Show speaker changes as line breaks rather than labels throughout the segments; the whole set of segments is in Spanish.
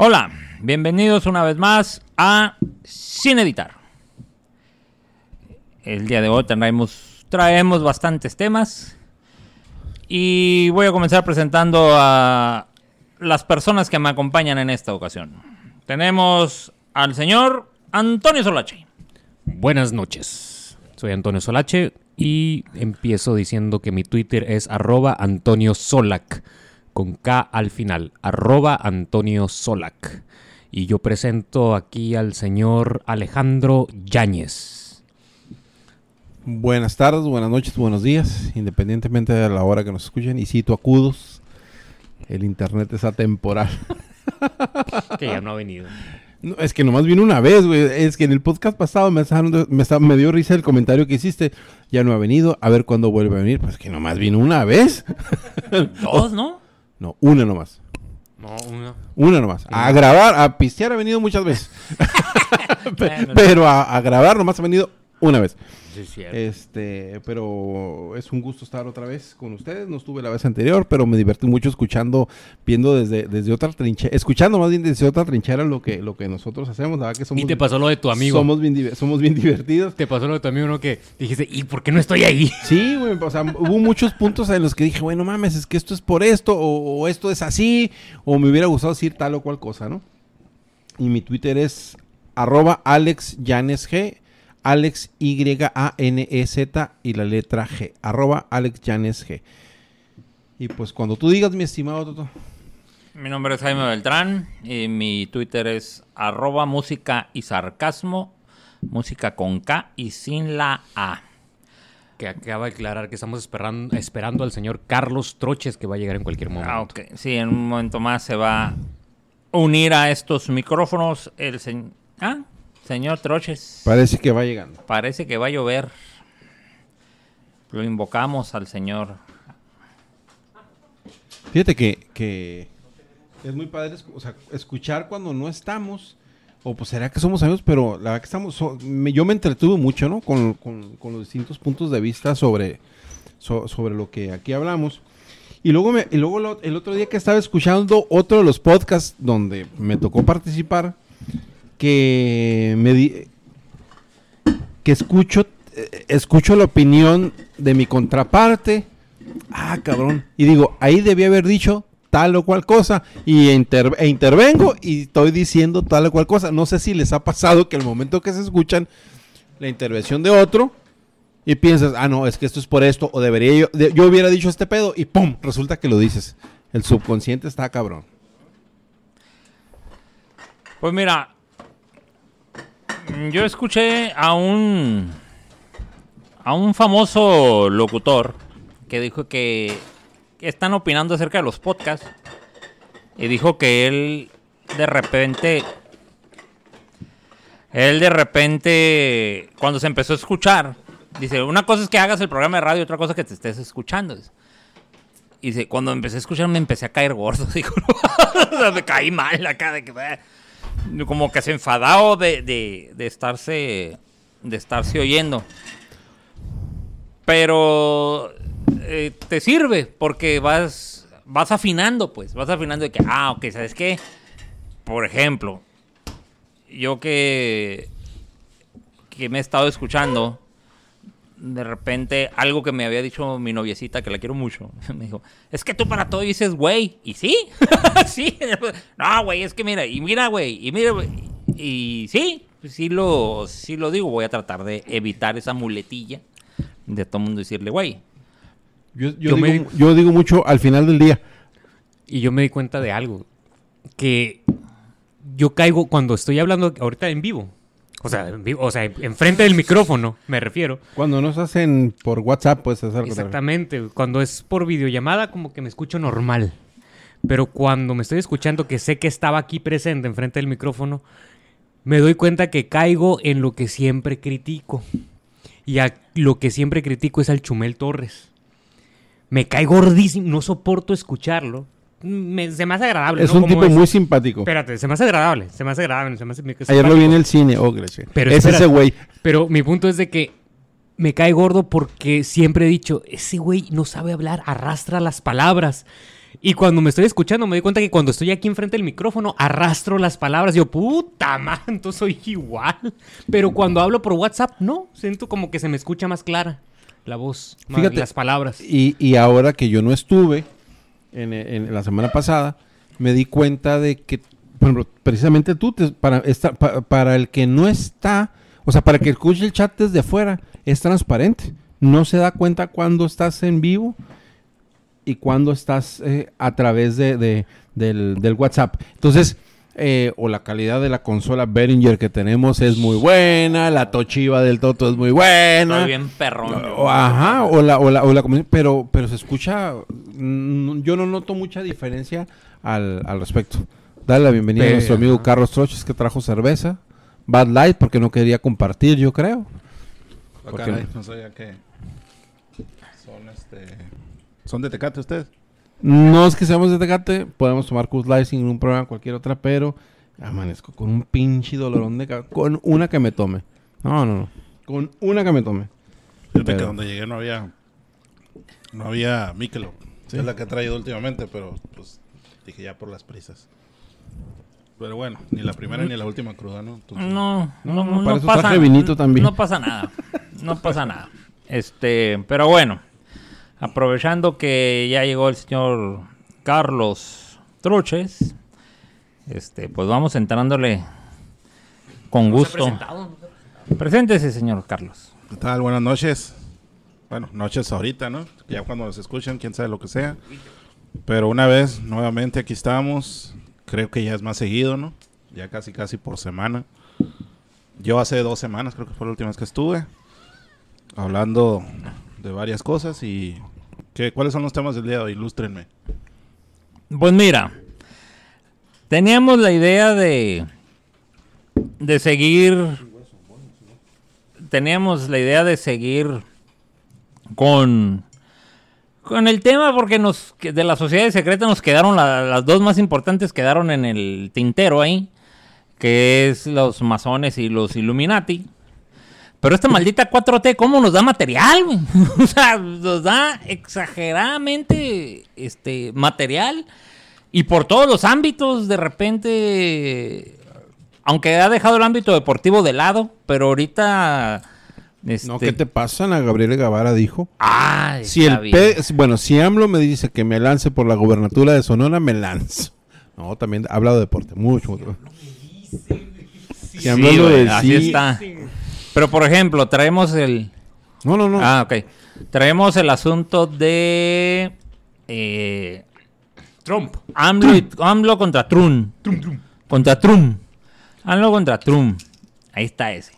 Hola, bienvenidos una vez más a Sin Editar. El día de hoy traemos, traemos bastantes temas y voy a comenzar presentando a las personas que me acompañan en esta ocasión. Tenemos al señor Antonio Solache.
Buenas noches, soy Antonio Solache y empiezo diciendo que mi Twitter es arroba Antonio con K al final, arroba Antonio Solac. Y yo presento aquí al señor Alejandro Yáñez.
Buenas tardes, buenas noches, buenos días, independientemente de la hora que nos escuchen. Y si tú acudos, el internet es atemporal.
que ya no ha venido.
No, es que nomás vino una vez, güey. Es que en el podcast pasado me, me, me, dio risa el comentario que hiciste. Ya no ha venido. A ver cuándo vuelve a venir. Pues que nomás vino una vez.
Dos, ¿no?
No, una nomás.
No, una.
Una nomás. A grabar, a pistear ha venido muchas veces. Pero a, a, grabar nomás ha venido una vez. Este, pero es un gusto estar otra vez con ustedes. No estuve la vez anterior, pero me divertí mucho escuchando, viendo desde, desde otra trinchera, escuchando más bien desde otra trinchera lo que, lo que nosotros hacemos. La que somos,
y te pasó lo de tu amigo.
Somos bien, somos bien divertidos.
Te pasó lo de tu amigo, ¿no? Que dijiste, ¿y por qué no estoy ahí?
Sí, güey. O sea, hubo muchos puntos en los que dije, bueno, mames, es que esto es por esto, o, o esto es así, o me hubiera gustado decir tal o cual cosa, ¿no? Y mi Twitter es arroba AlexJanesG Alex Y-A-N-E-Z y la letra G. Arroba Alex G. Y pues cuando tú digas, mi estimado Toto.
Mi nombre es Jaime Beltrán y mi Twitter es arroba música y sarcasmo, música con K y sin la A.
Que acaba de aclarar que estamos esperando, esperando al señor Carlos Troches que va a llegar en cualquier momento. Ah,
ok. Sí, en un momento más se va a unir a estos micrófonos el señor... ¿Ah? Señor Troches.
Parece que va llegando.
Parece que va a llover. Lo invocamos al Señor.
Fíjate que, es muy padre escuchar cuando no estamos. O pues será que somos amigos, pero la verdad que estamos. yo me entretuve mucho, ¿no? Con, los distintos puntos de vista sobre, sobre lo que aquí hablamos. Y luego, me, y luego el otro día que estaba escuchando otro de los podcasts donde me tocó participar que me di que escucho escucho la opinión de mi contraparte. Ah, cabrón. Y digo, ahí debía haber dicho tal o cual cosa y e intervengo y estoy diciendo tal o cual cosa. No sé si les ha pasado que al momento que se escuchan la intervención de otro y piensas, ah, no, es que esto es por esto o debería yo, yo hubiera dicho este pedo y pum, resulta que lo dices. El subconsciente está cabrón.
Pues mira, yo escuché a un a un famoso locutor que dijo que están opinando acerca de los podcasts y dijo que él de repente él de repente cuando se empezó a escuchar dice una cosa es que hagas el programa de radio otra cosa es que te estés escuchando y dice cuando empecé a escuchar me empecé a caer gordo dijo. Me caí mal acá de que como que se enfadado de, de, estarse de estarse oyendo. Pero eh, te sirve porque vas vas afinando, pues, vas afinando de que ah, ok, ¿sabes qué? Por ejemplo, yo que que me he estado escuchando de repente algo que me había dicho mi noviecita, que la quiero mucho, me dijo, es que tú para todo dices, güey, y sí, sí, no, güey, es que mira, y mira, güey, y mira, y sí, sí lo, sí lo digo, voy a tratar de evitar esa muletilla de todo el mundo decirle, güey.
Yo, digo, yo digo mucho al final del día.
Y yo me di cuenta de algo, que yo caigo cuando estoy hablando ahorita en vivo o sea, o sea, enfrente del micrófono, me refiero.
Cuando nos hacen por WhatsApp, puedes hacer
Exactamente. Cuando es por videollamada, como que me escucho normal. Pero cuando me estoy escuchando, que sé que estaba aquí presente enfrente del micrófono, me doy cuenta que caigo en lo que siempre critico. Y a lo que siempre critico es al Chumel Torres. Me cae gordísimo, no soporto escucharlo me, se me hace agradable.
Es un tipo muy simpático.
Espérate, se me hace agradable. Se me hace agradable.
Ayer lo vi en el cine, oh,
Pero es ese güey. Pero mi punto es de que me cae gordo porque siempre he dicho, ese güey no sabe hablar, arrastra las palabras. Y cuando me estoy escuchando, me doy cuenta que cuando estoy aquí enfrente del micrófono, arrastro las palabras. Yo, puta entonces soy igual. Pero cuando hablo por WhatsApp, no. Siento como que se me escucha más clara la voz, más
Fíjate,
las palabras.
Y, y ahora que yo no estuve en, en la semana pasada, me di cuenta de que, por ejemplo, precisamente tú, te- para, esta- pa- para el que no está, o sea, para el que escuche el chat desde afuera, es transparente. No se da cuenta cuando estás en vivo y cuando estás eh, a través de, de- del, del WhatsApp. Entonces, eh, o la calidad de la consola Behringer que tenemos es muy buena, la Toshiba del Toto es muy buena.
Estoy bien perrón.
O- ajá, o la, o la, o la combinación, pero, pero se escucha, mm, yo no noto mucha diferencia al, al respecto. Dale la bienvenida a nuestro amigo
ajá.
Carlos Troches que trajo cerveza. Bad Light porque no quería compartir, yo creo.
Ah,
no
sabía que son este son de Tecate ustedes.
No es que seamos de Tecate, podemos tomar Coors Light sin ningún problema, cualquier otra, pero amanezco con un pinche dolorón de cabeza. Con una que me tome. No, no, no. Con una que me tome.
Fíjate
Pero-
que donde llegué no había no había Michelob. Es la que he traído últimamente, pero pues dije ya por las prisas. Pero bueno, ni la primera ni la última cruda, ¿no? Entonces,
No, no,
No,
no,
para eso
pasa
traje vinito también.
No pasa nada. No pasa nada. Este, pero bueno, aprovechando que ya llegó el señor Carlos Truches, este, pues vamos entrándole con gusto. Preséntese, señor Carlos.
¿Qué tal? Buenas noches. Bueno, noches ahorita, ¿no? Ya cuando nos escuchan, quién sabe lo que sea. Pero una vez, nuevamente aquí estamos. Creo que ya es más seguido, ¿no? Ya casi, casi por semana. Yo hace dos semanas, creo que fue la última vez que estuve. Hablando de varias cosas y... ¿qué, ¿Cuáles son los temas del día de hoy? Ilústrenme.
Pues mira, teníamos la idea de de seguir teníamos la idea de seguir con con el tema porque nos de la sociedad secreta nos quedaron la- las dos más importantes quedaron en el tintero ahí, que es los masones y los Illuminati. Pero esta maldita 4T, ¿cómo nos da material, güey? o sea, nos da exageradamente este, material. Y por todos los ámbitos, de repente, aunque ha dejado el ámbito deportivo de lado, pero ahorita... Este,
No, ¿qué te pasa? Ana Gabriela Guevara dijo.
Ay,
Si el. P- bueno, si AMLO me dice que me lance por la gobernatura de Sonora, me lanzo. No, también ha hablado de deporte, mucho. mucho. Si
Sí, así
sí.
está. Pero, por ejemplo, traemos el...
No, no, no.
Ah, ok. Traemos el asunto de... eh,
Trump.
AMLO, y- AMLO contra Trump. Contra Trump. AMLO contra Trump. Ahí está ese.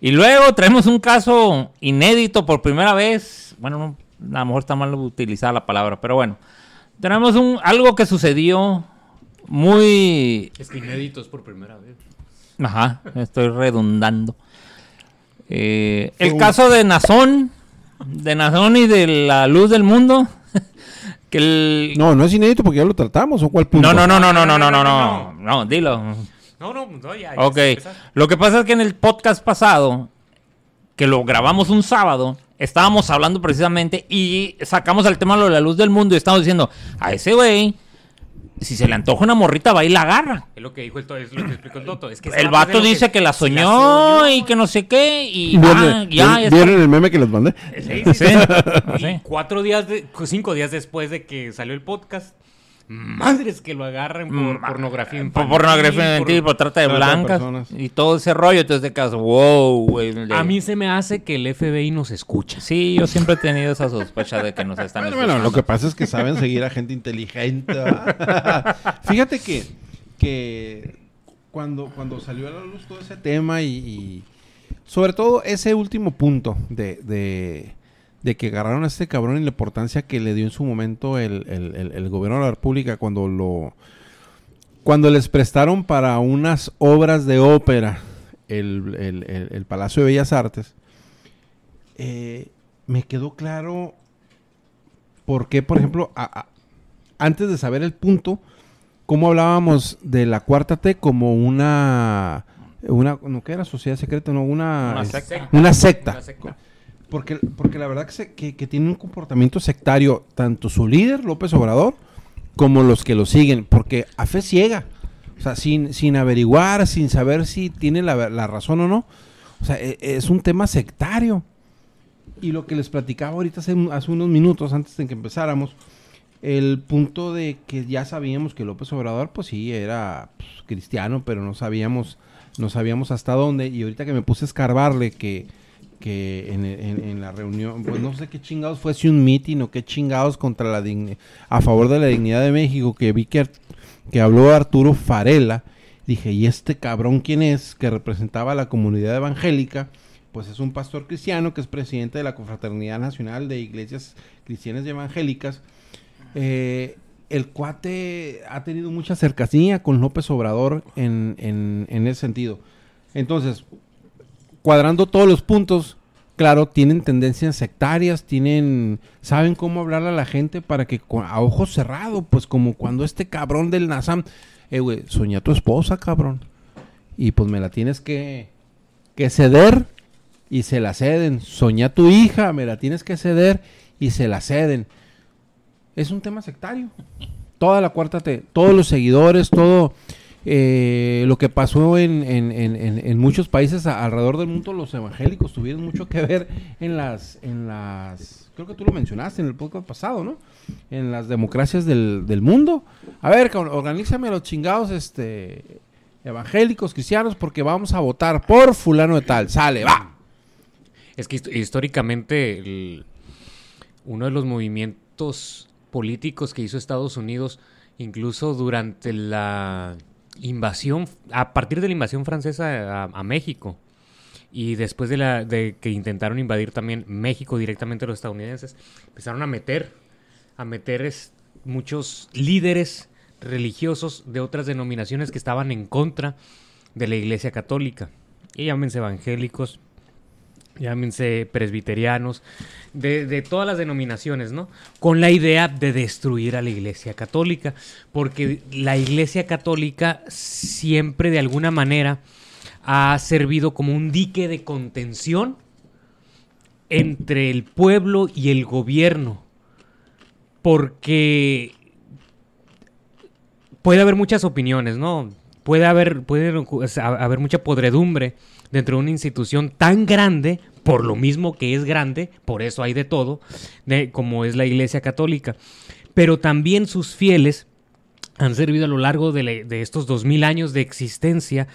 Y luego traemos un caso inédito por primera vez. Bueno, no, a lo mejor está mal utilizada la palabra, pero bueno. Tenemos un, algo que sucedió muy...
Es que inéditos por primera vez.
Ajá, estoy redundando. Eh, el caso de Nazón, de Nazón y de la luz del mundo. que el...
No, no es inédito porque ya lo tratamos. ¿O cuál punto?
no, no, no, no, no, no, no, no, no, no, dilo.
No, no, no, ya.
Ok, lo que pasa es que en el podcast pasado, que lo grabamos un sábado, estábamos hablando precisamente y sacamos el tema de lo de la luz del mundo y estábamos diciendo, a ese güey, si se le antoja una morrita, va y la agarra.
Es lo que dijo el to- es lo que explicó el Toto. Es que
El vato dice que, la soñó y que no sé qué y
¿Vieron,
ah, ya.
¿vieron el meme que les mandé?
Sí, sí,
Sí,
sí.
sí.
Y cuatro días, de- cinco días después de que salió el podcast, madres que lo agarren por
Mm,
pornografía
Por
infantil.
pornografía infantil, por, trata de
trata de
blancas
personas.
y todo ese rollo. Entonces, de caso, wow, güey.
A mí se me hace que el FBI nos escucha.
Sí, yo siempre he tenido esa sospecha de que nos están
Bueno, bueno,
escuchando.
lo que pasa es que saben seguir a gente inteligente. Fíjate que, que cuando, cuando salió a la luz todo ese tema y, y sobre todo ese último punto de, de, de que agarraron a este cabrón y la importancia que le dio en su momento el, el- el- el gobierno de la República cuando lo cuando les prestaron para unas obras de ópera el, el- el- el Palacio de Bellas Artes, eh, me quedó claro por qué, por ejemplo, a- a- antes de saber el punto, cómo hablábamos de la cuarta T como una, una no que era sociedad secreta, no una,
Una
es-
secta.
una secta.
Una secta.
Porque, porque la verdad que, se- que, que tiene un comportamiento sectario, tanto su líder, López Obrador, como los que lo siguen, porque a fe ciega, o sea, sin, sin averiguar, sin saber si tiene la, la razón o no. O sea, e- es un tema sectario. Y lo que les platicaba ahorita hace, un- hace unos minutos, antes de que empezáramos, el punto de que ya sabíamos que López Obrador, pues sí, era pues, cristiano, pero no sabíamos, no sabíamos hasta dónde. Y ahorita que me puse a escarbarle que, que en, en- en la reunión, pues no sé qué chingados fue, si un mitin o qué chingados contra la digni- a favor de la dignidad de México, que vi que, que habló Arturo Farela. Dije, ¿y este cabrón quién es? Que representaba a la comunidad evangélica. Pues es un pastor cristiano que es presidente de la Confraternidad Nacional de Iglesias Cristianas y Evangélicas. Eh, el cuate ha tenido mucha cercanía con López Obrador en, en, en ese sentido. Entonces, cuadrando todos los puntos, claro, tienen tendencias sectarias, tienen, saben cómo hablarle a la gente para que a ojos cerrados, pues como cuando este cabrón del Nazam, eh, güey, soñé a tu esposa, cabrón. Y pues me la tienes que, que ceder y se la ceden. Soñé a tu hija, me la tienes que ceder y se la ceden. Es un tema sectario. Toda la cuarta T, todos los seguidores, todo eh, lo que pasó en, en- en- en- muchos países alrededor del mundo, los evangélicos tuvieron mucho que ver en las, en las, creo que tú lo mencionaste en el podcast pasado, ¿no? En las democracias del, del mundo. A ver, organízame a los chingados, este, evangélicos, cristianos, porque vamos a votar por fulano de tal. Sale, va.
Es que hist- históricamente uno de los movimientos políticos que hizo Estados Unidos, incluso durante la invasión, a partir de la invasión francesa a, México, y después de, la, de que intentaron invadir también México directamente los estadounidenses, empezaron a meter, a meter es- muchos líderes religiosos de otras denominaciones que estaban en contra de la Iglesia Católica. Y llámense evangélicos, llámense presbiterianos, de, de todas las denominaciones, ¿no? Con la idea de destruir a la Iglesia Católica, porque la Iglesia Católica siempre de alguna manera ha servido como un dique de contención entre el pueblo y el gobierno, porque puede haber muchas opiniones, ¿no? Puede haber, puede haber mucha podredumbre dentro de una institución tan grande, por lo mismo que es grande, por eso hay de todo, de- como es la Iglesia Católica. Pero también sus fieles han servido a lo largo de, de estos dos mil años de existencia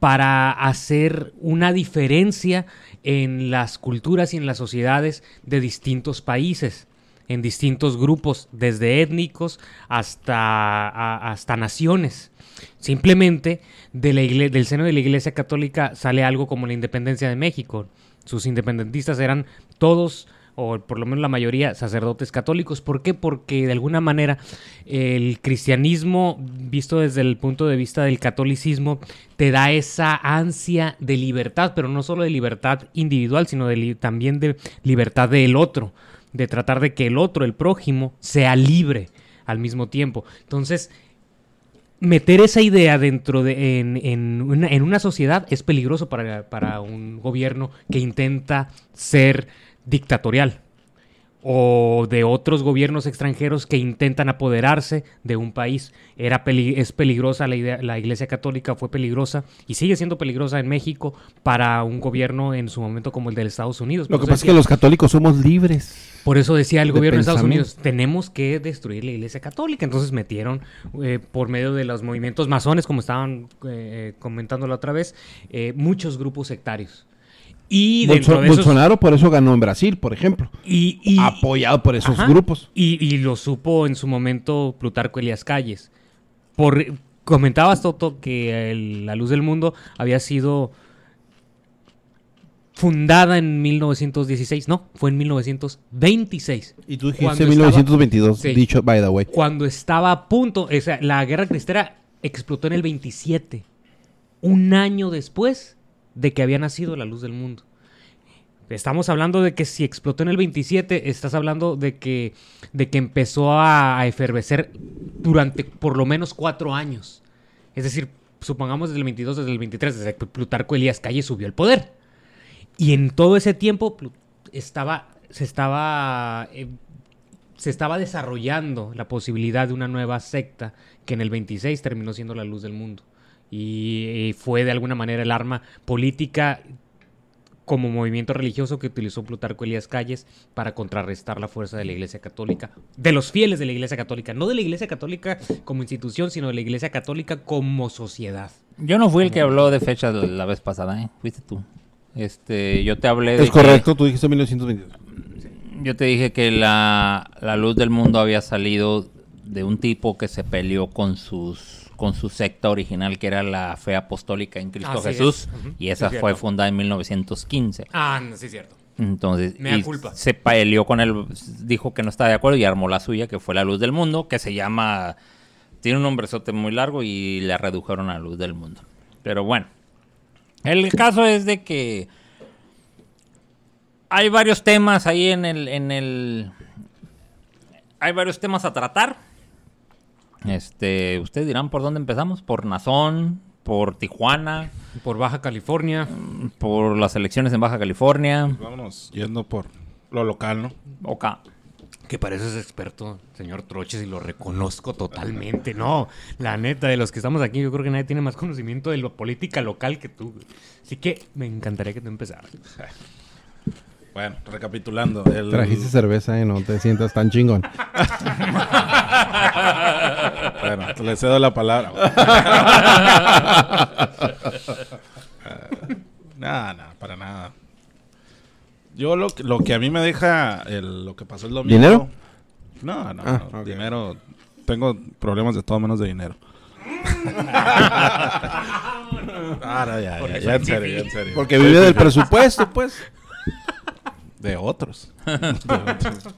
para hacer una diferencia en las culturas y en las sociedades de distintos países, en distintos grupos, desde étnicos hasta, hasta naciones. Simplemente del seno de la Iglesia Católica sale algo como la independencia de México. Sus independentistas eran todos, o por lo menos la mayoría, sacerdotes católicos. ¿Por qué? Porque de alguna manera el cristianismo, visto desde el punto de vista del catolicismo, te da esa ansia de libertad, pero no solo de libertad individual, sino de también de libertad del otro, de tratar de que el otro, el prójimo, sea libre al mismo tiempo. Entonces, meter esa idea dentro de en, en una, en una sociedad es peligroso para, para un gobierno que intenta ser dictatorial o de otros gobiernos extranjeros que intentan apoderarse de un país. Era es peligrosa la idea, la Iglesia Católica fue peligrosa y sigue siendo peligrosa en México para un gobierno en su momento como el de Estados Unidos.
Lo que pasa es que los católicos somos libres.
por eso decía el
de
gobierno de Estados. Unidos, tenemos que destruir la iglesia católica. Entonces metieron, eh, por medio de los movimientos masones, como estaban eh, comentando la otra vez, eh, muchos grupos sectarios. Y dentro
Bolso-
de esos...
Bolsonaro por eso ganó en Brasil, por ejemplo.
Y, y-
apoyado por esos
Ajá.
grupos.
Y, y lo supo en su momento Plutarco Elías Calles. Por, comentabas, Toto, que el- La Luz del Mundo había sido fundada en 1916. No, fue en 1926.
Y tú dijiste
estaba-
1922,
Sí.
dicho by the way.
Cuando estaba a punto, o sea, la guerra cristera explotó en el 27. Un año después de que había nacido la luz del mundo. Estamos hablando de que si explotó en el 27, estás hablando de que, de que empezó a, efervecer durante por lo menos cuatro años. Es decir, supongamos desde el 22, desde el 23, desde que Plutarco Elías Calle subió al poder. Y en todo ese tiempo estaba, se estaba eh, se estaba desarrollando la posibilidad de una nueva secta que en el 26 terminó siendo la luz del mundo. Y, y fue de alguna manera el arma política como movimiento religioso que utilizó Plutarco Elías Calles para contrarrestar la fuerza de la Iglesia Católica, de los fieles de la Iglesia Católica, no de la Iglesia Católica como institución, sino de la Iglesia Católica como sociedad.
Yo no fui el que habló de fechas la vez pasada, ¿eh? Fuiste tú. Este, yo te hablé de
Es correcto, tú dijiste 1922.
que- yo te dije que la, la luz del mundo había salido de un tipo que se peleó con sus con su secta original que era la fe apostólica en Cristo
Así
Jesús
es.
Y esa
Sí,
fue fundada en 1915.
Ah, no, sí es cierto.
Entonces,
culpa.
se peleó con él, dijo que no estaba de acuerdo y armó la suya, que fue la luz del mundo, que se llama, tiene un nombrezote muy largo y la redujeron a luz del mundo. Pero bueno, el caso es de que hay varios temas ahí en el, en el, hay varios temas a tratar. Este, ustedes dirán por dónde empezamos, por Nazón, por Tijuana,
Por Baja California.
por las elecciones en Baja California,
Vámonos yendo por lo local, ¿no?
Oca.
Que para eso es experto, señor Troches, y lo reconozco totalmente. No, la neta, de los que estamos aquí, yo creo que nadie tiene más conocimiento de la política local que tú. Así que me encantaría que tú empezaras.
Bueno, recapitulando. El...
Trajiste cerveza y no te sientas tan chingón.
Bueno, le cedo la palabra. nada, nada, para nada. Yo lo, que- lo que a mí me deja el- lo que pasó el domingo.
¿Dinero?
No, no,
Ah,
no, dinero. Tengo problemas de todo menos de dinero. Ahora ya, ya, ya en serio, ya en serio.
Porque vive del presupuesto, pues.
De otros. De otros.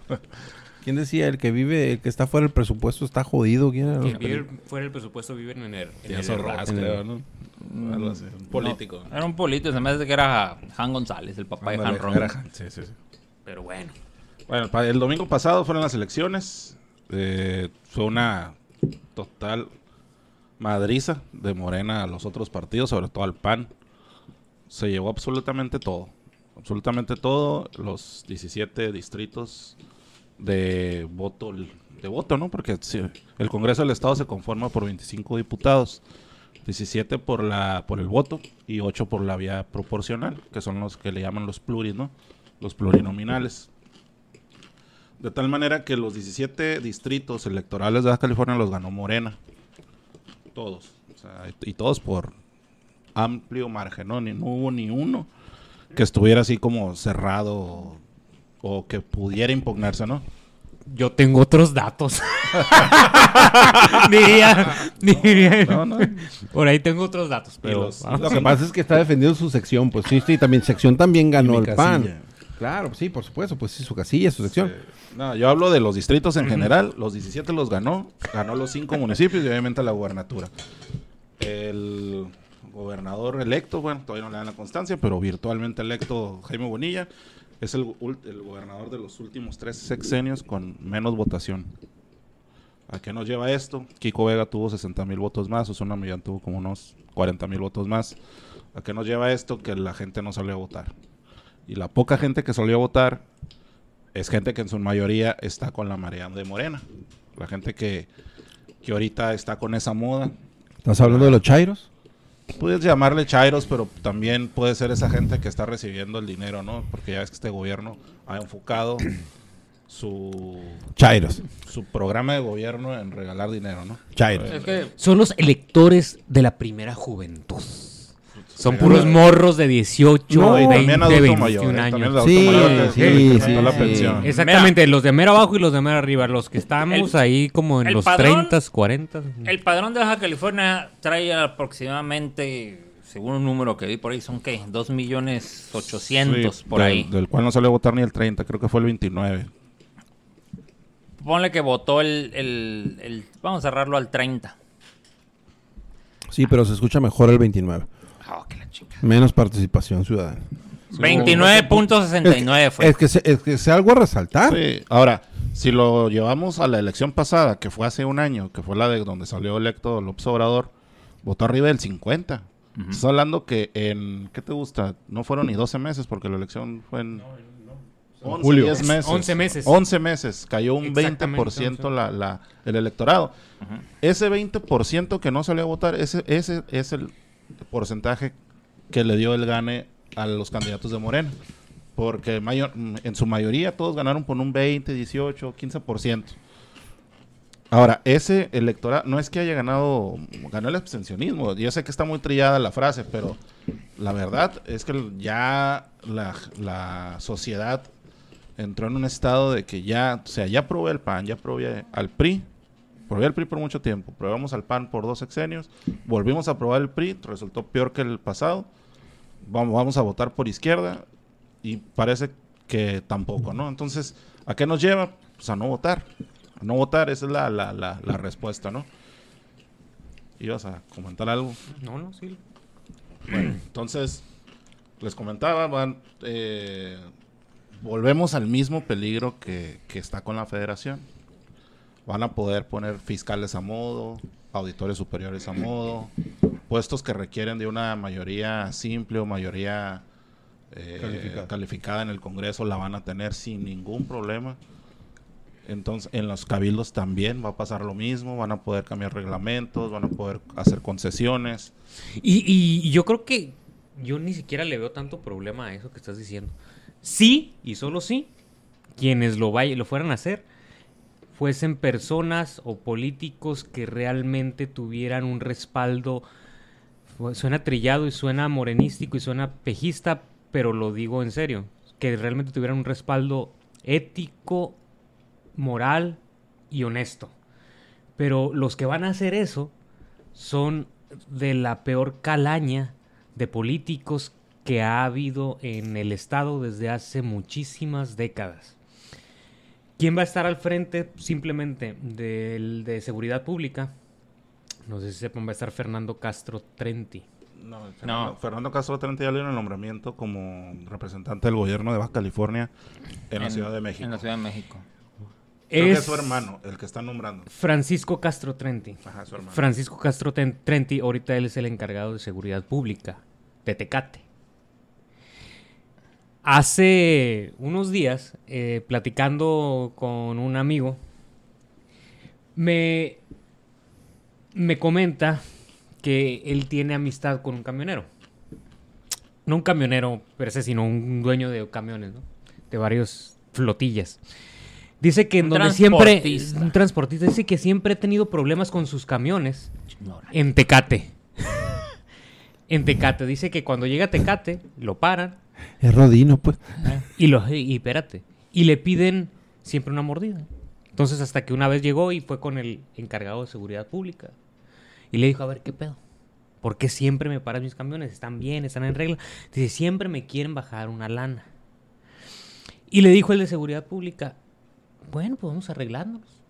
¿Quién decía? El que vive, el que está fuera del presupuesto está jodido. ¿Quién era?
Quien vive fuera del presupuesto viven en el, en el error.
en el-
creo, ¿no? Político.
Era un político, se me hace que era Han González, el papá de Han Ron.
Han, sí, sí, sí.
Pero bueno.
Bueno, pa- el domingo pasado fueron las elecciones. Eh, fue una total madriza de Morena a los otros partidos, sobre todo al PAN. Se llevó absolutamente todo. Absolutamente todo. Los 17 distritos de voto, de voto, ¿no? Porque el Congreso del Estado se conforma por 25 diputados. 17 por la por el voto y 8 por la vía proporcional, que son los que le llaman los pluris, ¿no? Los plurinominales. De tal manera que los 17 distritos electorales de Baja California los ganó Morena. Todos. O sea, y todos por amplio margen, ¿no? Ni, no hubo ni uno que estuviera así como cerrado o, o que pudiera impugnarse, ¿no?
Yo tengo otros datos. diría, diría.
No, no.
Por ahí tengo otros datos, pero
los-.
Lo que pasa es que está defendiendo su sección, pues sí, sí, también sección también ganó el PAN. Claro, sí, por supuesto, pues sí, su casilla, su sección.
No, yo hablo de los distritos en general. Los 17 los ganó. Ganó los 5 municipios y obviamente la gubernatura. El gobernador electo, bueno, todavía no le dan la constancia, pero virtualmente electo Jaime Bonilla es el, gobernador de los últimos tres sexenios con menos votación. ¿A qué nos lleva esto? Kiko Vega tuvo 60 mil votos más, Osuna Millán tuvo como unos 40 mil votos más. ¿A qué nos lleva esto? Que la gente no salió a votar. Y la poca gente que salió a votar es gente que en su mayoría está con la marea de Morena. La gente que, que ahorita está con esa moda.
¿Estás hablando de los chairos?
Puedes llamarle chairos, pero también puede ser esa gente que está recibiendo el dinero, ¿no? Porque ya ves que este gobierno ha enfocado su,
Chairos.
su programa de gobierno en regalar dinero, ¿no?
Chairos.
Es que
Son los electores de la primera juventud. Son puros morros de 18,
No, y
20,
también adulto
21
mayor, ¿eh?
años.
Sí,
mayor que-
sí, sí,
la pensión.
Exactamente, los de mero abajo y los de mero arriba. Los que estamos
El-
ahí como en los
padrón-
30, 40.
el padrón de Baja California trae aproximadamente, según un número que vi por ahí, son ¿qué? 2 millones 800
Sí,
por
del-
ahí.
Del cual no salió a votar ni el 30, creo que fue el 29.
Ponle que votó el, el- el- Vamos a cerrarlo al 30.
Sí, pero se escucha mejor el 29.
Oh, que la chica.
Menos participación ciudadana.
29.69 fue.
Es que, se- es que sea algo a resaltar.
Sí, ahora, si lo llevamos a la elección pasada, que fue hace un año, que fue la de donde salió electo López Obrador, votó arriba del 50. Estás hablando que en, ¿qué te gusta? No fueron ni 12 meses porque la elección fue en... 11,
Julio.
10 meses.
11 meses.
11 meses. Cayó un
Exactamente,
20%
11.
la, la- el electorado. Ese 20% que no salió a votar, ese, ese es el porcentaje que le dio el gane a los candidatos de Morena. Porque mayor, en su mayoría todos ganaron por un 20, 18, 15%. Ahora, ese electorado, no es que haya ganado, ganó el abstencionismo. Yo sé que está muy trillada la frase, pero la verdad es que ya la, la sociedad entró en un estado de que ya, o sea, ya probé el PAN, ya probé al PRI, probé al PRI por mucho tiempo, probamos al PAN por dos sexenios, volvimos a probar el PRI, resultó peor que el pasado, vamos, vamos a votar por izquierda y parece que tampoco, ¿no? Entonces, ¿a qué nos lleva? Pues a no votar. A no votar, esa es la, la, la, la respuesta, ¿no? ¿Ibas a comentar algo?
No, no, sí.
Entonces, les comentaba, van, eh, volvemos al mismo peligro que, que está con la federación. Van a poder poner fiscales a modo, auditores superiores a modo, puestos que requieren de una mayoría simple o mayoría eh,
Calificada.
calificada en el Congreso, la van a tener sin ningún problema. Entonces, en los cabildos también va a pasar lo mismo, van a poder cambiar reglamentos, van a poder hacer concesiones.
Y, y yo creo que yo ni siquiera le veo tanto problema a eso que estás diciendo. Sí, y solo sí, quienes lo, vay- lo fueran a hacer fuesen personas o políticos que realmente tuvieran un respaldo, suena trillado y suena morenístico y suena pejista, pero lo digo en serio, que realmente tuvieran un respaldo ético, moral y honesto. Pero los que van a hacer eso son de la peor calaña de políticos que ha habido en el Estado desde hace muchísimas décadas. ¿Quién va a estar al frente simplemente del de seguridad pública? No sé si sepan, va a estar Fernando Castro Trenti.
No, Fernando, Fernando Castro Trente ya le dio el nombramiento como representante del gobierno de Baja California en, la Ciudad de México.
En la Ciudad de México.
Creo que
Es
es su hermano, el que está nombrando.
Francisco Castro Trenti.
Ajá, su hermano.
Francisco Castro Trenti, ahorita él es el encargado de seguridad pública de Tecate. Hace unos días, eh, platicando con un amigo, me, me comenta que él tiene amistad con un camionero. No un camionero per se, sino un dueño de camiones, ¿no? De varios flotillas. Dice que en donde siempre... Un transportista. Dice que siempre ha tenido problemas con sus camiones en Tecate. En Tecate. Dice que cuando llega a Tecate, lo paran
Es Rodino, pues.
y lo y espérate. Y le piden siempre una mordida. Entonces, hasta que una vez llegó y fue con el encargado de seguridad pública. Y le dijo, a ver, ¿qué pedo? ¿Por qué siempre me paran mis camiones? ¿Están bien? ¿Están en regla? Dice, siempre me quieren bajar una lana. Y le dijo el de seguridad pública, bueno, pues vamos arreglándonos.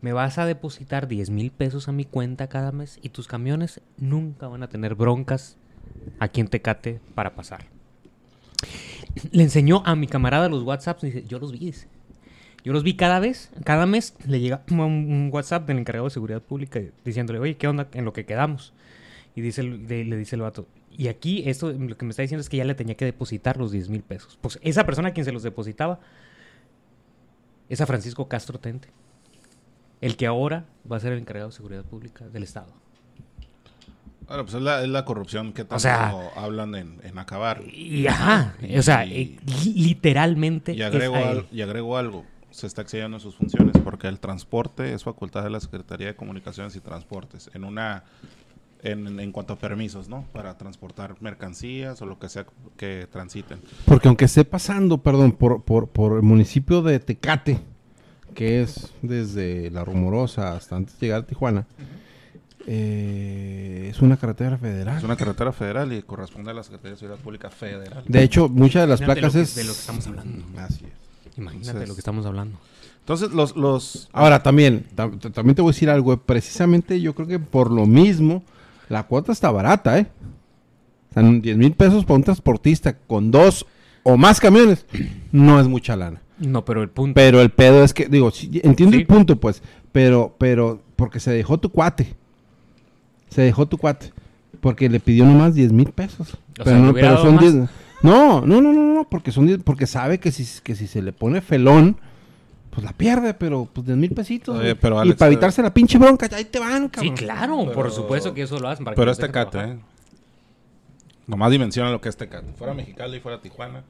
Me vas a depositar 10 mil pesos a mi cuenta cada mes y tus camiones nunca van a tener broncas aquí en Tecate para pasar. Le enseñó a mi camarada los WhatsApps y dice, yo los vi. Yo los vi cada vez, cada mes le llega un, WhatsApp del encargado de seguridad pública diciéndole, oye, ¿qué onda en lo que quedamos? Y dice, de- le dice el vato, y aquí esto lo que me está diciendo es que ya le tenía que depositar los 10 mil pesos. Pues esa persona a quien se los depositaba es a Francisco Castro Tente, el que ahora va a ser el encargado de seguridad pública del Estado.
Bueno, pues es la, es la corrupción que tanto
sea-
hablan en, en acabar.
Y ajá, o sea,
Y-
eh, li- literalmente
Y agrego,
a él.
al- y agrego algo, se está excediendo en sus funciones porque el transporte es facultad de la Secretaría de Comunicaciones y Transportes en una en, en cuanto a permisos, ¿no? Para transportar mercancías o lo que sea que transiten.
Porque aunque esté pasando, perdón, por, por, por el municipio de Tecate, que es desde La Rumorosa hasta antes de llegar a Tijuana, eh, es una carretera federal.
Es una carretera federal y corresponde a la Secretaría de Seguridad Pública Federal.
De hecho, muchas de las
Imagínate
placas
lo que-
es...
de lo que estamos hablando.
Así es.
Imagínate
Entonces-
lo que estamos hablando.
Entonces, los, los
Ahora también, tam- t- también te voy a decir algo, eh, precisamente yo creo que por lo mismo la cuota está barata, ¿eh? O sea, 10 mil pesos para un transportista con dos o más camiones no es mucha lana.
No, pero el punto.
Pero el pedo es que, digo, sí, entiendo
Sí.
el punto, pues, pero, pero, porque se dejó tu cuate. Se dejó tu cuate. Porque le pidió nomás 10 mil pesos.
O
pero
sea,
no- pero
dado
son
más.
10. No, no, no, no, no, porque son die- porque sabe que si, que si se le pone felón, pues la pierde, pero pues 10 mil pesitos.
Oye,
y para
eh,
evitarse la pinche bronca, ya ahí te van,
Sí,
cabrón.
claro, por supuesto que eso lo hacen. para que
Pero
no
es
dejen
Tecate,
trabajar.
¿eh? Nomás dimensiona lo que es Tecate. Fuera Mexicali y fuera Tijuana,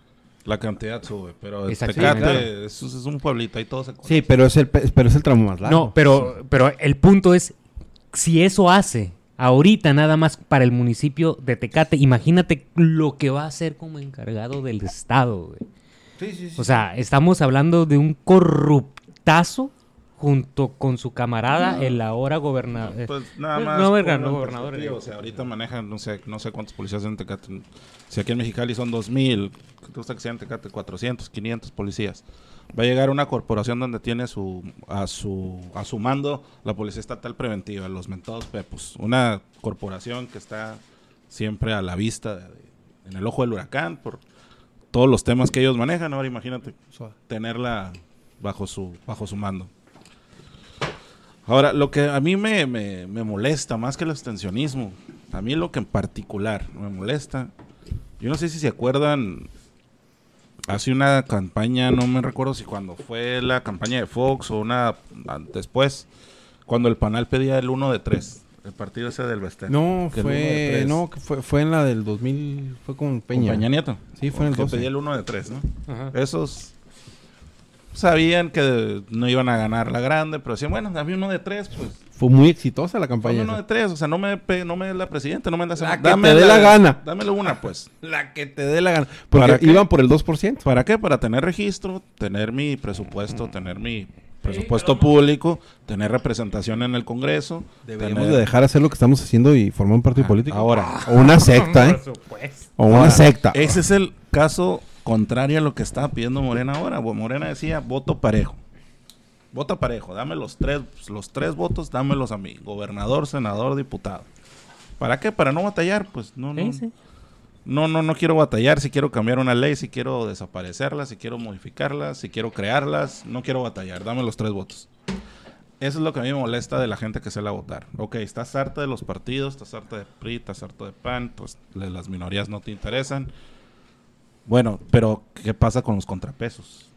la cantidad sube. Pero. Tecate
Sí, claro.
es, es un pueblito, ahí todo se conoce.
Sí, pero es el pe- pero es el tramo más largo.
No, pero, pero el punto es, si eso hace ahorita nada más para el municipio de Tecate, imagínate lo que va a hacer como encargado del Estado, güey.
Sí, sí, sí.
O sea, estamos hablando de un corruptazo junto con su camarada, el ahora gobernador.
Pues nada
Eh,
más.
no, verga, no, gobernador.
O sea, ahorita manejan, no sé, no sé cuántos policías en Tecate. Si aquí en Mexicali son 2000, ¿qué te gusta que sean en Tecate? 400, 500 policías. Va a llegar una corporación donde tiene su a su a su mando la Policía Estatal Preventiva, los mentados Pepos. Una corporación que está siempre a la vista, de- en el ojo del huracán, por todos los temas que ellos manejan. Ahora imagínate tenerla bajo su, bajo su mando. Ahora, lo que a mí me, me- me molesta más que el abstencionismo, a mí lo que en particular me molesta, yo no sé si se acuerdan, hace una campaña, no me recuerdo si cuando fue la campaña de Fox o una después, cuando el panel pedía el 1 de 3, el partido ese del Vestén.
No,
que
fue, no, que fue, fue en la del 2000, fue con
Con
Peña.
Peña Nieto.
Sí, fue en el
Que
12.
pedía el 1 de 3, ¿no?
Ajá.
Esos sabían que no iban a ganar la grande, pero decían, bueno, dame uno de 3, pues.
Fue muy exitosa la
Dame
campaña.
uno de tres, o sea, no me, no me la presidente, no me das
La que te dé la gana.
Dámelo una, pues.
La que te dé la gana. Porque iban por el 2%.
¿Para qué? Para tener registro, tener mi presupuesto, tener mi presupuesto público, tener representación en el Congreso.
Deberíamos
tener-
de dejar hacer lo que estamos haciendo y formar un partido
Ah,
político.
ahora.
O una secta, ¿eh?
Por supuesto.
O una
Ahora,
secta.
Ese es el caso contrario a lo que estaba pidiendo Morena ahora. Morena decía voto parejo. Vota parejo, dame los tres, los tres votos, dámelos a mí. Gobernador, senador, diputado. ¿Para qué? Para no batallar, pues no, no.
Sí, sí.
No, no, no quiero batallar. Si quiero cambiar una ley, si quiero desaparecerla, si quiero modificarla, si quiero crearlas, no quiero batallar. Dame los tres votos. Eso es lo que a mí me molesta de la gente que se la votar. Ok, estás harta de los partidos, estás harta de PRI, estás harta de PAN, pues las minorías no te interesan. Bueno, pero ¿qué pasa con los contrapesos?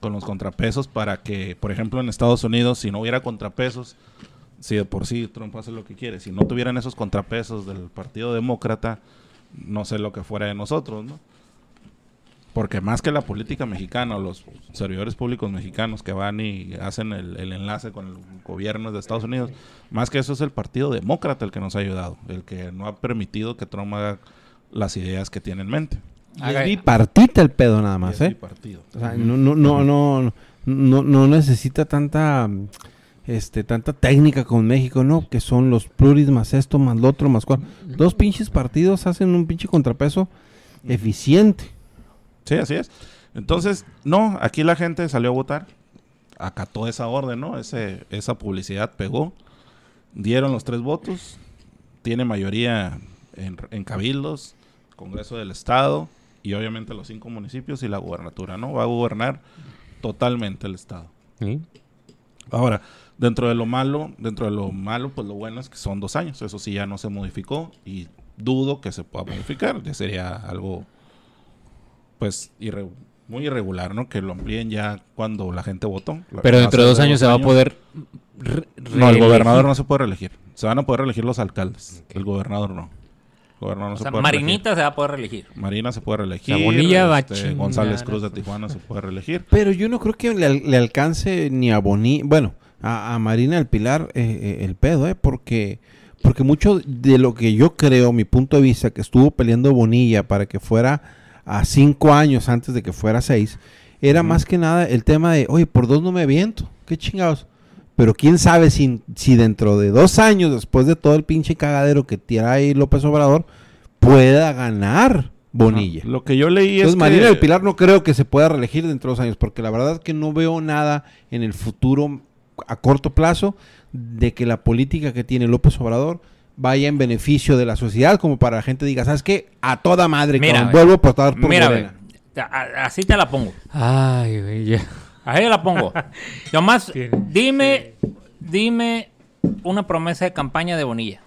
Con los contrapesos para que, por ejemplo, en Estados Unidos, si no hubiera contrapesos, si de por sí Trump hace lo que quiere, si no tuvieran esos contrapesos del Partido Demócrata, no sé lo que fuera de nosotros, ¿no? Porque más que la política mexicana los servidores públicos mexicanos que van y hacen el, el enlace con el gobierno de Estados Unidos, más que eso es el Partido Demócrata el que nos ha ayudado, el que no ha permitido que Trump haga las ideas que tiene en mente.
Y es bipartita el pedo nada más, ¿eh? O sea, no, no, no, no, no, no necesita tanta, este, tanta técnica con México, ¿no? Que son los pluris más esto, más lo otro, más cual. Dos pinches partidos hacen un pinche contrapeso eficiente.
Sí, así es. Entonces, no, aquí la gente salió a votar, acató esa orden, ¿no? Ese, esa publicidad pegó, dieron los tres votos, tiene mayoría en, en cabildos, Congreso del Estado y obviamente los cinco municipios y la gubernatura, ¿no? Va a gobernar totalmente el Estado.
Sí.
Ahora, dentro de lo malo, dentro de lo malo, pues lo bueno es que son dos años. Eso sí ya no se modificó y dudo que se pueda modificar. Ya sería algo, pues, irre- muy irregular, ¿no? Que lo amplíen ya cuando la gente votó.
Pero dentro de dos años se va a poder... re-
No, el gobernador no se puede reelegir. Se van a poder reelegir los alcaldes. El gobernador no. El gobernador no
O
se
sea,
puede
Marinita se va a poder reelegir.
Marina se puede reelegir.
Bonilla va
este,
chingar
González Cruz de Tijuana se puede reelegir.
Pero yo no creo que le, al- le alcance ni a Boni, bueno, a, a Marina del Pilar eh, eh, el pedo, ¿eh? Porque, porque mucho de lo que yo creo, mi punto de vista, que estuvo peleando Bonilla para que fuera a cinco años antes de que fuera a seis, era más que nada el tema de, oye, por dos no me aviento, qué chingados. Pero quién sabe si, si dentro de dos años, después de todo el pinche cagadero que tira ahí López Obrador, pueda ganar Bonilla.
Lo que yo leí
Entonces,
es
Marina
que...
del Pilar no creo que se pueda reelegir dentro de dos años, porque la verdad es que no veo nada en el futuro a corto plazo de que la política que tiene López Obrador vaya en beneficio de la sociedad, como para la gente diga, ¿sabes qué? A toda madre,
Mira,
cabrón, vuelvo a votar por
Mira,
Morena.
así te la pongo.
Ay, güey,
te la pongo. Nomás, dime, dime una promesa de campaña de Bonilla.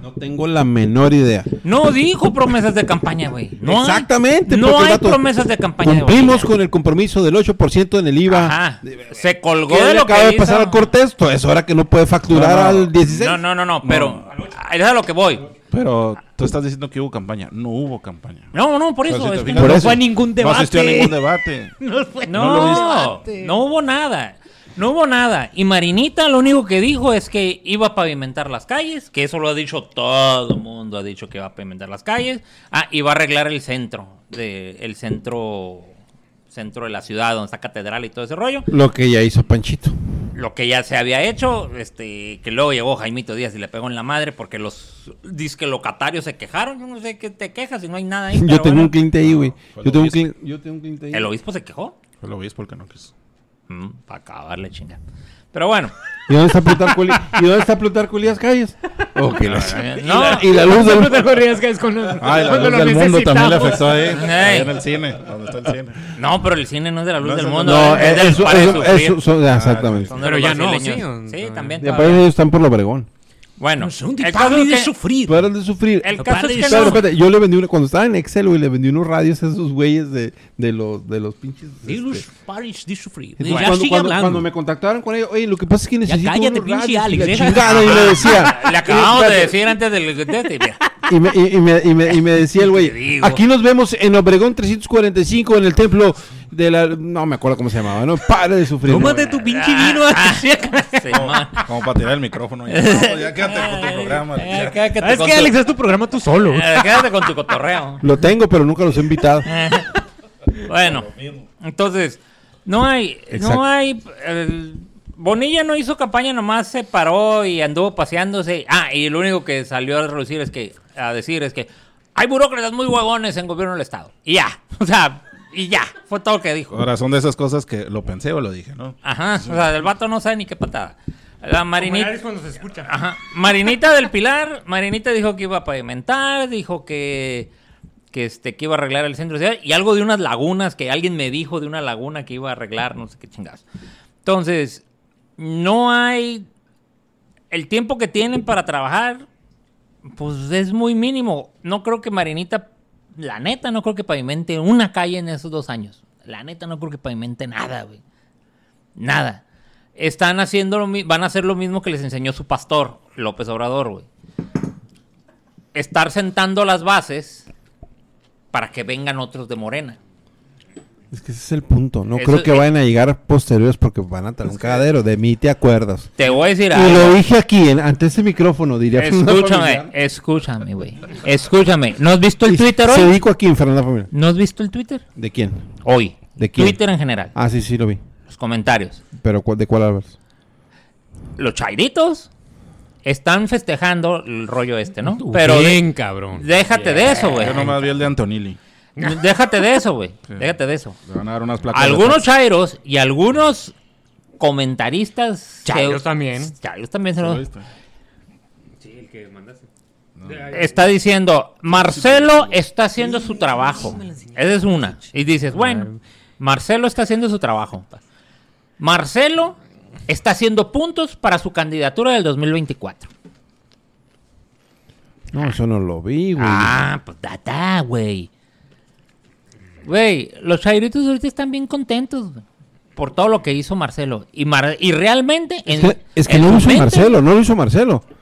No tengo la menor idea.
No dijo promesas de campaña, güey. No hay-
Exactamente.
no
porque,
hay
vato,
promesas de campaña. de
Cumplimos
Bonilla.
con el compromiso del 8% en el IVA.
Ajá. Se colgó
¿Qué
de lo que
acaba de
hizo.
pasar al Cortés? Todo es hora que no puede facturar
No, no.
al 16.
No, no, no, no, pero es a lo que voy.
Pero tú estás diciendo que hubo campaña. No hubo campaña.
No, no, por eso.
si te
es que
fijas-
Por
no
eso.
fue ningún
No
debate.
asistió a ningún debate.
No fue-
No,
No
no, hubo nada. No hubo nada. Y Marinita lo único que dijo es que iba a pavimentar las calles, que eso lo ha dicho todo el mundo, ha dicho que va a pavimentar las calles. Ah, y va a arreglar el centro, de, el centro, centro de la ciudad, donde está catedral y todo ese rollo.
Lo que ya hizo Panchito.
Lo que ya se había hecho, este, que luego llegó Jaimito Díaz y le pegó en la madre porque los disque locatarios se quejaron. Yo no sé qué te quejas si no hay nada ahí.
Yo tengo
bueno.
un cliente ahí, güey. Yo
el
tengo un cliente. Yo tengo un cliente ahí.
¿El obispo se quejó?
Fue lo obispo el que no quiso.
para acabarle chinga. Pero bueno.
¿Y dónde está Plutarco Elías? ¿Y dónde está Plutarco Elías Calles? Ok, la-
No,
Y la luz
No
del...
te corrías que es con los-
Ay, la
cuando
luz
lo
del mundo también le afectó ahí. Ahí en el cine, donde está el cine.
No, pero el cine no es de la luz
No
del
es de-
mundo.
No,
es, del
eso,
Para de
eso,
Sufrir.
eso son- ah, exactamente.
Son de
Pero ya no, sí,
Sí, también.
Y aparte ellos están por la
Bueno,
Son
el caso es que-
sufrir.
Eras de sufrir.
El caso es que no.
espérate, yo le vendí una, cuando estaba en Excel, güey, le vendí unos radios a esos güeyes de, de los, de los pinches. este,
Paris de sufrir.
Y cuando, cuando, cuando me contactaron con ellos, oye, lo que pasa es que necesito
cállate,
unos
pinche
radios", y
Alex, deja-
chingada, y le decía.
Le acabamos de decir antes del... de- de- de-
Y me, y, y me, y, me, y me decía el güey, aquí nos vemos en Obregón 345 en el templo de la... No me acuerdo cómo se llamaba, ¿no? Pare de sufrir.
Tómate tu pinche vino.
Ah. Simón.
Como para tirar el micrófono. Ya, No, ya quédate con tu programa.
Eh,
ya.
quédate
Ah, Es que
tu-
Alex es tu programa tú solo.
eh, Quédate con tu cotorreo.
Lo tengo, pero nunca los he invitado.
Bueno, entonces, no hay,
Exacto.
no hay, el- Bonilla no hizo campaña, nomás se paró y anduvo paseándose. Ah, y lo único que salió a reducir es que, a decir es que hay burócratas muy huevones en gobierno del estado. Y ya, o sea, y ya, fue todo lo que dijo.
Ahora, son de esas cosas que lo pensé o lo dije, ¿no?
Ajá, o sea, el vato no sabe ni qué patada. La Marinita.
cuando se escucha.
Ajá. Marinita del Pilar, Marinita dijo que iba a pavimentar, dijo que, que, este, que iba a arreglar el centro de y algo de unas lagunas, que alguien me dijo de una laguna que iba a arreglar, no sé qué chingados. Entonces, no hay... El tiempo que tienen para trabajar, pues es muy mínimo. No creo que Marinita, la neta, no creo que pavimente una calle en esos dos años. La neta, no creo que pavimente nada, güey. Nada. Están haciendo lo van a hacer lo mismo que les enseñó su pastor, López Obrador, güey. Estar sentando las bases para que vengan otros de Morena.
Es que ese es el punto. No
Eso-
creo que
eh,
vayan a llegar posteriores porque van a tener un cagadero. De mí te acuerdas.
Te voy a decir
Y
algo.
lo dije aquí, en- ante ese micrófono, diría.
Escúchame, escúchame, güey. Escúchame. ¿No has visto
Y
el Twitter
Se
hoy?
dijo aquí en Fernanda Familiar.
¿No has visto el Twitter?
¿De quién?
Hoy.
¿De quién?
Twitter en general.
Ah, sí, sí, lo vi.
Los comentarios.
Pero ¿cuál- ¿de cuál hablas?
Los chairitos están festejando el rollo este, ¿no? Pero de-
Bien, cabrón.
déjate de eso, güey.
Yo nomás vi el de Antonilli.
Déjate de eso, güey. Déjate de eso.
Le van a dar unas placas.
Algunos chairos y algunos comentaristas.
Chairos
se-
también.
Chairos también se
¿Lo
lo-
viste?
Sí, el que mandaste.
Está diciendo, Marcelo está haciendo su trabajo. Esa es una. Y dices, bueno, Marcelo está haciendo su trabajo. Marcelo está haciendo puntos para su candidatura del 2024.
No, eso no lo vi, güey.
Ah, pues data, güey. Güey, los chairitos ahorita están bien contentos por todo lo que hizo Marcelo. Y, Mar- y realmente...
es
en-
que, es que
en
no lo hizo
mente,
Marcelo, no lo hizo Marcelo.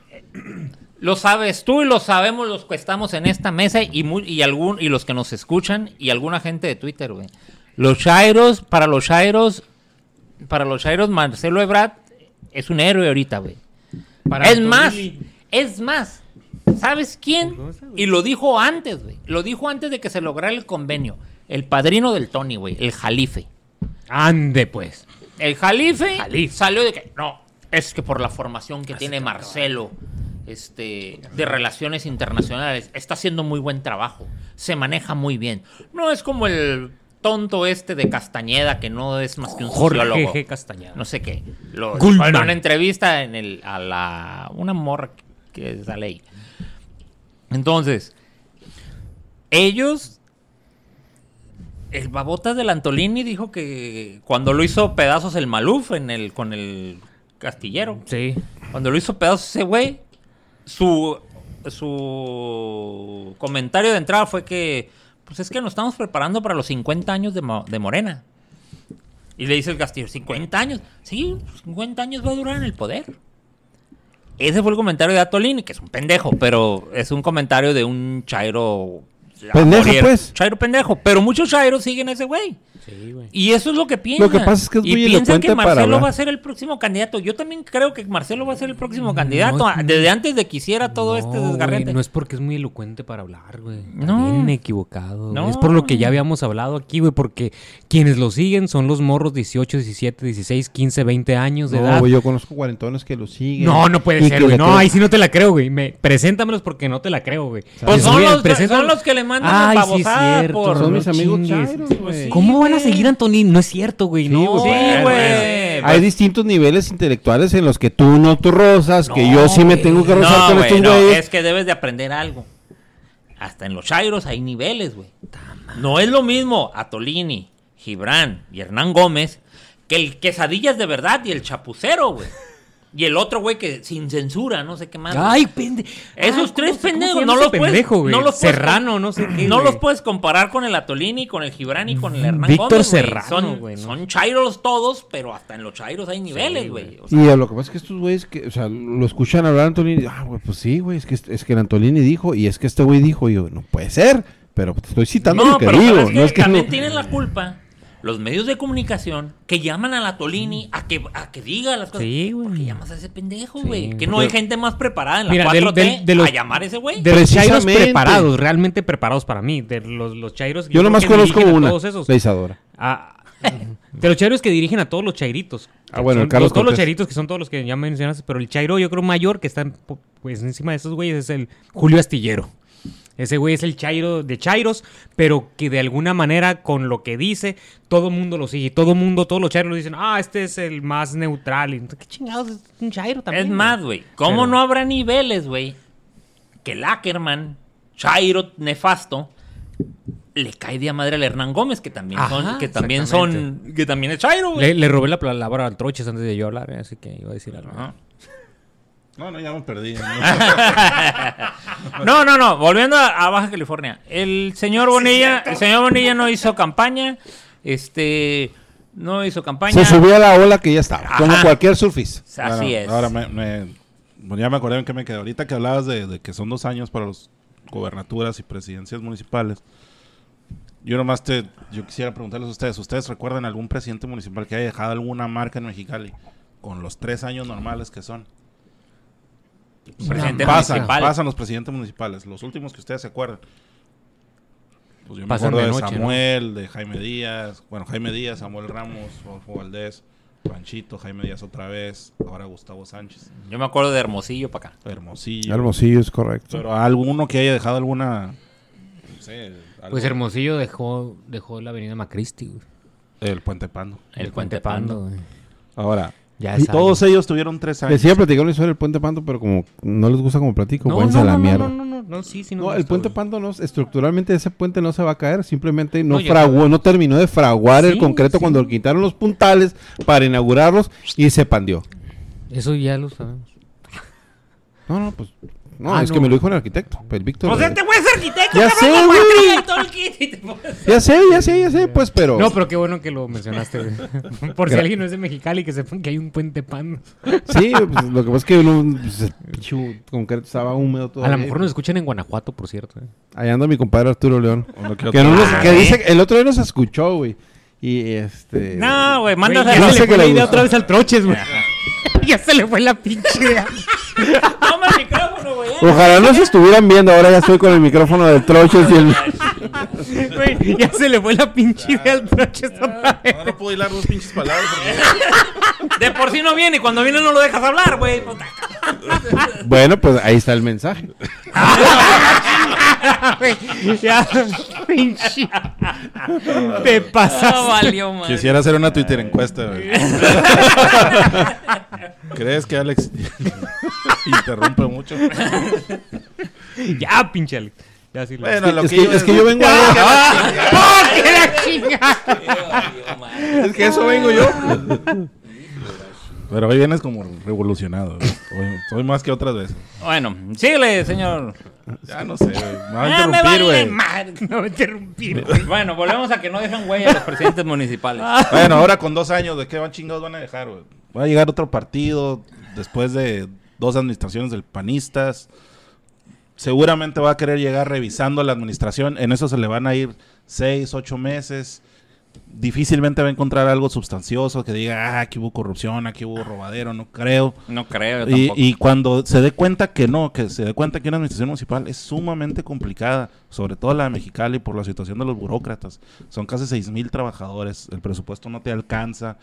Lo sabes tú y lo sabemos los que estamos en esta mesa y, y, algún, y los que nos escuchan y alguna gente de Twitter, güey. Los Shairos, para los Shairos, para los Shairos, Marcelo Ebrard es un héroe ahorita, güey.
Para
Es más, es más. ¿Sabes quién? Y lo dijo antes, güey. Lo dijo antes de que se lograra el convenio. El padrino del Tony, güey. El Jalife.
Ande, pues.
El Jalife,
Jalife.
salió de que no, es que por la formación que tiene Marcelo este de relaciones internacionales está haciendo muy buen trabajo, se maneja muy bien. No es como el tonto este de Castañeda que no es más que un
Jorge
sociólogo.
Castañeda.
No sé qué. Lo, en una entrevista en el a la una morra que sale ahí. Entonces, ellos el babotas del Antolini dijo que cuando lo hizo pedazos el Maluf en el con el castillero,
Sí.
cuando lo hizo pedazos ese güey, su su comentario de entrada fue que, pues es que nos estamos preparando para los 50 años de, de Morena. Y le dice el Castillo, ¿50 años? Sí, 50 años va a durar en el poder. Ese fue el comentario de Atolini, que es un pendejo, pero es un comentario de un chairo...
Pendejo,
morir.
pues.
Chairo pendejo, pero muchos chairos siguen a ese güey.
Sí, güey.
Y eso es lo que piensan.
Lo que pasa es que es
y
muy
piensan que Marcelo va a ser el próximo candidato. Yo también creo que Marcelo va a ser el próximo candidato.
no.
ah, Desde antes de que hiciera todo este desgarrete.
güey, no es porque es muy elocuente para hablar, güey.
No.
Bien equivocado. güey.
No.
Es por lo que ya habíamos hablado aquí, güey, porque quienes lo siguen son los morros 18, 17, 16, 15, 20 años de
No,
edad.
güey, yo conozco cuarentones que lo siguen.
No, no puede ser, güey. No, ahí sí no te la creo, güey. Me, preséntamelos porque no te la creo, güey.
Pues son
Güey,
los,
preséntame-
son los que le mandan
Ay,
la
sí,
babosada
cierto,
por...
Son mis amigos
chingues.
chairos, güey.
sí.
¿Cómo van a
güey.
seguir a Antonín? No es cierto, güey.
Sí,
no,
Sí,
Bueno,
güey.
Hay distintos niveles intelectuales en los que tú no tú rozas, que yo sí me
güey.
tengo que rozar
No,
con
güey,
estos
no,
güeyes.
es que debes de aprender algo. Hasta en los chairos hay niveles, güey. No es lo mismo Atolini, Gibran y Hernán Gómez que el quesadillas de verdad y el chapucero, güey. Y el otro, güey, que sin censura, no sé qué más.
Ay, pende...
Esos
Ay,
tres
¿cómo se- cómo se
pendejos, no los puedes-
pendejo, güey?
no los puedes-
Serrano, no sé qué.
no los puedes comparar con el Atolini, con el Gibran y con el Hernán
Víctor
Gómez. güey.
Serrano,
Son, son chairos todos, pero hasta en los chairos hay niveles, güey.
güey.
O sea,
Y a lo que pasa es que estos güeyes, que, o sea, lo escuchan hablar a Antolini. Ah, güey, pues sí, güey, es que, es que el Antolini dijo, y es que este güey dijo, y yo, no puede ser, pero te estoy citando
no,
lo que
pero
digo. No es que
también
no-
tienen la culpa los medios de comunicación que llaman a la Tolini a que, a que diga las cosas.
Sí, güey.
¿Por qué llamas a ese pendejo,
Sí.
güey? que no hay gente más preparada en la
Mira,
4T
del- del- de los-
a llamar a ese güey.
De los chairos preparados, realmente preparados para mí. De los, los chairos.
Yo nomás
que
conozco una,
Todos esos.
la Isadora.
Ah, de los chairos que dirigen a todos los chairitos.
Ah, bueno,
Son
el Carlos
los- Todos los chairitos que son todos los que ya mencionaste. Pero el chairo, yo creo mayor que está pues, encima de esos güeyes es el Julio Astillero. Ese güey es el chairo de chairos, pero que de alguna manera con lo que dice, todo mundo lo sigue. Todo mundo, todos los chairos dicen, ah, este es el más neutral. Y, ¿Qué chingados es un chairo también?
es más, güey. ¿Cómo
Pero-
no habrá niveles, güey? Que el Ackerman, Chairo nefasto, le cae de a madre al Hernán Gómez, que también son, que también son, que también es Chairo, güey.
Le, le robé la palabra al Troches antes de yo hablar, eh, así que iba a decir algo.
Ajá.
No, no, ya me perdí. ¿no?
No, no, no. Volviendo a, a Baja California. El señor Bonilla, el señor Bonilla no hizo campaña. Este, no hizo campaña.
Se subió a la ola que ya estaba, como cualquier surfista.
Así
Bueno,
es.
Ahora me, me- bueno, ya me acordé en que me quedé. Ahorita que hablabas de, de que son dos años para las gobernaturas y presidencias municipales. Yo nomás te, yo quisiera preguntarles a ustedes, ¿ustedes recuerdan algún presidente municipal que haya dejado alguna marca en Mexicali con los tres años normales que son?
Presidente
pasan,
municipal.
pasan los presidentes municipales, los últimos que ustedes se acuerdan. Pues yo me
Pasan
acuerdo de,
de noche, ¿no?
Samuel, de Jaime Díaz, bueno, Jaime Díaz, Samuel Ramos, Rodolfo Valdés, Panchito, Jaime Díaz otra vez, ahora Gustavo Sánchez,
Yo me acuerdo de Hermosillo para acá.
Hermosillo.
Hermosillo es correcto.
Pero alguno que haya dejado alguna, no sé, algo-
Pues Hermosillo dejó, dejó la avenida Macristi, güey.
el Puente Pando.
El Puente Pando.
güey.
Ahora,
Ya
y
es
todos ellos tuvieron tres años.
Les iba a platicar una historia del Puente Pando, pero como no les gusta como platico,
No, no,
a la
no, no,
mierda.
no, no, no, no, sí, sí.
No, el
gusta,
puente
güey.
Pando no, estructuralmente ese puente no se va a caer, simplemente no fraguó, no terminó de fraguar el concreto
sí.
cuando quitaron los puntales para inaugurarlos y se pandió.
Eso ya lo sabemos.
No, no, pues no,
Ah,
es que me lo dijo el arquitecto, el Víctor.
Pues este güey es arquitecto,
Ya
cabrón,
sé, güey.
y y
Ya sé, ya sé, ya sé, pues, pero
No, pero qué bueno que lo mencionaste, güey. Por si alguien no es de Mexicali, que sepan que hay un puente pan.
sí, pues, lo que pasa es que uno, pues, el pinche concreto estaba húmedo todo.
A lo mejor nos escuchan en Guanajuato, por cierto. eh.
Allá anda mi compadre Arturo León.
Que
no nos- que dice, el otro día nos escuchó, güey. Y este.
No, güey,
ya
a
no sé
le
le
idea otra vez al troches, güey. ya se le fue la pinche idea.
Toma el micrófono, güey. eh.
Ojalá nos estuvieran viendo. Ahora ya estoy con el micrófono del Troches y el.
Güey, ya se le fue la pinche idea al troches otra vez.
No, no puedo hilar dos pinches palabras porque
De por sí no viene y cuando viene no lo dejas hablar, güey.
Bueno, pues ahí está el mensaje.
Ya, pinche. Te
No
pasas.
valió, man.
Quisiera hacer una Twitter encuesta, güey. ¿Crees que Alex interrumpe mucho?
Ya, pinche Alex. Ya sí lo
Bueno, lo
Es
que,
que,
yo
es que yo vengo a.
¡Oh, qué la chingada!
Es que eso vengo yo.
Pero hoy vienes como revolucionado. Hoy, hoy más que otras veces.
Bueno, síguele, señor.
Ya no sé, güey. Me va a
Ah, me
interrumpir,
vale
güey.
madre. No me interrumpir. Bueno, volvemos a que no dejan huella a los presidentes municipales.
Bueno, ahora con dos años, ¿de qué van chingados van a dejar, güey? Va a llegar otro partido después de dos administraciones del panistas. Seguramente va a querer llegar revisando la administración. En eso se le van a ir seis, ocho meses. Difícilmente va a encontrar algo sustancioso que diga, ah, aquí hubo corrupción, aquí hubo robadero, no creo.
No creo, yo
Y, y cuando se dé cuenta que no, que se dé cuenta que una administración municipal es sumamente complicada, sobre todo la de Mexicali por la situación de los burócratas. Son casi 6 mil trabajadores, el presupuesto no te alcanza,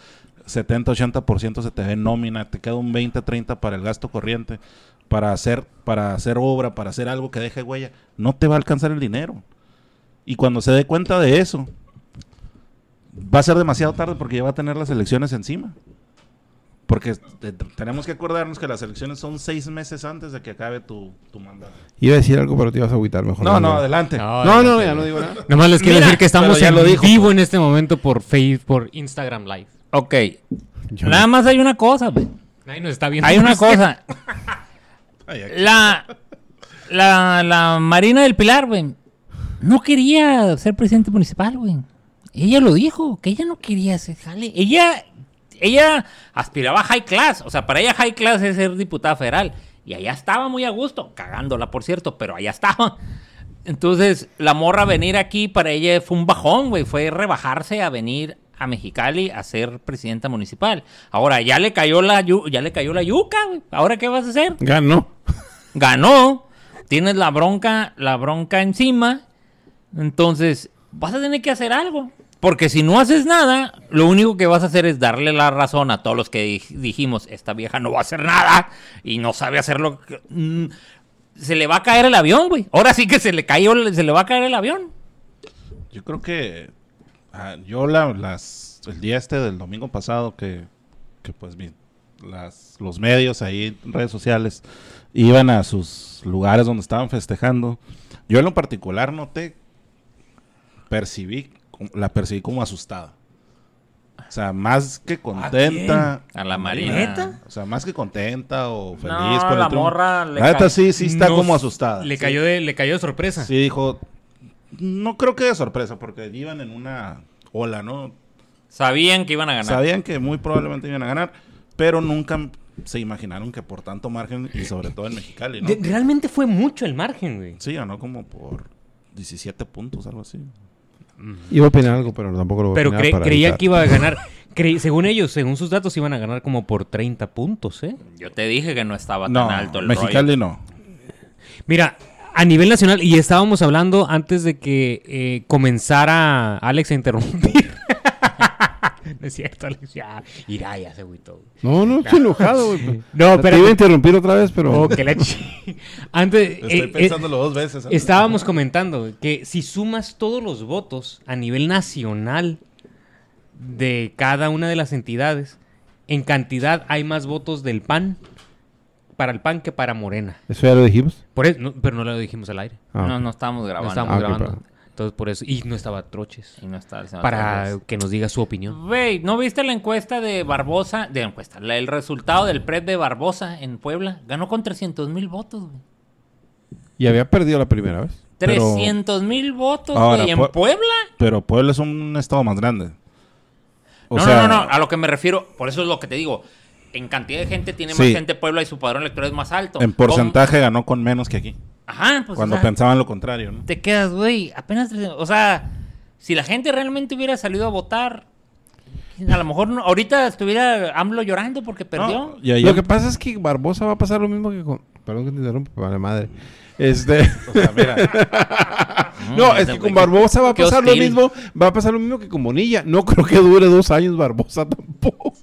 70-80% se te ve nómina, te queda un 20-30 para el gasto corriente, para hacer, para hacer obra, para hacer algo que deje huella, no te va a alcanzar el dinero. Y cuando se dé cuenta de eso, va a ser demasiado tarde porque ya va a tener las elecciones encima. Porque te- tenemos que acordarnos que las elecciones son seis meses antes de que acabe tu, tu mandato.
Iba a decir algo, pero te ibas a agüitar mejor.
No, no, adelante.
No, no, ya no digo nada.
Nomás les quiero
Mira,
decir que estamos en
lo dijo,
vivo en este momento por Facebook, por Instagram Live.
Ok.
Yo
Nada
no.
más hay una cosa, güey.
Ahí nos está viendo.
Hay una cosa.
Ay.
La, la, la Marina del Pilar, güey, no quería ser presidente municipal, güey. Ella lo dijo, que ella no quería ser jale. Ella, ella aspiraba a high class. O sea, para ella high class es ser diputada federal. Y allá estaba muy a gusto, cagándola, por cierto, pero allá estaba. Entonces, la morra venir aquí para ella fue un bajón, güey. Fue rebajarse a venir a Mexicali a ser presidenta municipal. Ahora, ya le cayó la, ya le cayó la yuca, güey. ¿Ahora qué vas a hacer?
Ganó.
ganó, tienes la bronca, la bronca encima, entonces vas a tener que hacer algo. Porque si no haces nada, lo único que vas a hacer es darle la razón a todos los que dij- dijimos, esta vieja no va a hacer nada y no sabe hacerlo. Mm, Se le va a caer el avión, güey. Ahora sí que se le cayó, se le va a caer el avión.
Yo creo que ah, yo la, las, el día este del domingo pasado que, que pues mi- las, los medios ahí en redes sociales iban a sus lugares donde estaban festejando. Yo en lo particular noté, percibí, la percibí como asustada. O sea, más que contenta.
A la Marina.
O sea, más que contenta o feliz
No,
por el
la morra le
La neta sí, sí está
Nos-
como asustada.
Le
Sí.
cayó de, le cayó de sorpresa.
Sí, dijo. No creo que de sorpresa, porque iban en una ola, ¿no?
Sabían que iban a ganar.
Sabían que muy probablemente iban a ganar, pero nunca se imaginaron que por tanto margen, y sobre todo en Mexicali, ¿no?
De- realmente fue mucho el margen, güey.
Sí, ganó como por 17 puntos, algo así.
Iba a opinar algo, pero tampoco lo voy a
Pero
opinar
cre-
para
creía
evitar.
que iba a ganar. cre- según ellos, según sus datos, iban a ganar como por 30 puntos, ¿eh?
Yo te dije que no estaba
No,
tan alto el
Mexicali
rollo.
no.
Mira, a nivel nacional, y estábamos hablando antes de que eh, comenzara Alex a interrumpir. no es cierto, Alex, ya. Irá, ya se agüitó.
No, no, estoy enojado, güey.
No,
Te
pero.
iba a interrumpir otra vez, pero...
Oh, que la chi- Antes.
Estoy
eh, eh,
pensándolo dos veces. antes.
Estábamos comentando que si sumas todos los votos a nivel nacional de cada una de las entidades, en cantidad hay más votos del PAN para el PAN que para Morena.
¿Eso ya lo dijimos?
Por eso, no- pero no lo dijimos al aire.
Ah,
No, no estábamos
No
grabando.
estábamos
Ah,
grabando.
perdón.
Entonces, por eso. Y no estaba Troches.
Y no el señor
Para que nos diga su opinión.
Güey, ¿no viste la encuesta de Barbosa? De encuesta, la- el resultado del PREP de Barbosa en Puebla. Ganó con 300 mil votos, güey.
Y había perdido la primera vez.
Pero-
300 mil votos,
Ahora,
güey, en
Pue-
Puebla.
Pero Puebla es un estado más grande. O
no,
sea,
no, no, no, a lo que me refiero, por eso es lo que te digo. En cantidad de gente tiene más
Sí.
gente Puebla y su padrón electoral es más alto.
En porcentaje ganó con menos que aquí.
Ajá, pues.
cuando
o sea,
pensaban lo contrario, ¿no?
te quedas, güey, apenas. O sea, si la gente realmente hubiera salido a votar, a lo mejor no- ahorita estuviera AMLO llorando porque perdió.
No, y ayer-
Lo que pasa es que Barbosa va a pasar lo mismo que con... Perdón que te interrumpa, vale madre. Este...
o sea, mira,
No,
Mm,
es que con Barbosa va a pasar lo mismo, va a pasar lo mismo que con Bonilla. No creo que dure dos años Barbosa tampoco.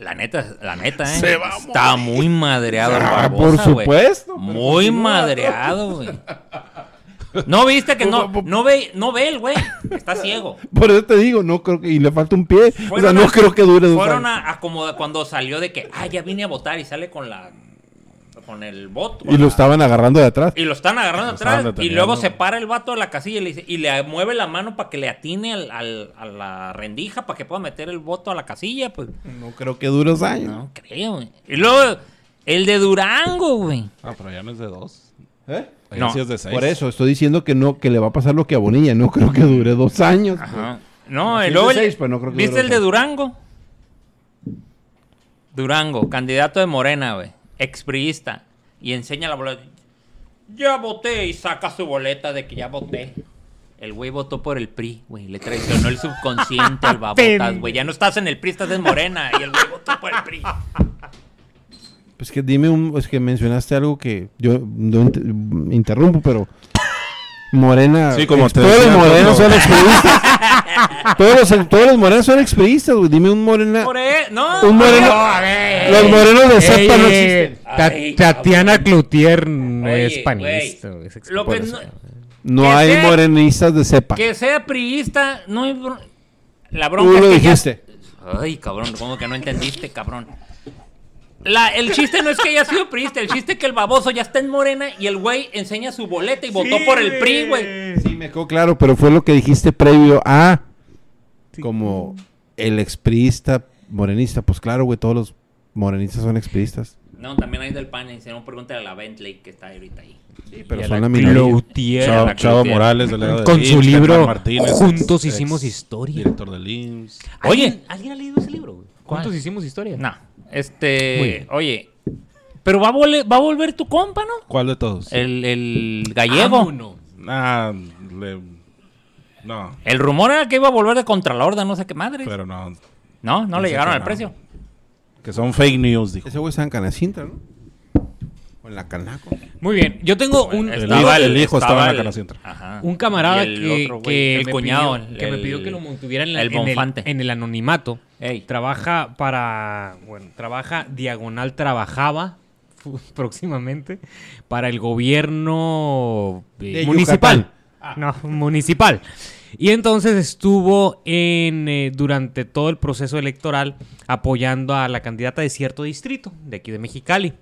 La neta, la neta, ¿eh?
Se va a
Está muy madreado el
Ah,
Barbosa,
por supuesto,
Muy
continúa.
madreado, güey. ¿No viste que no, no ve, no ve el güey? Está ciego.
Por eso te digo, no creo que... Y le falta un pie. o sea, no
a-
creo que dure dos
Fueron
años.
a, a como cuando salió de que, ah, ya vine a votar y sale con la... con el voto.
Y lo estaban agarrando de atrás.
Y lo están agarrando
Lo
atrás.
estaban
Y luego se para el vato de la casilla y le, dice, y le mueve la mano para que le atine al- al- a la rendija para que pueda meter el voto a la casilla. Pues
No creo que dure dos años.
no creo, güey. Y luego el de Durango, güey.
Ah, pero ya no es de dos.
¿Eh?
No,
sí es de seis.
Por eso estoy diciendo que no, que le va a pasar lo que a Bonilla. No creo que dure dos años.
Ajá. No,
Sí
y
es
luego
de
el-
seis, pero no creo que
¿Viste el de Durango? Durango, candidato de Morena, güey. Expriista. Y enseña la boleta. Ya voté y saca su boleta de que ya voté. El güey votó por el PRI, güey. Le traicionó el subconsciente al babotas, güey. Ya no estás en el PRI, estás en Morena. Y el güey votó por el PRI.
Pues que dime un, es que mencionaste algo que yo no inter- interrumpo, pero Morena,
Sí, como
ex-
te
todos los morenos
como-
son expriistas. todos, los, todos los morenos son expriistas, güey. Dime un morena,
More- No,
un moreno.
no, a ver.
Los morenos de cepa no existen.
Ay,
Tatiana Cloutier no
Oye,
es panista.
güey,
es
Lo que no-
No
que
hay
sea-
morenistas de cepa.
Que sea priista, no hay bron- La
Tú
bronca
lo
es que ya-
dijiste.
Ay, cabrón, ¿cómo que no entendiste, cabrón? La, el chiste no es que haya sido priista, el chiste es que el baboso ya está en Morena y el güey enseña su boleta y votó por el PRI, güey.
Sí, me quedó claro, pero fue lo que dijiste previo a como el expriista morenista. Pues claro, güey, todos los morenistas son expriistas.
No, también hay del PAN, y si no, pregúntale a la Bentley que está ahorita ahí.
Sí, pero son
la
la minoría.
Cloutier.
Chavo,
la
Chavo
Cloutier.
Morales, de
Con su libro,
Martínez,
Juntos
ex-
hicimos historia.
Director del IMSS.
Oye.
¿Alguien, ¿alguien ha leído ese libro? ¿Cuántos hicimos historia?
No, este.
bien.
Oye, pero va a, volver, va a volver tu compa, ¿no?
¿Cuál de todos?
El, el gallego.
Vámonos.
Ah, le- no,
El rumor era que iba a volver de Contralor de no sé qué madre.
pero no.
no, no le
Dice
llegaron
que
al
no.
precio.
Que son fake news, dijo.
Ese güey está en Canacintra, ¿no? En la Canaco.
Muy bien, yo tengo un,
el hijo- el hijo estaba en la.
Ajá.
un camarada
el
que,
otro güey,
que
el
me
cuñado,
pidió, que me
el-
pidió que lo mantuviera en, la-
el
en el,
Bonfante.
en el anonimato.
Ey.
Trabaja para, bueno, trabaja diagonal trabajaba próximamente para el gobierno eh,
De
municipal. No, municipal. Y entonces estuvo en eh, durante todo el proceso electoral apoyando a la candidata de cierto distrito de aquí de Mexicali.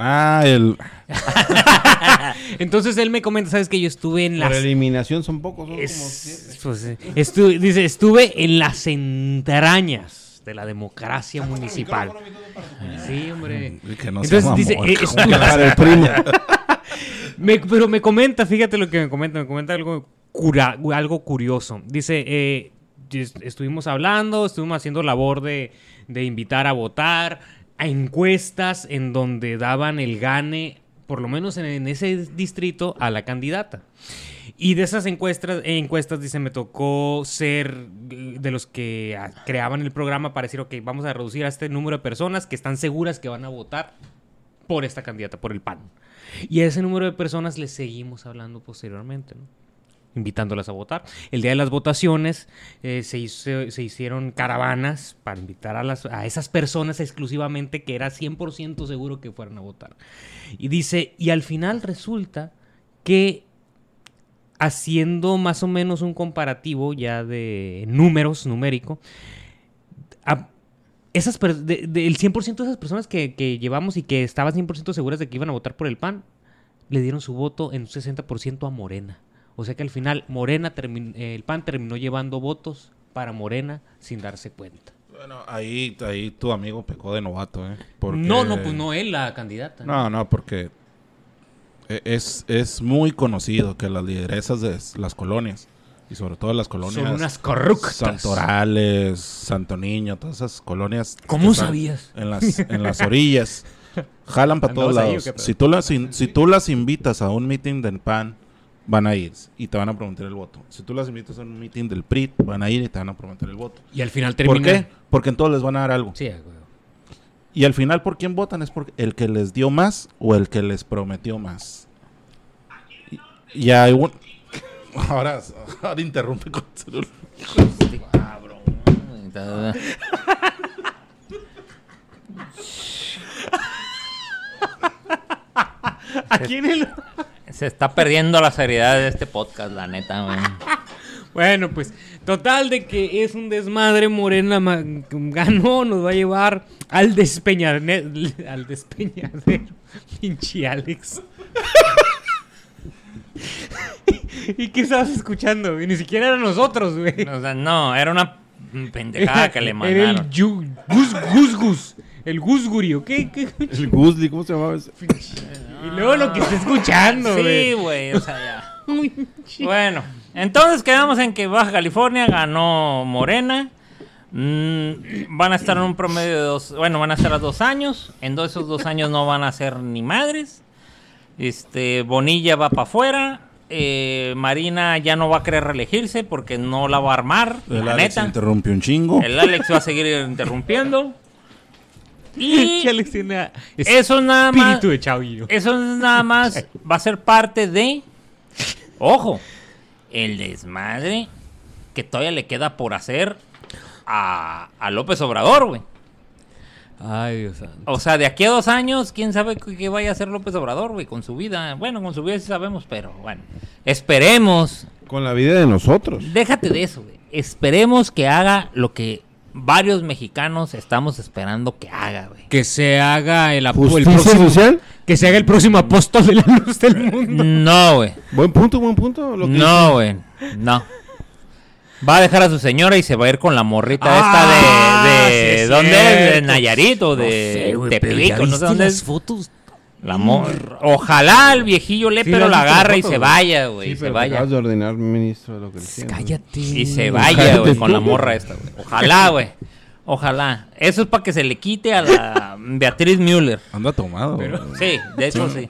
Ah, el.
Entonces él me comenta, sabes que yo estuve en
Por
las
eliminación son pocos, son como
Es- pues, eh, estu- dice, estuve en las entrañas de la democracia municipal. Sí, hombre.
Que no
Entonces dice, eh,
Para el primo.
me- pero me comenta, fíjate lo que me comenta, me comenta algo, cura- algo curioso. Dice, eh, est- estuvimos hablando, estuvimos haciendo labor de, de invitar a votar, a encuestas en donde daban el gane, por lo menos en, ese distrito, a la candidata. Y de esas encuestas, eh, encuestas, dice, me tocó ser de los que ah, creaban el programa para decir, ok, vamos a reducir a este número de personas que están seguras que van a votar por esta candidata, por el PAN. Y a ese número de personas les seguimos hablando posteriormente, ¿no? Invitándolas a votar. El día de las votaciones eh, se, se hicieron caravanas para invitar a, las, a esas personas exclusivamente que era 100% seguro que fueran a votar. Y dice, y al final resulta que haciendo más o menos un comparativo ya de números, numérico, a- esas de- de- el 100% de esas personas que, que llevamos y que estaban 100% seguras de que iban a votar por el PAN, le dieron su voto en un 60% a Morena. O sea que al final Morena el PAN terminó llevando votos para Morena sin darse cuenta.
Bueno, ahí, ahí tu amigo pecó de novato, ¿eh? Porque-
No, no, pues no él, la candidata.
No, no, porque e- es, es muy conocido que las lideresas de las colonias, y sobre todo las colonias
Son unas corruptas.
Santorales, Santo Niño, todas esas colonias.
¿Cómo sabías?
En las, en las orillas. Jalan para todos
¿Andabas ahí o
lados. Si tú, las in- si tú las invitas a un meeting del PAN, van a ir y te van a prometer el voto. Si tú las invitas a un meeting del PRI, van a ir y te van a prometer el voto.
Y al final termina...
¿Por qué? Porque en todos les van a dar algo.
Sí, güey.
Y al final, ¿por quién votan? ¿Es por el que les dio más o el que les prometió más? Y, y hay un... Ahora, ahora interrumpe con el celular.
Cabrón.
Aquí en el...
Se está perdiendo la seriedad de este podcast, la neta, güey.
Bueno, pues, total de que es un desmadre. Morena ganó, nos va a llevar al despeñadero. Al despeñadero. Pinche Alex. ¿Y qué estabas escuchando? güey? Ni siquiera era nosotros, güey.
O sea, no, era una pendejada que le
Era
mandaron.
el yu- gus gus gus. El gusguri, ¿o qué? ¿Qué?
El Guzli, ¿cómo se llamaba ese?
Y luego lo que está escuchando,
Sí,
güey.
güey, o sea, ya. Bueno, entonces quedamos en que Baja California ganó Morena. Mm, van a estar en un promedio de dos, bueno, van a estar a dos años. En dos, esos dos años no van a ser ni madres. Este, Bonilla va para afuera. Eh, Marina ya no va a querer reelegirse porque no la va a armar.
El
la
Alex
neta.
interrumpe un chingo.
El Alex va a seguir interrumpiendo. Y
Pinche Alex tiene
eso nada más.
espíritu de chavillo.
Eso nada más va a ser parte de. Ojo, el desmadre que todavía le queda por hacer a, a López Obrador, güey.
Ay, Dios santo.
O sea, de aquí a dos años, quién sabe qué qué vaya a hacer López Obrador, güey, con su vida. Bueno, con su vida sí sabemos, pero bueno. Esperemos.
Con la vida de nosotros.
Déjate de eso, güey. Esperemos que haga lo que varios mexicanos estamos esperando que haga, güey.
Que se haga el, el
¿Justicia
próximo,
social?
que se haga el próximo apóstol de la luz del mundo.
No, güey.
Buen punto, buen punto. Lo que
No, güey. No. Va a dejar a su señora y se va a ir con la morrita
Ah,
esta de.
sí
de
es
¿Dónde es? De. Nayarit o
No
de
sé, güey, pero
Tepic,
¿ya
o no sé dónde
las fotos?
La mor- Ojalá el viejillo le
Sí,
pero
¿has
la agarra y se vaya, güey.
Sí,
se
pero
vaya.
acabas de ordenar ministro de lo que decía.
Cállate.
Y se vaya, güey, con la morra esta, güey. Ojalá, güey. Ojalá. Eso es para que se le quite a la Beatriz Müller.
Anda tomado. güey.
Sí, de hecho sí.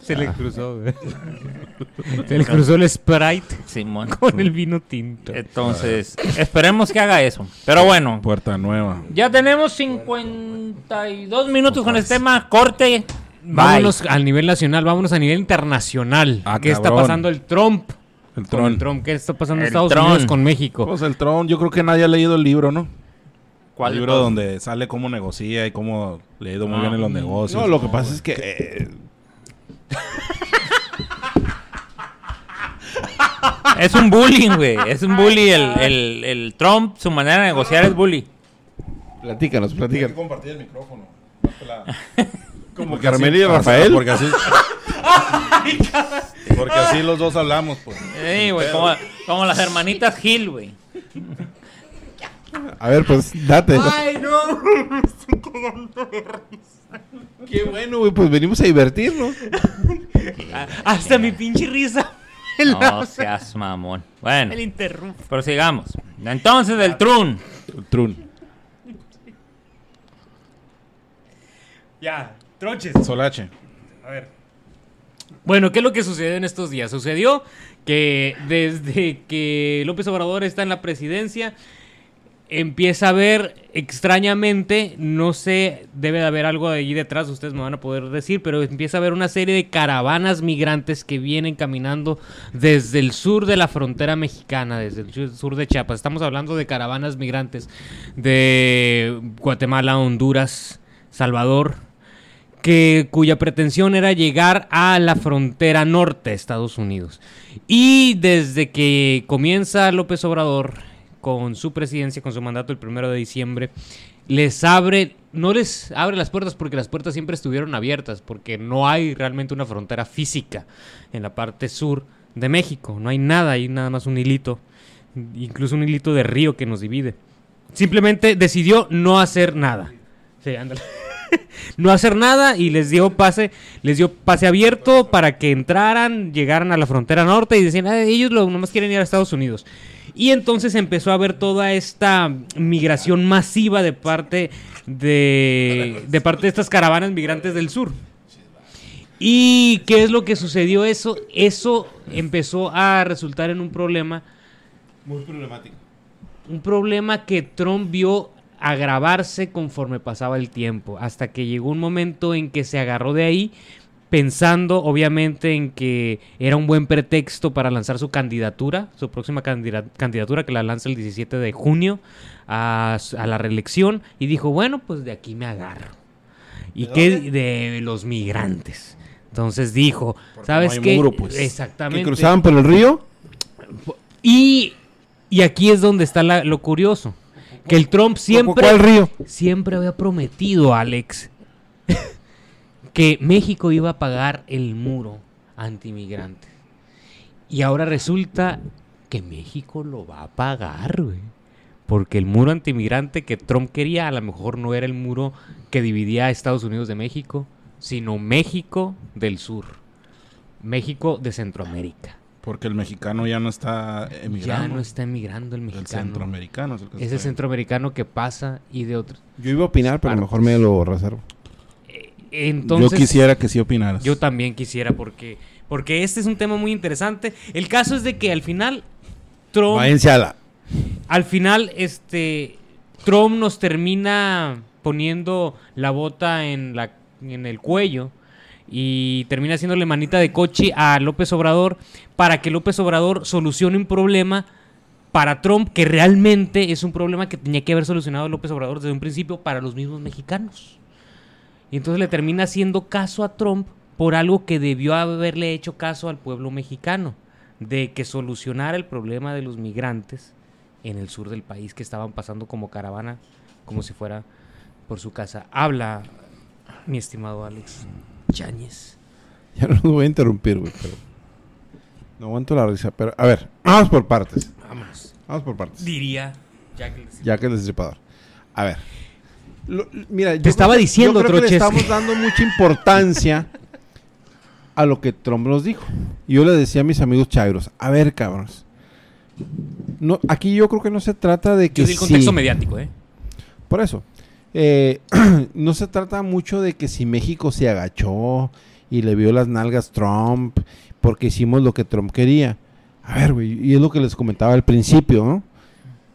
Se le cruzó, güey. Se le cruzó el Sprite
Simón.
con el vino tinto.
Entonces, esperemos que haga eso. Pero bueno,
Puerta nueva.
Ya tenemos 52 minutos con este tema. Corte. Bye.
Vámonos al nivel nacional, vámonos a nivel internacional.
Ah,
¿Qué está pasando el Trump?
El
Con
tron.
el Trump, ¿qué está pasando en
El
Estados
Tron.
Unidos con México?
Pues el tron, yo creo que nadie ha leído el libro, ¿no?
¿Cuál
el libro donde sale cómo negocia y cómo le ha ido muy
Ah.
bien en los negocios.
No, lo que pasa es que. eh,
Es un bullying, güey. Es un bully. El, el, el Trump, su manera de negociar es bully.
platícanos, platícanos.
compartir el micrófono.
Como Carmela y Rafael.
Porque así. porque así los dos hablamos, pues.
Sí, güey. Como, como las hermanitas Gil, güey.
A ver, pues date.
Ay, no.
Qué bueno, güey. Pues venimos a divertirnos.
Hasta mi pinche risa.
No seas mamón. Bueno,
El interrumpe.
prosigamos. Entonces, el Trun.
El trun.
Ya, troches.
Solache.
A ver. Bueno, ¿qué es lo que sucedió en estos días? Sucedió que desde que López Obrador está en la presidencia, empieza a ver extrañamente, no sé, debe de haber algo allí detrás, ustedes me van a poder decir, pero empieza a haber una serie de caravanas migrantes que vienen caminando desde el sur de la frontera mexicana, desde el sur- sur de Chiapas. Estamos hablando de caravanas migrantes de Guatemala, Honduras, Salvador, que cuya pretensión era llegar a la frontera norte de Estados Unidos. Y desde que comienza López Obrador con su presidencia, con su mandato el primero de diciembre, les abre, no les abre las puertas porque las puertas siempre estuvieron abiertas, porque no hay realmente una frontera física en la parte sur de México, no hay nada, hay nada más un hilito, incluso un hilito de río que nos divide. Simplemente decidió no hacer nada. Sí, ándale no hacer nada y les dio pase, les dio pase abierto para que entraran, llegaran a la frontera norte y decían, "Ah, ellos lo, nomás quieren ir a Estados Unidos. Y entonces empezó a haber toda esta migración masiva de parte de, de parte de estas caravanas migrantes del sur. ¿Y qué es lo que sucedió eso? Eso empezó a resultar en un problema
Muy problemático.
un problema que Trump vio agravarse conforme pasaba el tiempo, hasta que llegó un momento en que se agarró de ahí, pensando obviamente en que era un buen pretexto para lanzar su candidatura, su próxima candida- candidatura que la lanza el 17 de junio a, la reelección, y dijo, bueno, pues de aquí me agarro. ¿Y
¿De
qué?
dónde?
De los migrantes. Entonces dijo,
Porque
¿sabes
no
qué?
muro, pues.
¿Que
Exactamente.
cruzaban por el río?
Y Y aquí es donde está la- lo curioso. Que el Trump siempre,
¿Cuál río?
siempre había prometido, Alex, que México iba a pagar el muro antimigrante. Y ahora resulta que México lo va a pagar, güey. Porque el muro antimigrante que Trump quería a lo mejor no era el muro que dividía a Estados Unidos de México, sino México del sur. México de Centroamérica.
Porque el mexicano ya no está emigrando.
Ya no está emigrando el
El
mexicano.
centroamericano es el que
Ese
está-
centroamericano que pasa y de otros.
Yo iba a opinar, pero
Partes.
mejor me lo reservo.
Entonces,
Yo quisiera que sí opinaras.
Yo también quisiera porque porque este es un tema muy interesante. El caso es de que al final Trump
Váyanse a la...
al final este Trump nos termina poniendo la bota en la en el cuello y termina haciéndole manita de coche a López Obrador para que López Obrador solucione un problema para Trump que realmente es un problema que tenía que haber solucionado López Obrador desde un principio para los mismos mexicanos. Y entonces le termina haciendo caso a Trump por algo que debió haberle hecho caso al pueblo mexicano, de que solucionara el problema de los migrantes en el sur del país que estaban pasando como caravana, como si fuera por su casa. Habla, mi estimado Alex Yáñez.
Ya no los voy a interrumpir, güey, pero... No aguanto la risa, pero... A ver, vamos por partes.
Vamos.
Vamos por partes.
Diría Jack el
Ya que el destripador. A ver. Lo- mira, yo
Te estaba
creo
diciendo,
yo creo que le estamos dando mucha importancia a lo que Trump nos dijo. Y yo le decía a mis amigos chairos, a ver, cabrones. No, aquí yo creo que no se trata de que
Yo di el contexto
sí-
mediático, ¿eh?
Por eso. Eh, no se trata mucho de que si México se agachó y le vio las nalgas Trump porque hicimos lo que Trump quería. A ver, güey, y es lo que les comentaba al principio, ¿no?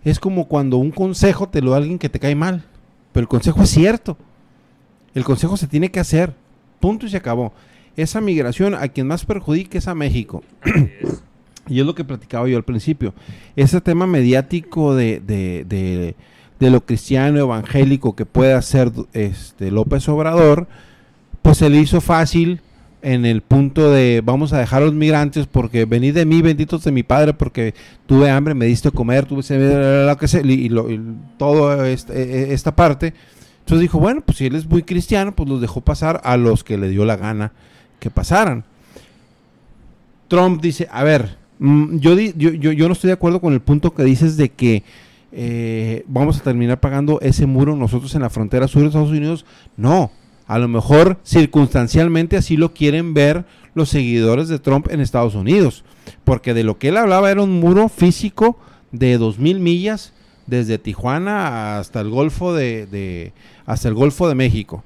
Es como cuando un consejo te lo da alguien que te cae mal. Pero el consejo es cierto. El consejo se tiene que hacer. Punto y se acabó. Esa migración a quien más perjudique es a México. y es lo que platicaba yo al principio. Ese tema mediático de, de, de- de lo cristiano evangélico que puede hacer este López Obrador, pues se le hizo fácil en el punto de vamos a dejar a los migrantes porque venid de mí, benditos de mi padre, porque tuve hambre, me diste comer, tuve y, y todo este- esta parte. Entonces dijo, bueno, pues si él es muy cristiano, pues los dejó pasar a los que le dio la gana que pasaran. Trump dice, a ver, mm, yo, yo, yo no estoy de acuerdo con el punto que dices de que eh, vamos a terminar pagando ese muro nosotros en la frontera sur de Estados Unidos. No, a lo mejor circunstancialmente así lo quieren ver los seguidores de Trump en Estados Unidos. Porque de lo que él hablaba era un muro físico de 2.000 millas desde Tijuana hasta el Golfo de, de- hasta el Golfo de México.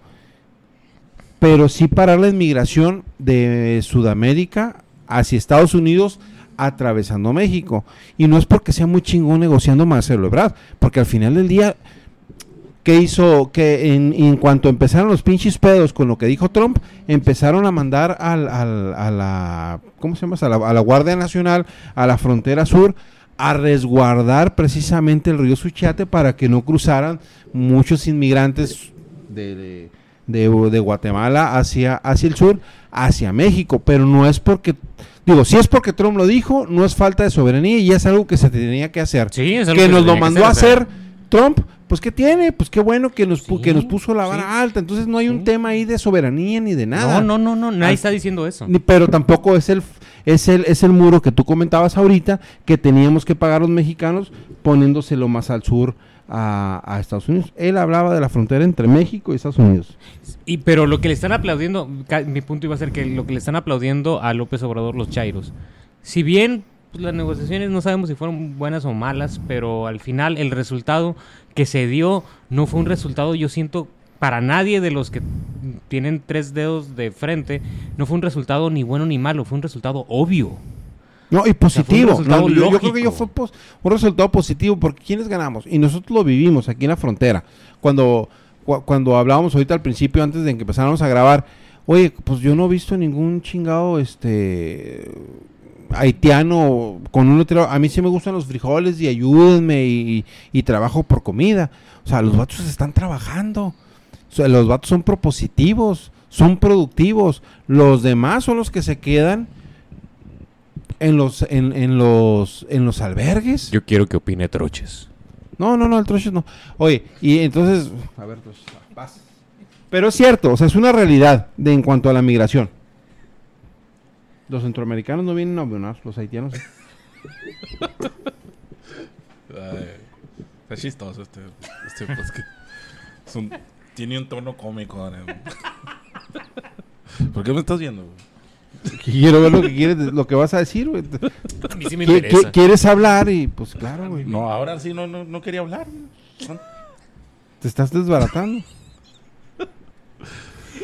Pero sí parar la inmigración de Sudamérica hacia Estados Unidos atravesando México. Y no es porque sea muy chingón negociando Marcelo Ebrard, porque al final del día, ¿qué hizo? Que en, cuanto empezaron los pinches pedos con lo que dijo Trump, empezaron a mandar al, al- a la, ¿cómo se llama? A la, a la Guardia Nacional, a la frontera sur, a resguardar precisamente el río Suchiate para que no cruzaran muchos inmigrantes de, de, de- de Guatemala hacia, hacia el sur, hacia México, pero no es porque, digo, si es porque Trump lo dijo, no es falta de soberanía y es algo que se tenía que hacer.
Sí, es algo
que
que
nos lo mandó a
hacer,
Trump, pues ¿qué tiene? Pues qué bueno que nos,
Sí,
que nos puso la vara
sí.
alta, entonces no hay un tema ahí de soberanía ni de nada.
No, no, no, no, nadie está diciendo eso.
Ni- pero tampoco es el es el es el muro que tú comentabas ahorita que teníamos que pagar los mexicanos poniéndoselo más al sur a, Estados Unidos. Él hablaba de la frontera entre México y Estados Unidos.
Y pero lo que le están aplaudiendo, mi punto iba a ser que lo que le están aplaudiendo a López Obrador los chairos, si bien pues, las negociaciones no sabemos si fueron buenas o malas, pero al final el resultado que se dio no fue un resultado, yo siento, para nadie de los que tienen tres dedos de frente, no fue un resultado ni bueno ni malo, fue un resultado obvio.
No, y positivo. No, yo, yo creo que yo fue pos- un resultado positivo porque ¿quiénes ganamos? Y nosotros lo vivimos aquí en la frontera. Cuando, cu- cuando hablábamos ahorita al principio, antes de que empezáramos a grabar, oye, pues yo no he visto ningún chingado este haitiano con un letrero. A mí sí me gustan los frijoles y ayúdenme y, y trabajo por comida. O sea, los vatos están trabajando. O sea, los vatos son propositivos, son productivos. Los demás son los que se quedan en los, en, en los, en los albergues.
Yo quiero que opine Troches.
No, no, no, el Troches no. Oye, y entonces, a ver, Troches, vas. Pero es cierto, o sea, es una realidad de en cuanto a la migración. Los centroamericanos no vienen a abonar, los haitianos. sí.
Ay, está chistoso este, este podcast. Es un- tiene un tono cómico. Daniel. ¿Por qué me estás viendo? güey?
Quiero ver lo que quieres, lo que vas a decir, güey.
A mí sí me
¿Qui-
interesa.
qui- ¿Quieres hablar? Y pues claro, güey.
No, ahora sí no, no, no quería hablar. güey.
Te estás desbaratando.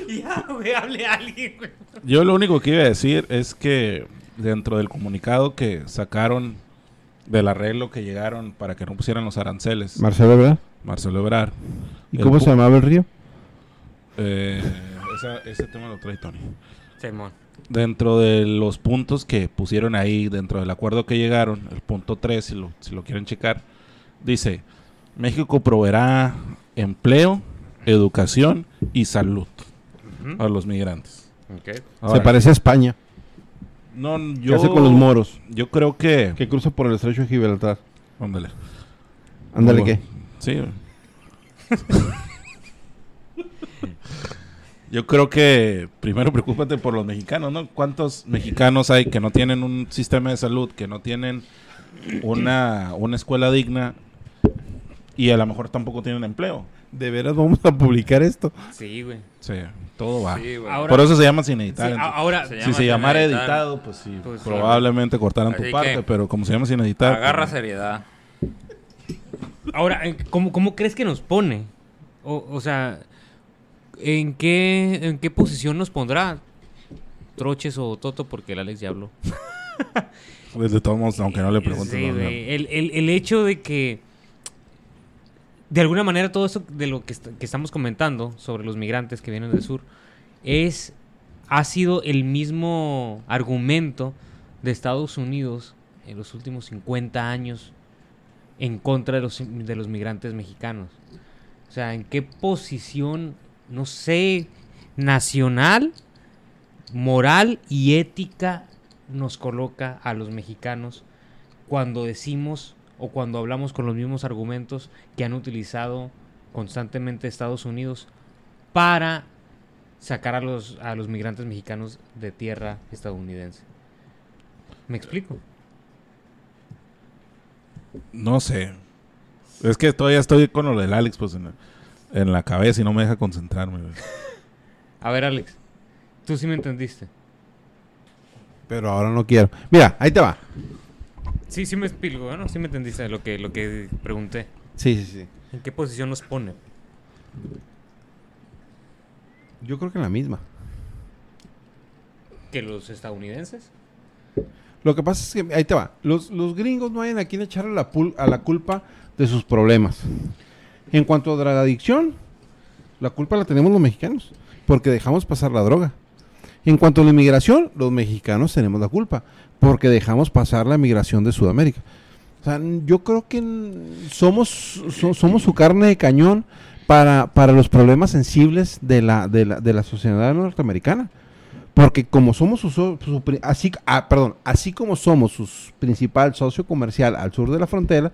Ya, güey, hable alguien, güey.
Yo lo único que iba a decir es que dentro del comunicado que sacaron del arreglo que llegaron para que no pusieran los aranceles,
Marcelo, ¿verdad?
Marcelo Ebrard.
¿Y cómo se llamaba el río?
eh, esa- ese tema lo trae Tony.
Simón.
Dentro de los puntos que pusieron ahí, dentro del acuerdo que llegaron, el punto 3, si lo, si lo quieren checar, dice, México proveerá empleo, educación y salud a los migrantes. Ahora,
se parece a España.
No,
¿Qué
yo,
hace con los moros?
Yo creo que...
Que cruza por el estrecho de Gibraltar.
Ándale.
Ándale, ¿qué?
Sí. Yo creo que primero preocúpate por los mexicanos, ¿no? ¿Cuántos mexicanos hay que no tienen un sistema de salud, que no tienen una, una escuela digna y a lo mejor tampoco tienen empleo?
¿De veras vamos a publicar esto?
Sí, güey.
Sí, todo va.
Sí, güey.
Ahora-
Por eso se llama sin editar.
ahora,
Se
si
llama
se llamara
editar.
editado, pues sí,
Pues sí.
probablemente cortaran
Así
tu parte, pero como se llama sin editar...
Agarra
pues,
seriedad.
ahora, ¿en- ¿cómo, ¿cómo crees que nos pone? O, o sea, ¿en qué, ¿en qué posición nos pondrá? Troches o Toto, porque el Alex ya habló.
pues, de todos modos, aunque no le pregunten.
Sí. El, el- el hecho de que, de alguna manera, todo eso de lo que, est- que estamos comentando sobre los migrantes que vienen del sur es ha sido el mismo argumento de Estados Unidos en los últimos 50 años en contra de los, de los migrantes mexicanos. O sea, ¿en qué posición, no sé, nacional, moral y ética nos coloca a los mexicanos cuando decimos o cuando hablamos con los mismos argumentos que han utilizado constantemente Estados Unidos para sacar a los, a los migrantes mexicanos de tierra estadounidense? ¿Me explico?
No sé. Es que todavía estoy con lo del Alex pues en la, cabeza y no me deja concentrarme. güey.
A ver, Alex, tú sí me entendiste.
Pero ahora no quiero. Mira, ahí te va.
Sí, sí me explico, ¿no? Sí me entendiste lo que, lo que pregunté.
Sí, sí, sí.
¿En qué posición nos pone?
Yo creo que en la misma.
¿Que los estadounidenses?
Lo que pasa es que, ahí te va, los, los gringos no hay a quien echarle la, pul- a la culpa de sus problemas. En cuanto a drogadicción, la culpa la tenemos los mexicanos, porque dejamos pasar la droga. En cuanto a la inmigración, los mexicanos tenemos la culpa, porque dejamos pasar la migración de Sudamérica. O sea, yo creo que somos, so- somos su carne de cañón para, para los problemas sensibles de la, de la, de la sociedad norteamericana. Porque como somos su, su así, ah, perdón, así como somos su principal socio comercial al sur de la frontera,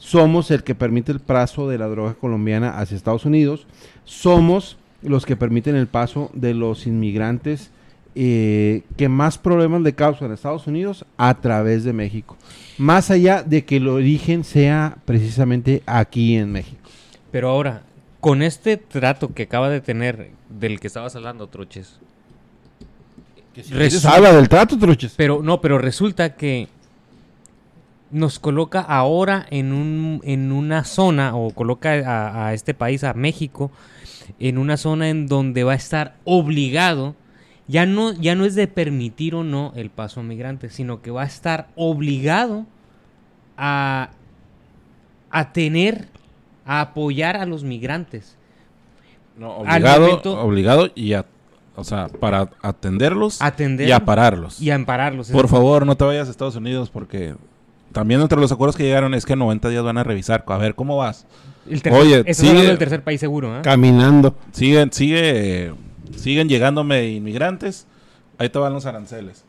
somos el que permite el paso de la droga colombiana hacia Estados Unidos, somos los que permiten el paso de los inmigrantes eh, que más problemas le causan a Estados Unidos a través de México. Más allá de que el origen sea precisamente aquí en México.
Pero ahora, con este trato que acaba de tener, del que estabas hablando, Troches,
Resulta- habla del trato, truches.
Pero no, pero resulta que nos coloca ahora en un en una zona o coloca a, a este país a México en una zona en donde va a estar obligado ya no ya no es de permitir o no el paso a migrantes, sino que va a estar obligado a a tener a apoyar a los migrantes.
No, obligado,
momento-
obligado y a, o sea, para atenderlos
Atender
y a pararlos.
y ampararlos.
Por favor, no te vayas a Estados Unidos porque también entre los acuerdos que llegaron es que en 90 días van a revisar. A ver, ¿cómo vas?
El tercer,
Oye,
estás
sigue-
del tercer país seguro, ¿eh?
Caminando.
Siguen, sigue, siguen llegándome inmigrantes. Ahí te van los aranceles.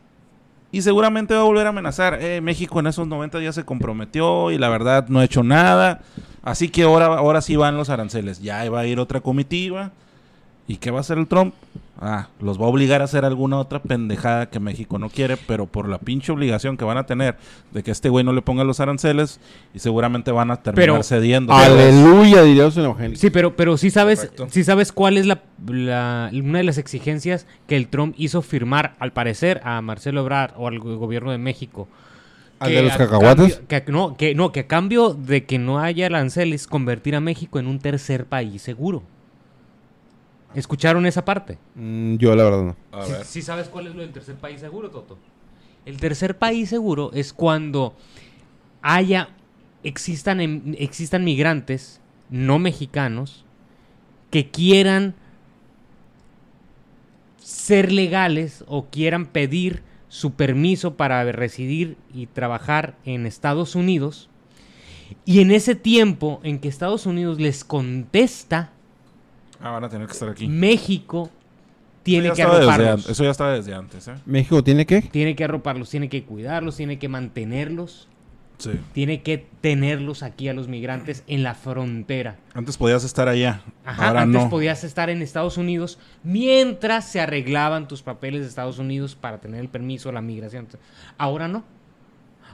Y seguramente va a volver a amenazar. Eh, México en esos 90 ya se comprometió y la verdad no ha hecho nada. Así que ahora, ahora sí van los aranceles. Ya va a ir otra comitiva. ¿Y qué va a hacer el Trump? Ah, los va a obligar a hacer alguna otra pendejada que México no quiere, pero por la pinche obligación que van a tener de que este güey no le ponga los aranceles y seguramente van a terminar
Pero-
cediendo.
Aleluya, diría los evangélicos.
Sí, pero, pero sí sabes,
Correcto.
sí sabes cuál es la, la- una de las exigencias que el Trump hizo firmar, al parecer, a Marcelo Ebrard o al go- gobierno de México.
¿Al de los cacahuates?
cambio- que, no, que, no, que a cambio de que no haya aranceles, convertir a México en un tercer país seguro. ¿Escucharon esa parte?
Mm, yo la verdad no.
A
Sí,
ver.
sí sabes cuál es lo del tercer país seguro, Toto. El tercer país seguro es cuando haya, existan, em- existan migrantes no mexicanos que quieran ser legales o quieran pedir su permiso para residir y trabajar en Estados Unidos. Y en ese tiempo en que Estados Unidos les contesta,
Ah, van a tener que estar aquí.
México tiene que
desde
arroparlos.
Eso ya estaba desde antes, ¿eh?
¿México tiene qué?
Tiene que arroparlos, tiene que cuidarlos, tiene que mantenerlos,
Sí.
tiene que tenerlos aquí a los migrantes en la frontera.
Antes podías estar allá.
Ajá,
ahora
antes
no.
podías estar en Estados Unidos mientras se arreglaban tus papeles de Estados Unidos para tener el permiso, la migración. Ahora no.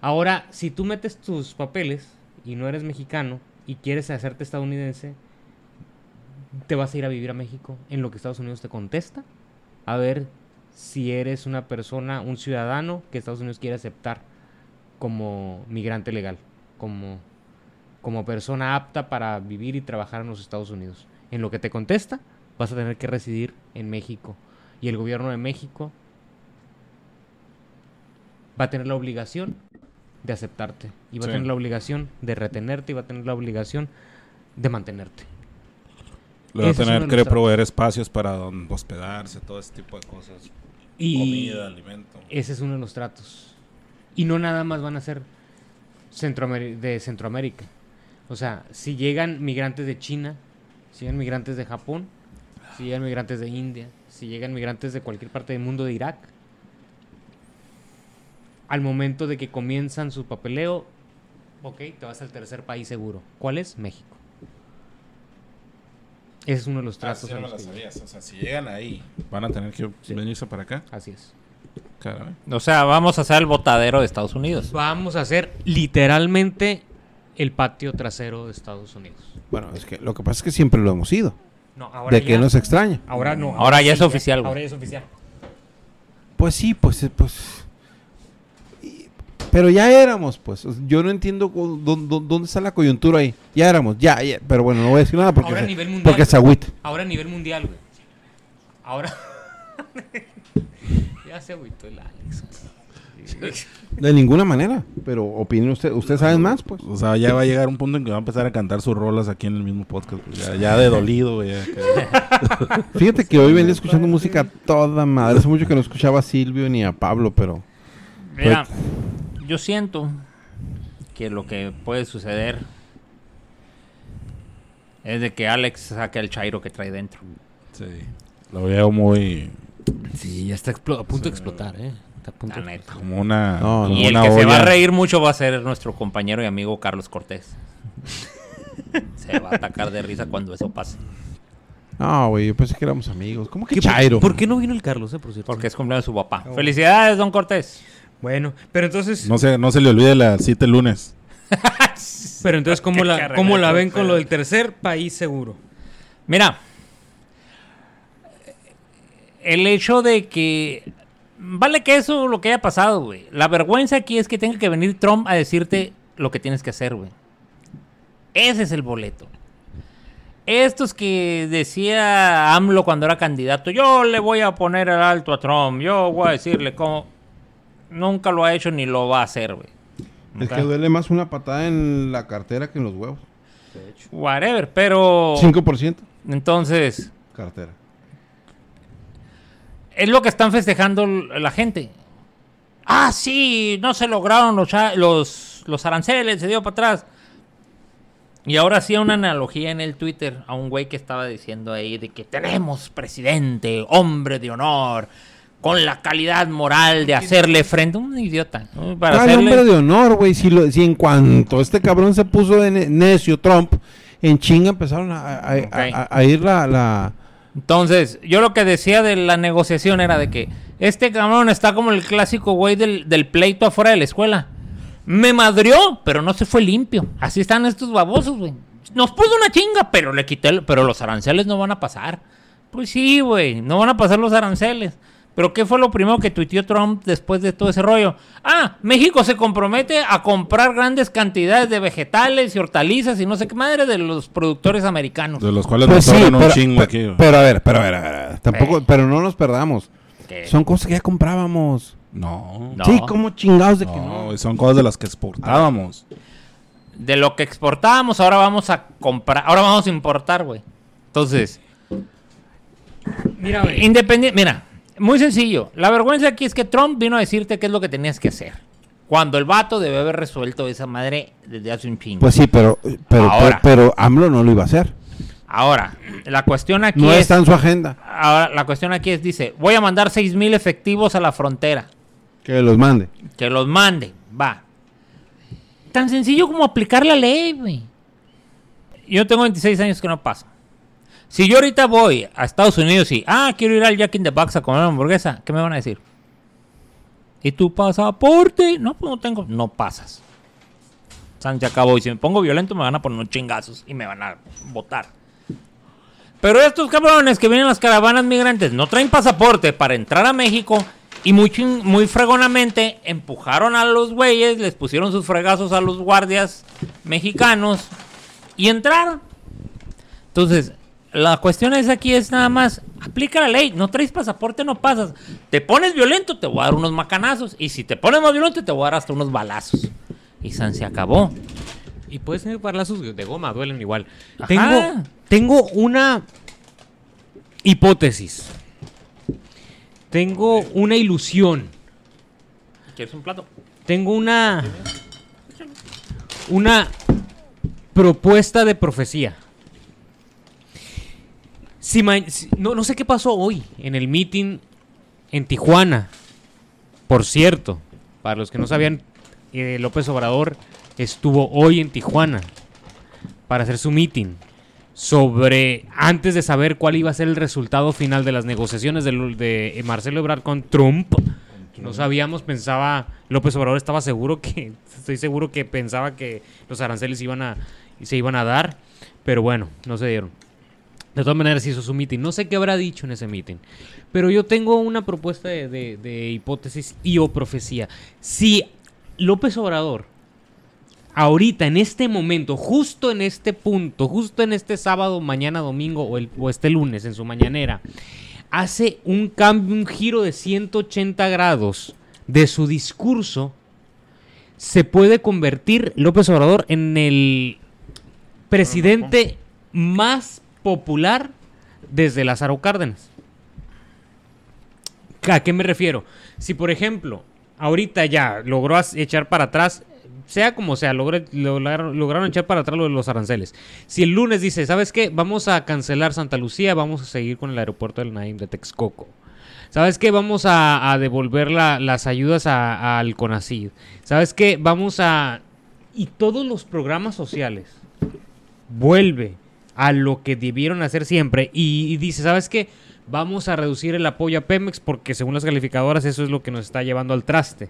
Ahora, si tú metes tus papeles y no eres mexicano y quieres hacerte estadounidense, te vas a ir a vivir a México en lo que Estados Unidos te contesta. A ver si eres una persona, un ciudadano que Estados Unidos quiere aceptar como migrante legal, como, como persona apta para vivir y trabajar en los Estados Unidos. En lo que te contesta, vas a tener que residir en México. Y el gobierno de México va a tener la obligación de aceptarte. Y va
Sí.
a tener la obligación de retenerte y va a tener la obligación de mantenerte.
Le va a tener que proveer espacios para hospedarse, todo ese tipo de cosas.
Y
Comida, alimento.
ese es uno de los tratos. Y no nada más van a ser de Centroamérica. O sea, si llegan migrantes de China, si llegan migrantes de Japón, si llegan migrantes de India, si llegan migrantes de cualquier parte del mundo de Irak, al momento de que comienzan su papeleo, ok, te vas al tercer país seguro. ¿Cuál es? México. Ese es uno de los
Ah,
tratos.
sí, no
los
sabías. O sea, si llegan ahí, van a tener que
Sí.
venirse para acá.
Así es.
Caray.
O sea, vamos a hacer el botadero de Estados Unidos.
Vamos a hacer literalmente el patio trasero de Estados Unidos.
Bueno, es que lo que pasa es que siempre lo hemos ido.
No, ahora
¿De qué
ya-
nos extraña?
Ahora no.
Ahora ya es oficial, güey.
Ahora ya es oficial.
Pues sí, pues, eh, pues. Pero ya éramos, pues. Yo no entiendo dónde está la coyuntura ahí. Ya éramos, ya, ya. Pero bueno, no voy a decir nada porque,
Ahora a
se-
nivel mundial.
porque se agüita.
Ahora a nivel mundial, güey. Ahora. ya se agüitó el Alex.
De ninguna manera. Pero opinen ustedes. Ustedes saben más, pues.
O sea, ya va a llegar un punto en que va a empezar a cantar sus rolas aquí en el mismo podcast. pues, ya, ya de dolido, güey. ya que-
Fíjate que hoy venía escuchando música toda madre. Hace mucho que no escuchaba a Silvio ni a Pablo, pero.
Mira, yo siento que lo que puede suceder es de que Alex saque el chairo que trae dentro.
Sí. Lo veo muy.
Sí, ya está a punto de explotar, ¿eh? Está a punto
La neta.
Como una.
No,
como
Y el
una
que se va a reír mucho va a ser nuestro compañero y amigo Carlos Cortés. se va a atacar de risa cuando eso pase.
No, güey, yo pensé que éramos amigos. ¿Cómo que
¿Qué-
Chairo?
¿Por qué no vino el Carlos, eh, por cierto?
Porque es cumpleaños de su papá. Felicidades, don Cortés.
Bueno, pero entonces...
No se, no se le olvide la cita el lunes.
Pero entonces, ¿cómo la, ¿cómo la ven con lo del tercer país seguro?
Mira, el hecho de que vale que eso lo que haya pasado, güey. La vergüenza aquí es que tenga que venir Trump a decirte lo que tienes que hacer, güey. Ese es el boleto. Estos que decía AMLO cuando era candidato, yo le voy a poner el alto a Trump, yo voy a decirle cómo. Nunca lo ha hecho ni lo va a hacer, güey.
Es que duele más una patada en la cartera que en los huevos.
Whatever, pero.
5%
Entonces,
cartera.
es lo que están festejando la gente. Ah, sí, no se lograron los, los, los aranceles, se dio para atrás. Y ahora hacía una analogía en el Twitter a un güey que estaba diciendo ahí de que tenemos presidente, hombre de honor, con la calidad moral de hacerle frente. Un idiota. ¿no? Para hacerle-
hombre de honor, güey. Si, lo- si en cuanto este cabrón se puso de ne- necio, Trump, en chinga empezaron a, a- ir la, la-
Entonces, yo lo que decía de la negociación era de que este cabrón está como el clásico güey del, del pleito afuera de la escuela. Me madrió, pero no se fue limpio. Así están estos babosos, güey. Nos puso una chinga, pero le quité, el- pero los aranceles no van a pasar. Pues sí, güey, no van a pasar los aranceles. Pero ¿qué fue lo primero que tuiteó Trump después de todo ese rollo? Ah, México se compromete a comprar grandes cantidades de vegetales y hortalizas y no sé qué madre de los productores americanos.
De los cuales
Pues
nos
sí,
sobran un
pero,
chingo aquí.
pero a ver, pero a ver, a ver, tampoco,
Eh.
pero no nos perdamos.
Que-
Son cosas que ya comprábamos.
No.
No.
Sí, como chingados de que
No,
no.
güey, son cosas de las que exportábamos.
de lo que exportábamos, ahora vamos a comprar, ahora vamos a importar, güey. Entonces,
Mira, güey.
independiente, mira, muy sencillo. La vergüenza aquí es que Trump vino a decirte qué es lo que tenías que hacer. Cuando el vato debe haber resuelto esa madre desde hace un chingo.
Pues sí, pero, pero,
Ahora.
pero, pero AMLO no lo iba a hacer.
ahora, la cuestión aquí
No
es,
está en su agenda.
ahora, la cuestión aquí es, dice, voy a mandar seis mil efectivos a la frontera.
Que los mande.
Que los mande, va. Tan sencillo como aplicar la ley, güey. Yo tengo 26 años que no pasa. Si yo ahorita voy a Estados Unidos y, ah, quiero ir al Jack in the Box a comer hamburguesa, ¿qué me van a decir? ¿Y tu pasaporte? No, pues no tengo. No pasas. San se acabó. Y si me pongo violento, me van a poner unos chingazos y me van a votar. Pero estos cabrones que vienen en las caravanas migrantes no traen pasaporte para entrar a México y muy, muy fregonamente empujaron a los güeyes, les pusieron sus fregazos a los guardias mexicanos y entraron. Entonces, la cuestión es aquí es nada más, aplica la ley, no traes pasaporte, no pasas. Te pones violento, te voy a dar unos macanazos. Y si te pones más violento, te voy a dar hasta unos balazos. Y San se acabó.
Y puedes tener balazos de goma, duelen igual.
Ajá.
Tengo, tengo una hipótesis. Tengo una ilusión.
¿Quieres un plato?
Tengo una. Una propuesta de profecía. Si no, no sé qué pasó hoy en el meeting en Tijuana. Por cierto, para los que no sabían, eh, López Obrador estuvo hoy en Tijuana para hacer su meeting sobre antes de saber cuál iba a ser el resultado final de las negociaciones de Marcelo Ebrard con Trump. No sabíamos, pensaba López Obrador estaba seguro que estoy seguro que pensaba que los aranceles iban a se iban a dar, pero bueno, no se dieron. De todas maneras hizo su meeting. No sé qué habrá dicho en ese meeting. Pero yo tengo una propuesta de, de- de hipótesis y o profecía. Si López Obrador, ahorita, en este momento, justo en este punto, justo en este sábado, mañana, domingo o, el- o este lunes, en su mañanera, hace un cambio, un giro de 180 grados de su discurso, se puede convertir López Obrador en el presidente más popular desde Lázaro Cárdenas. ¿A qué me refiero? Si, por ejemplo, ahorita ya logró echar para atrás, sea como sea, lograron, echar para atrás los aranceles. Si el lunes dice, ¿sabes qué? Vamos a cancelar Santa Lucía, vamos a seguir con el aeropuerto del Naim de Texcoco. ¿Sabes qué? Vamos a, devolver la- las ayudas al CONACID. ¿Sabes qué? Vamos a... Y todos los programas sociales vuelve a lo que debieron hacer siempre y, y dice, ¿sabes qué? Vamos a reducir el apoyo a Pemex porque según las calificadoras eso es lo que nos está llevando al traste.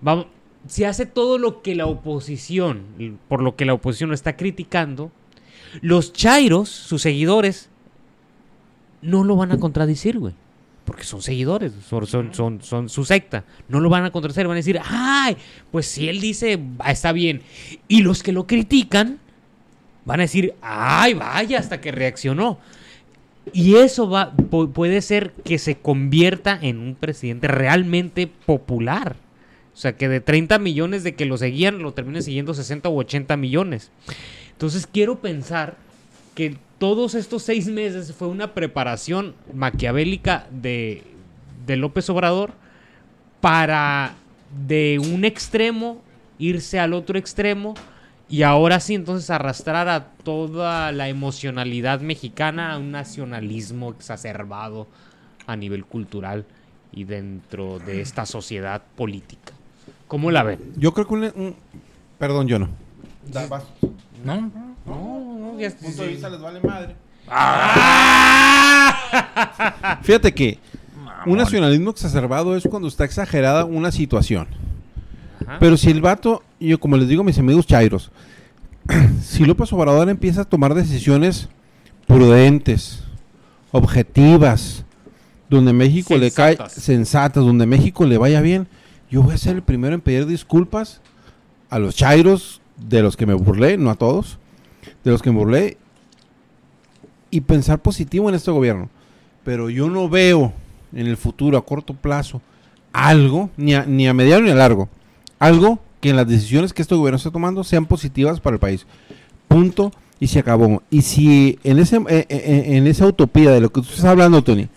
Vamos, si hace todo lo que la oposición, por lo que la oposición lo está criticando, los chairos, sus seguidores, no lo van a contradecir, güey. Porque son seguidores, son, son, son, son su secta. No lo van a contradecir, van a decir, ay, pues si él dice, "Ah, está bien. Y los que lo critican, van a decir, ay, vaya, hasta que reaccionó. Y eso va, pu- puede ser que se convierta en un presidente realmente popular. O sea, que de 30 millones de que lo seguían, lo termine siguiendo 60 u 80 millones. Entonces quiero pensar que todos estos seis meses fue una preparación maquiavélica de, de López Obrador para de un extremo irse al otro extremo y ahora sí entonces arrastrar a toda la emocionalidad mexicana a un nacionalismo exacerbado a nivel cultural y dentro de esta sociedad política. ¿Cómo la ven?
Yo creo que un... un- Perdón, yo no.
No, no, no, ya-
punto de vista les vale madre.
¡Ah!
Fíjate que un nacionalismo exacerbado es cuando está exagerada una situación.
Ajá.
Pero si el vato, yo como les digo a mis amigos chairos, si López Obrador empieza a tomar decisiones prudentes, objetivas, donde México le cae
sensatas,
donde México le vaya bien, yo voy a ser el primero en pedir disculpas a los chairos de los que me burlé, no a todos, de los que me burlé, y pensar positivo en este gobierno. Pero yo no veo en el futuro, a corto plazo, algo, ni a, ni a mediano ni a largo, algo que las decisiones que este gobierno está tomando sean positivas para el país. Punto y se acabó. Y si en, ese, eh, eh, en esa utopía de lo que tú estás hablando, Tony,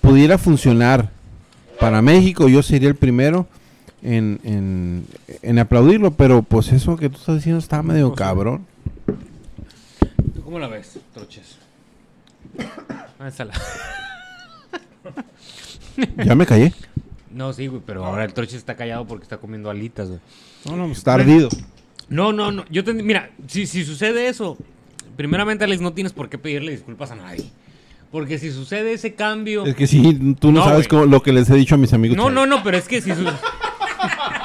pudiera funcionar para México, yo sería el primero en, en, en aplaudirlo, pero pues eso que tú estás diciendo está medio cabrón.
¿Tú cómo la ves, Troches? Ah,
Ya me callé.
No, sí, güey, pero ahora el Troches está callado porque está comiendo alitas, güey.
No, no, está ardido.
No, no, no. Yo ten- mira, si, si sucede eso, primeramente, Alex, no tienes por qué pedirle disculpas a nadie. Porque si sucede ese cambio.
Es que sí, tú no,
No,
sabes cómo- lo que les he dicho a mis amigos.
No, no, no, pero es que si. su-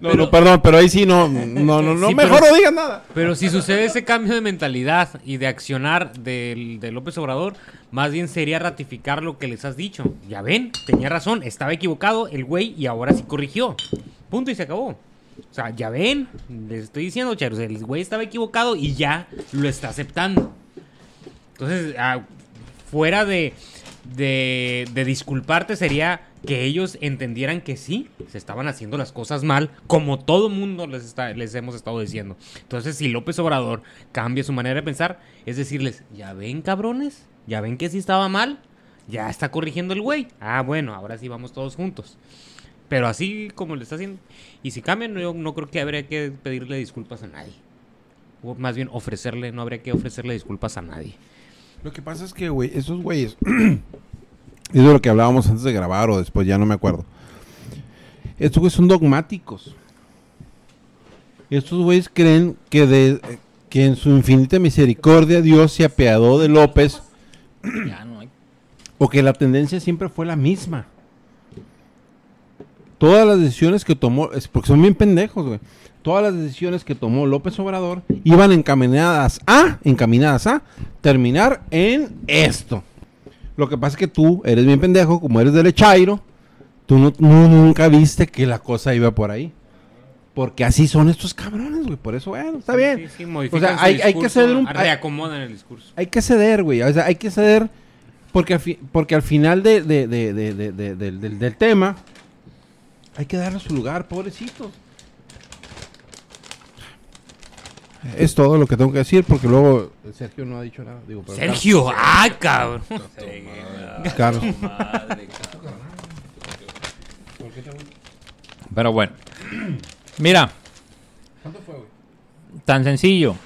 No, no, perdón, pero ahí sí no, no, no, no
Sí,
mejor
pero-
no digas nada.
Pero si sucede ese cambio de mentalidad y de accionar del, de López Obrador, más bien sería ratificar lo que les has dicho. Ya ven, tenía razón, estaba equivocado el güey y ahora sí corrigió. Punto y se acabó. O sea, ya ven, les estoy diciendo, charos, el güey estaba equivocado y ya lo está aceptando. Entonces, ah, fuera de, de, de disculparte sería que ellos entendieran que sí, se estaban haciendo las cosas mal, como todo mundo les, está, les hemos estado diciendo. Entonces, si López Obrador cambia su manera de pensar, es decirles, ya ven cabrones, ya ven que sí estaba mal, ya está corrigiendo el güey. Ah, bueno, ahora sí vamos todos juntos. Pero así como le está haciendo, y si cambian, yo no creo que habría que pedirle disculpas a nadie. O más bien ofrecerle, no habría que ofrecerle disculpas a nadie.
Lo que pasa es que, güey, esos güeyes. es de lo que hablábamos antes de grabar o después, ya no me acuerdo. Estos güeyes son dogmáticos. Estos güeyes creen que, de, que en su infinita misericordia Dios se apiadó de López
Ya no hay.
o que la tendencia siempre fue la misma. Todas las decisiones que tomó, es porque son bien pendejos, güey. Todas las decisiones que tomó López Obrador iban encaminadas a, encaminadas a terminar en esto. Lo que pasa es que tú eres bien pendejo, como eres del Echairo, tú no, no- nunca viste que la cosa iba por ahí. Porque así son estos cabrones, güey. Por eso, bueno, está bien.
Sí, sí,
O sea, hay, hay que ceder un...
reacomodan el discurso.
hay que ceder, güey. O sea, hay que ceder porque porque al final de, de- de- de- de- de- del- del, del tema hay que darle su lugar, pobrecitos. Es todo lo que tengo que decir porque luego Sergio no ha dicho nada. Digo, pero
Sergio, ah, cabrón.
Carlos- Carlos.
Madre, cabrón. Pero bueno. Mira. Tan sencillo.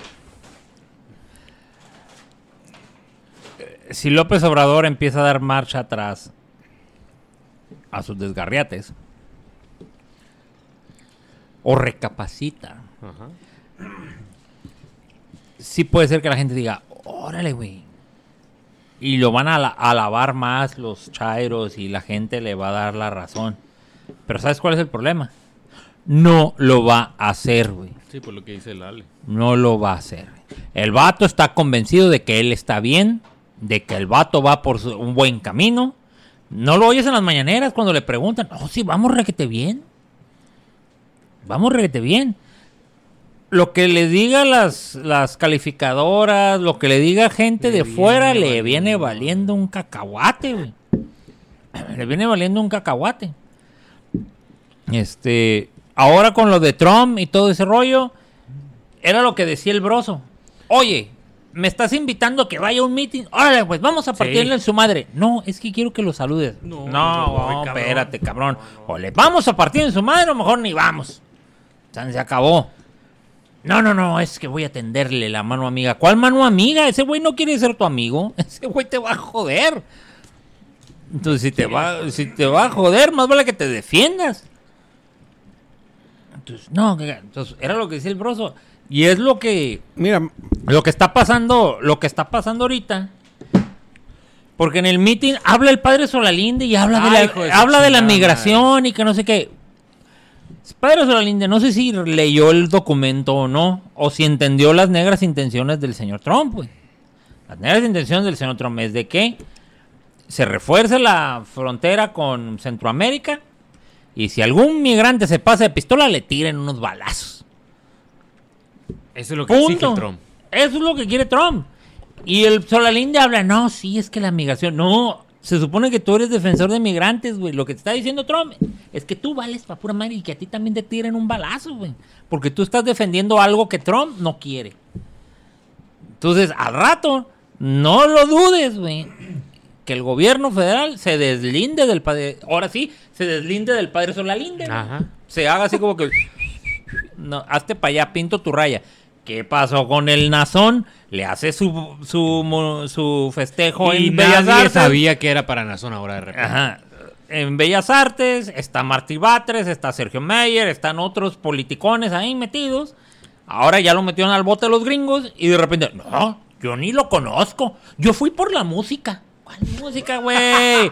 Eh, Si López Obrador empieza a dar marcha atrás a sus desgarriates o recapacita, sí puede ser que la gente diga, órale, güey. Y lo van a ala- alabar más los chairos y la gente le va a dar la razón. Pero ¿sabes cuál es el problema? No lo va a hacer, güey.
Sí, por lo que dice el Ale.
No lo va a hacer. El vato está convencido de que él está bien, de que el vato va por su- un buen camino. No lo oyes en las mañaneras cuando le preguntan, oh, sí, vamos requete bien. Vamos requete bien. Lo que le diga las, las calificadoras, lo que le diga gente
Le
de fuera, le viene
valiendo.
un cacahuate, güey. Le viene valiendo un cacahuate. Este, ahora con lo de Trump y todo ese rollo, era lo que decía el broso. Oye, me estás invitando a que vaya a un meeting. Órale, pues vamos a partirle en su madre. No, es que quiero que lo saludes.
No,
No,
no cabrón.
espérate, cabrón. O le vamos a partir en su madre o mejor ni vamos. Se acabó. No, no, no, es que voy a tenderle la mano amiga. ¿Cuál mano amiga? Ese güey no quiere ser tu amigo. Ese güey te va a joder. Entonces, si te va, si te va a joder, más vale que te defiendas. Entonces, no, entonces, era lo que decía el broso. Y es lo que,
Mira,
lo que está pasando, lo que está pasando ahorita. Porque en el meeting habla el padre Solalinde y habla de la,
hijo de su
habla de la
chingada
migración y que no sé qué. Padre Solalinde, no sé si leyó el documento o no, o si entendió las negras intenciones del señor Trump, güey. Las negras intenciones del señor Trump es de que se refuerce la frontera con Centroamérica y si algún migrante se pasa de pistola le tiren unos balazos.
Eso es lo que
Punto.
Trump.
Eso es lo que quiere Trump. Y el Solalinde habla, no, sí, es que la migración. No, se supone que tú eres defensor de migrantes, güey. Lo que te está diciendo Trump es que tú vales para pura madre y que a ti también te tiren un balazo, güey. Porque tú estás defendiendo algo que Trump no quiere. Entonces, al rato, no lo dudes, güey. Que el gobierno federal se deslinde del padre. Ahora sí, se deslinde del padre Solalinde.
Ajá.
se haga así como que. No, hazte para allá, pinto tu raya. ¿Qué pasó con el Nazón? Le hace su, su, su festejo
Y
en Bellas Artes.
sabía que era para Nazón ahora de repente.
Ajá. En Bellas Artes está Martí Batres, está Sergio Meyer, están otros politicones ahí metidos. Ahora ya lo metieron al bote los gringos y de repente, no, yo ni lo conozco. Yo fui por la música. ¿Cuál música, güey?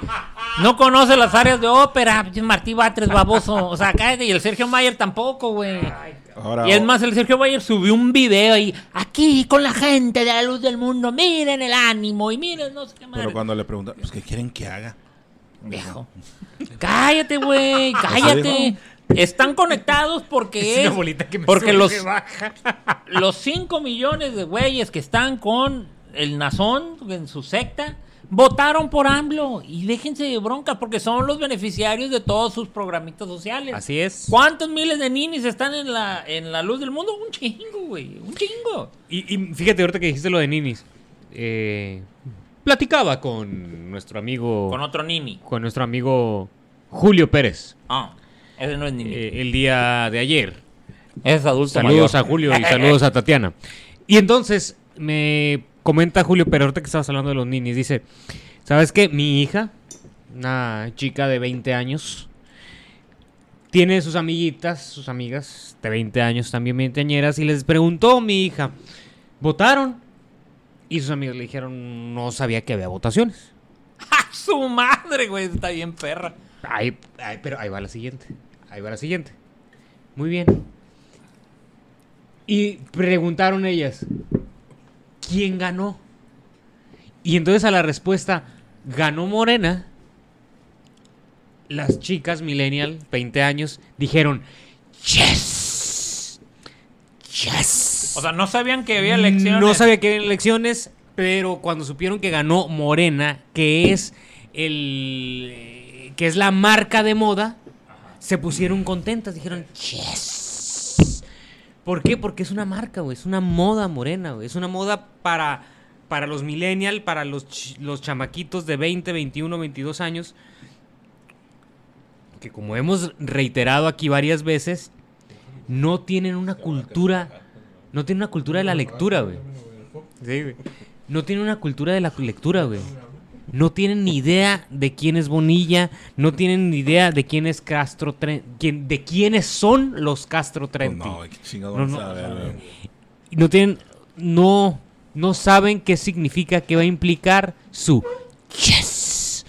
No conoce las áreas de ópera. Martí Batres, baboso. O sea, cállate. Y el Sergio Mayer tampoco, güey.
Ahora,
Y es más, el Sergio Mayer subió un video ahí. Aquí con la gente de la luz del mundo. Miren el ánimo y miren no sé qué más.
pero cuando le preguntan, pues, ¿qué quieren que haga?
Viejo. Cállate, güey, cállate. Están conectados porque es, porque los, los 5 millones de güeyes que están con el Nazón en su secta votaron por AMLO y déjense de bronca porque son los beneficiarios de todos sus programitas sociales.
Así es.
¿Cuántos miles de ninis están en la en la luz del mundo? Un chingo, güey, un chingo.
Y, y fíjate, ahorita que dijiste lo de Ninis, eh, platicaba con nuestro amigo,
Con otro nini.
con nuestro amigo Julio Pérez
Ah, ese no es nini.
eh, el día de ayer.
Es adulto
Saludos
mayor.
a Julio y saludos a Tatiana. Y entonces me comenta Julio ahorita que estabas hablando de los ninis, dice, ¿sabes qué? Mi hija, una chica de 20 años, tiene sus amiguitas, sus amigas de 20 años, también veinteañeras, y les preguntó mi hija, ¿votaron? Y sus amigas le dijeron, no sabía que había votaciones.
¡Ah, su madre, güey! Está bien perra.
Ahí, ahí- pero ahí va la siguiente. Ahí va la siguiente. Muy bien. Y preguntaron ellas, ¿quién ganó? Y entonces a la respuesta, ganó Morena. Las chicas millennial, 20 años, dijeron, yes. Yes.
O sea, no sabían que había elecciones.
No sabía que había elecciones, pero cuando supieron que ganó Morena, que es el eh, que es la marca de moda, se pusieron contentas, dijeron, "Yes." ¿Por qué? Porque es una marca, güey, es una moda morena, güey, es una moda para para los millennial, para los ch- los chamaquitos de 20, 21, 22 años que como hemos reiterado aquí varias veces, no tienen una cultura, no tienen una cultura de la lectura, güey. Güey. No tienen una cultura de la lectura, güey. No tienen ni idea de quién es Bonilla, no tienen ni idea de quién es Castro de quiénes son los Castro
Pues
Trenti.
no, qué chingado
No,
van a
no. no tienen, no, no saben qué significa, qué va a implicar su yes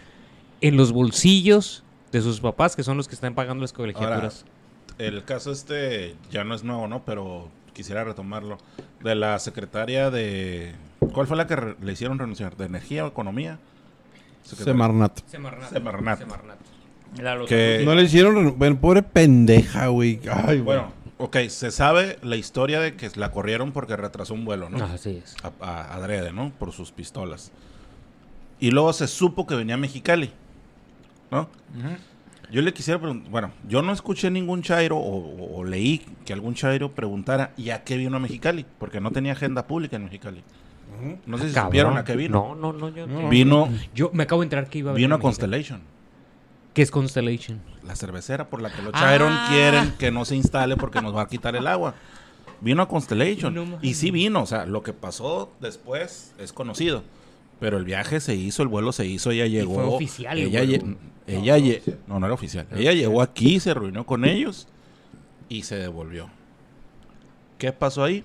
en los bolsillos de sus papás, que son los que están pagando las colegiaturas.
El caso este ya no es nuevo, ¿no? Pero quisiera retomarlo. De la secretaria de... ¿Cuál fue la que le hicieron renunciar? ¿De Energía o Economía?
Semarnat.
Semarnat.
Semarnat. Que-
No le hicieron. Bueno, pobre pendeja, güey. Ay,
Bueno, ok, se sabe la historia de que la corrieron porque retrasó un vuelo, ¿no?
Así es.
a, a- adrede, ¿no? Por sus pistolas. Y luego se supo que venía a Mexicali, ¿no? Yo le quisiera preguntar, bueno, yo no escuché ningún chairo o, o- o leí que algún chairo preguntara ¿y a qué vino a Mexicali? Porque no tenía agenda pública en Mexicali. No sé si
Cabrón.
supieron a qué vino.
No, no, no. Yo,
No.
Vino,
yo me acabo de enterar que iba a venir
vino a. Constellation,
¿Qué es Constellation?
la cervecera por la que los chairon
Ah.
quieren que no se instale porque nos va a quitar el agua. Vino a Constellation.
No
y sí vino, o sea, lo que pasó después es conocido. Pero el viaje se hizo, el vuelo se hizo, ella llegó.
fue oficial el
Ella, lle- no, no era oficial. Ella llegó aquí, se reunió con ellos y se devolvió. ¿Qué pasó ahí?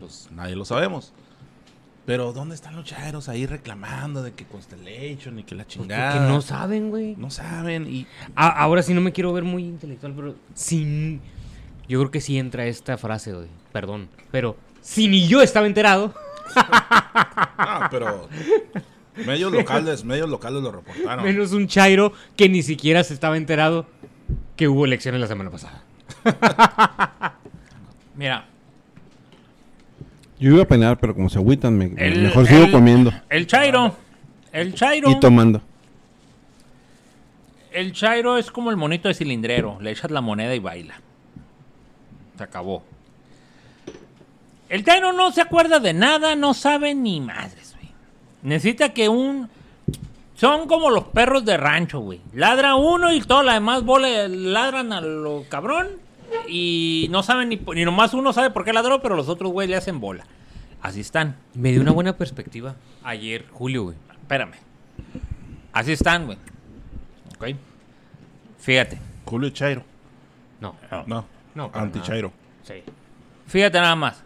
Pues nadie lo sabemos. Pero ¿dónde están los chairos ahí reclamando de que Constellation y que la
Pues
chingada?
porque no saben, güey.
No saben y
A- ahora sí no me quiero ver muy intelectual, pero sin... Yo creo que sí entra esta frase, güey. Perdón. Pero si ni yo estaba enterado...
Ah, pero medios locales, medios locales lo reportaron.
Menos un Chairo que ni siquiera se estaba enterado que hubo elecciones la semana pasada.
Mira,
Yo iba a penar, pero como se agüitan, me,
El-
mejor sigo
el-
comiendo
el Chairo. El Chairo.
y tomando.
El Chairo es como el monito de cilindrero. Le echas la moneda y baila. Se acabó. El Chairo no se acuerda de nada, no sabe ni madres, güey. Necesita que un... Son como los perros de rancho, güey. Ladra uno y toda la demás bola ladran a lo cabrón. Y no saben ni, ni nomás uno sabe por qué ladró, pero los otros, güey, le hacen bola. Así están.
Me dio una buena perspectiva ayer, Julio, güey.
Espérame. Así están, güey. Ok. Fíjate.
Julio y Chairo.
No.
No,
No, para
anti
nada.
Chairo.
Sí.
Fíjate nada más.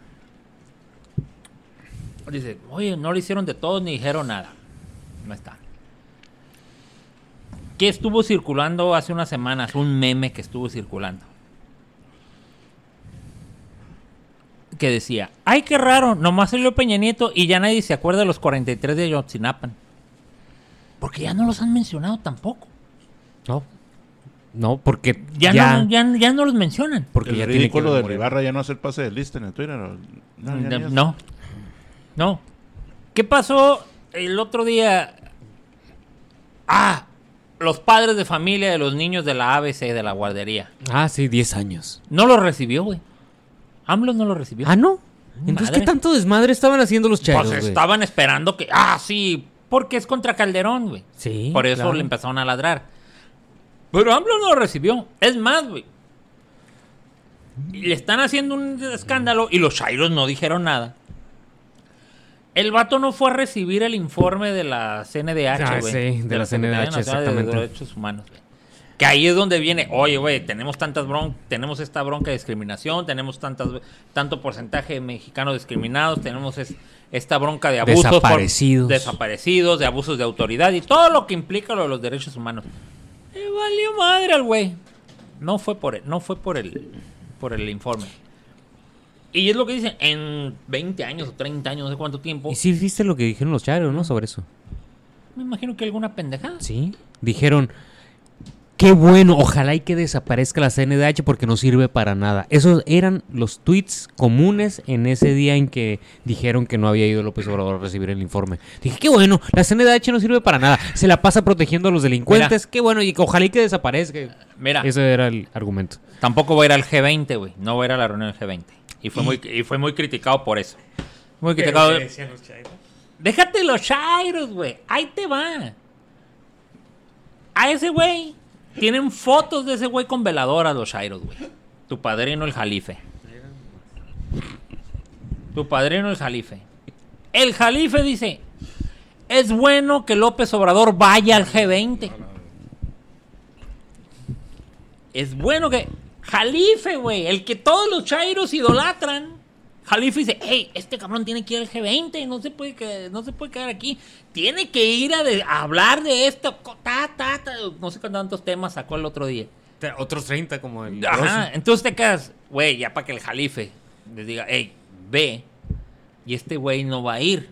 Dice, oye, no le hicieron de todo ni dijeron nada. No está. ¿Qué estuvo circulando hace unas semanas? Un meme que estuvo circulando. Que decía, ay, qué raro, nomás salió Peña Nieto y ya nadie se acuerda de los 43 de Yotzinapan. Porque ya no los han mencionado tampoco.
No. No, porque
Ya,
ya...
No, ya, ya no los mencionan.
Porque
el
ya tiene que
de. Ribarra ya no hacer pase de lista en el Twitter. No, no.
No. ¿Qué pasó el otro día? Ah, los padres de familia de los niños de la ABC de la guardería.
Ah, sí, 10 años.
No los recibió, güey. AMLO no los recibió.
Ah, ¿no? Entonces,
Madre.
¿qué tanto desmadre estaban haciendo los chairos,
pues estaban esperando que. Ah, sí. Porque es contra Calderón, güey.
Sí,
Por eso
claro.
le empezaron a ladrar. Pero AMLO no lo recibió. Es más, güey. Le están haciendo un escándalo y los Chairos no dijeron nada. El vato no fue a recibir el informe de la CNDH,
Ah,
güey.
sí, de la
Secretaría
CNDH,
Nacional
exactamente.
De Derechos Humanos, güey. Que ahí es donde viene, oye, güey, tenemos tantas bron tenemos esta bronca de discriminación, tenemos tantas, tanto porcentaje de mexicanos discriminados, tenemos es- esta bronca de abusos. por-
Desaparecidos.
desaparecidos, de abusos de autoridad y todo lo que implica lo de los derechos humanos. Valió madre al güey. No fue por el, no fue por el, por el informe. Y es lo que dicen, en 20 años o 30 años, no sé cuánto tiempo,
Y sí viste lo que dijeron los chairos, ¿no? Sobre eso.
me imagino que alguna pendejada.
Sí. Dijeron, qué bueno, ojalá y que desaparezca la CNDH porque no sirve para nada. Esos eran los tweets comunes en ese día en que dijeron que no había ido López Obrador a recibir el informe. Dije, qué bueno, la CNDH no sirve para nada. Se la pasa protegiendo a los delincuentes. Qué bueno, y ojalá y que desaparezca.
Mira,
Ese era el argumento.
tampoco voy a ir al G20, güey. No voy a ir a la reunión del G20. Y fue, muy, y fue muy criticado por eso. Muy criticado. Déjate los chairos, güey. Ahí te va. A ese güey. Tienen fotos de ese güey con veladoras los chairos, güey. Tu padrino el jalife. Tu padrino el jalife. El jalife dice, es bueno que López Obrador vaya al G20. Es bueno que... Jalife, güey. El que todos los chairos idolatran. Jalife dice, hey, este cabrón tiene que ir al G20, no se puede, que, no se puede quedar aquí. Tiene que ir a, de- a hablar de esto. Ta, ta, ta. No sé cuántos temas sacó el otro día.
Otros 30 como el...
Ajá, entonces te quedas, güey, ya para que el jalife les diga, hey, ve. Y este güey no va a ir.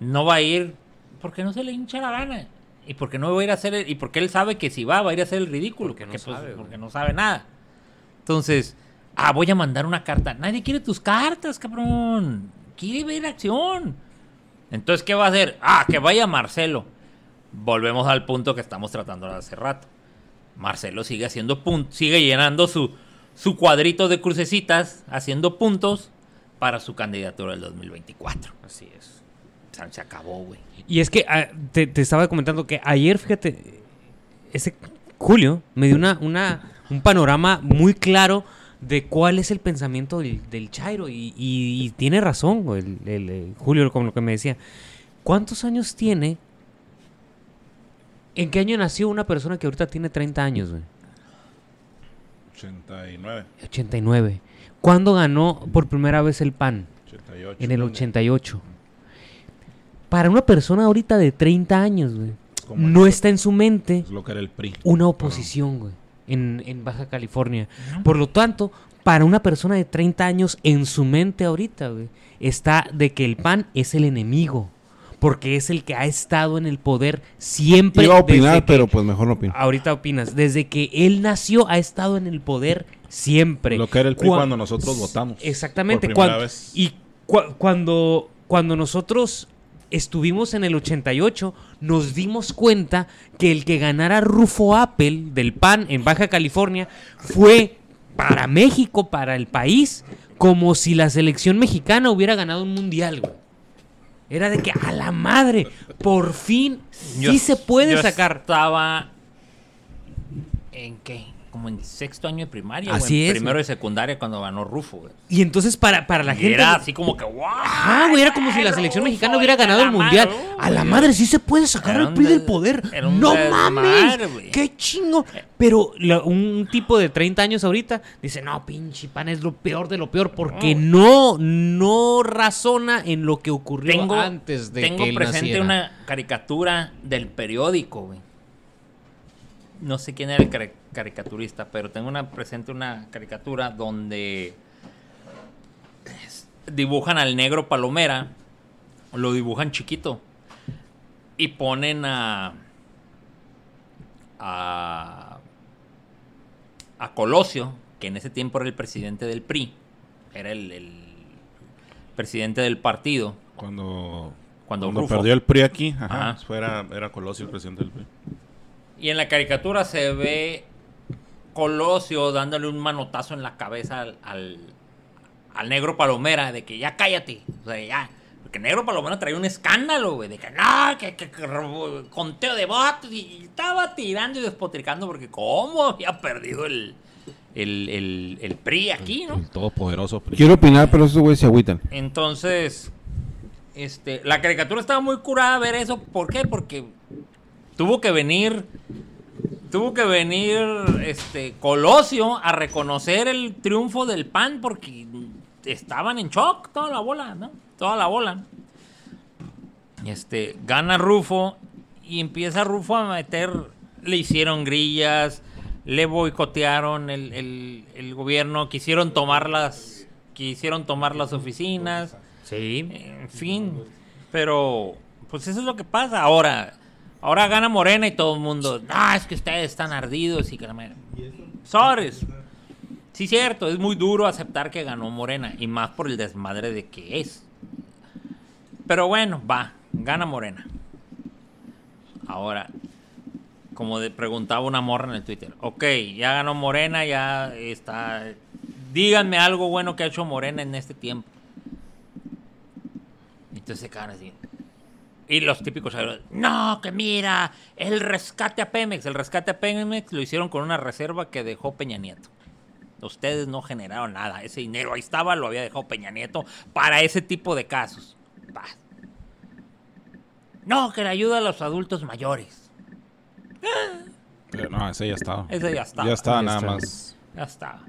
No va a ir porque no se le hincha la gana. Y porque no va a ir a hacer el- y porque él sabe que si va, va a ir a hacer el ridículo.
Porque no
pues,
sabe,
porque no sabe nada. Entonces, ah, voy a mandar una carta. Nadie quiere tus cartas, cabrón. Quiere ver acción. Entonces, ¿qué va a hacer? Ah, que vaya Marcelo. Volvemos al punto que estamos tratando hace rato. Marcelo sigue haciendo puntos, sigue llenando su, su cuadrito de crucecitas, haciendo puntos para su candidatura del 2024.
Así es.
Se acabó, güey.
Y es que ah, te, te estaba comentando que ayer, fíjate, ese Julio me dio una, una, un panorama muy claro de cuál es el pensamiento del, del Chairo. Y, y- y tiene razón, el, el- el Julio, como lo que me decía. ¿Cuántos años tiene? ¿En qué año nació una persona que ahorita tiene 30 años, güey?
89,
89. ¿Cuándo ganó por primera vez el PAN?
88.
En el 88. Para una persona ahorita de 30 años, güey, no está en su mente
Es lo que era el PRI.
una oposición, güey, en, en Baja California. Por lo tanto, para una persona de 30 años, en su mente ahorita, güey, está de que el PAN es el enemigo. Porque es el que ha estado en el poder siempre.
Iba a opinar,
que-
pero pues mejor no opino.
Ahorita opinas. Desde que él nació, ha estado en el poder siempre.
Lo que era el PRI
Cua-
cuando nosotros votamos.
Exactamente.
Por primera
cuan-
vez.
Y cua- cuando, cuando nosotros estuvimos en el 88, nos dimos cuenta que el que ganara Rufo Apple del PAN en Baja California fue para México, para el país, como si la selección mexicana hubiera ganado un mundial, güey. Era de que a la madre, por fin
Yo-
sí se puede
yo
sacar.
Estaba. ¿En qué? Como en sexto año de primaria.
Así
o en
es,
Primero
güey.
de secundaria cuando ganó Rufo, güey.
Y entonces para, para la
Y
gente...
Era así como que, ¡wow!
Ah, güey, era como si la selección mexicana hubiera ganado el mundial. A la madre, sí se puede sacar
un
PRI del poder. No mames. Qué chingo. Pero la- un tipo de 30 años ahorita dice, no, pinche pan es lo peor de lo peor porque no, no razona en lo que ocurrió
Tengo,
antes de
tengo
que él
presente
naciera.
una caricatura del periódico, güey. No sé quién era el cari- caricaturista, pero tengo una presente una caricatura donde dibujan al negro palomera, lo dibujan chiquito y ponen a a a Colosio, que en ese tiempo era el presidente del PRI, era el, el presidente del partido.
Cuando,
Cuando
cuando perdió el PRI aquí, ajá,
Ajá.
fuera, era Colosio el presidente del PRI.
Y en la caricatura se ve Colosio dándole un manotazo en la cabeza al, al, al negro Palomera de que ya cállate. O sea, ya. Porque negro Palomera traía un escándalo, güey, de que no, que, que- conteo de votos y estaba tirando y despotricando porque cómo había perdido el, el, el, el PRI aquí, ¿no?
El todopoderoso PRI.
Quiero opinar, pero esos güeyes se agüitan.
Entonces, este, la caricatura estaba muy curada a ver eso. ¿Por qué? Porque tuvo que venir, tuvo que venir, este, Colosio a reconocer el triunfo del PAN porque estaban en shock toda la bola, ¿no? Toda la bola. Este, gana Rufo y empieza Rufo a meter, le hicieron grillas, le boicotearon el, el- el gobierno, quisieron tomar las, quisieron tomar las oficinas,
Sí.
en fin, pero pues eso es lo que pasa ahora. Ahora gana Morena y todo el mundo, ah, es que ustedes están ardidos y que la madre". Sorry. Sí, cierto, es muy duro aceptar que ganó Morena y más por el desmadre de que es. Pero bueno, va, gana Morena. Ahora, como de- preguntaba una morra en el Twitter, ok, ya ganó Morena, ya está. Díganme algo bueno que ha hecho Morena en este tiempo. Entonces se quedan así. Y los típicos, no, que mira, el rescate a Pemex. El rescate a Pemex lo hicieron con una reserva que dejó Peña Nieto. Ustedes no generaron nada. Ese dinero ahí estaba, lo había dejado Peña Nieto para ese tipo de casos. No, que le ayuda a los adultos mayores.
Pero no, ese ya estaba.
Ese ya estaba.
Ya estaba
Ya
nada más.
Ya estaba.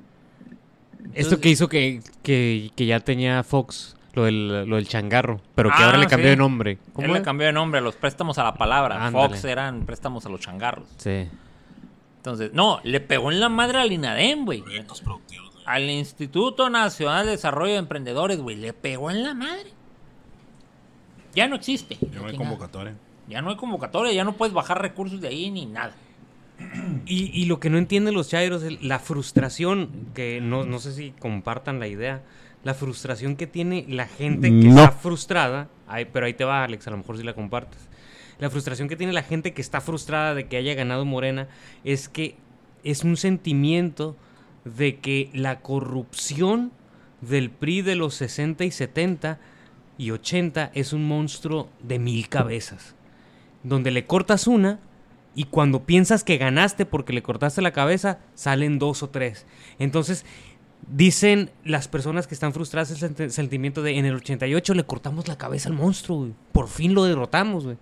Esto que hizo que, que, que ya tenía Fox, lo del, lo del changarro, pero que
Ah,
ahora le cambió
sí.
de nombre. ¿Cómo
Él le cambió de nombre a los préstamos a la palabra.
Ándale.
Fox eran préstamos a los changarros.
Sí.
Entonces, no, le pegó en la madre al INADEM, güey. Al Instituto Nacional de Desarrollo de Emprendedores, güey. Le pegó en la madre. Ya no existe.
Ya no hay convocatoria.
Ya no hay convocatoria, ya no puedes bajar recursos de ahí ni nada.
Y, y lo que no entienden los chairos es la frustración, que no, no sé si compartan la idea, la frustración que tiene la gente que
No.
está frustrada, ay, pero ahí te va Alex, a lo mejor si la compartes. La frustración que tiene la gente que está frustrada de que haya ganado Morena es que es un sentimiento de que la corrupción del PRI de los 60 y 70 y 80 es un monstruo de mil cabezas donde le cortas una y cuando piensas que ganaste porque le cortaste la cabeza, salen dos o tres. Entonces, Dicen las personas que están frustradas el sent- sentimiento de en el 88 le cortamos la cabeza al monstruo. Por fin lo derrotamos, güey.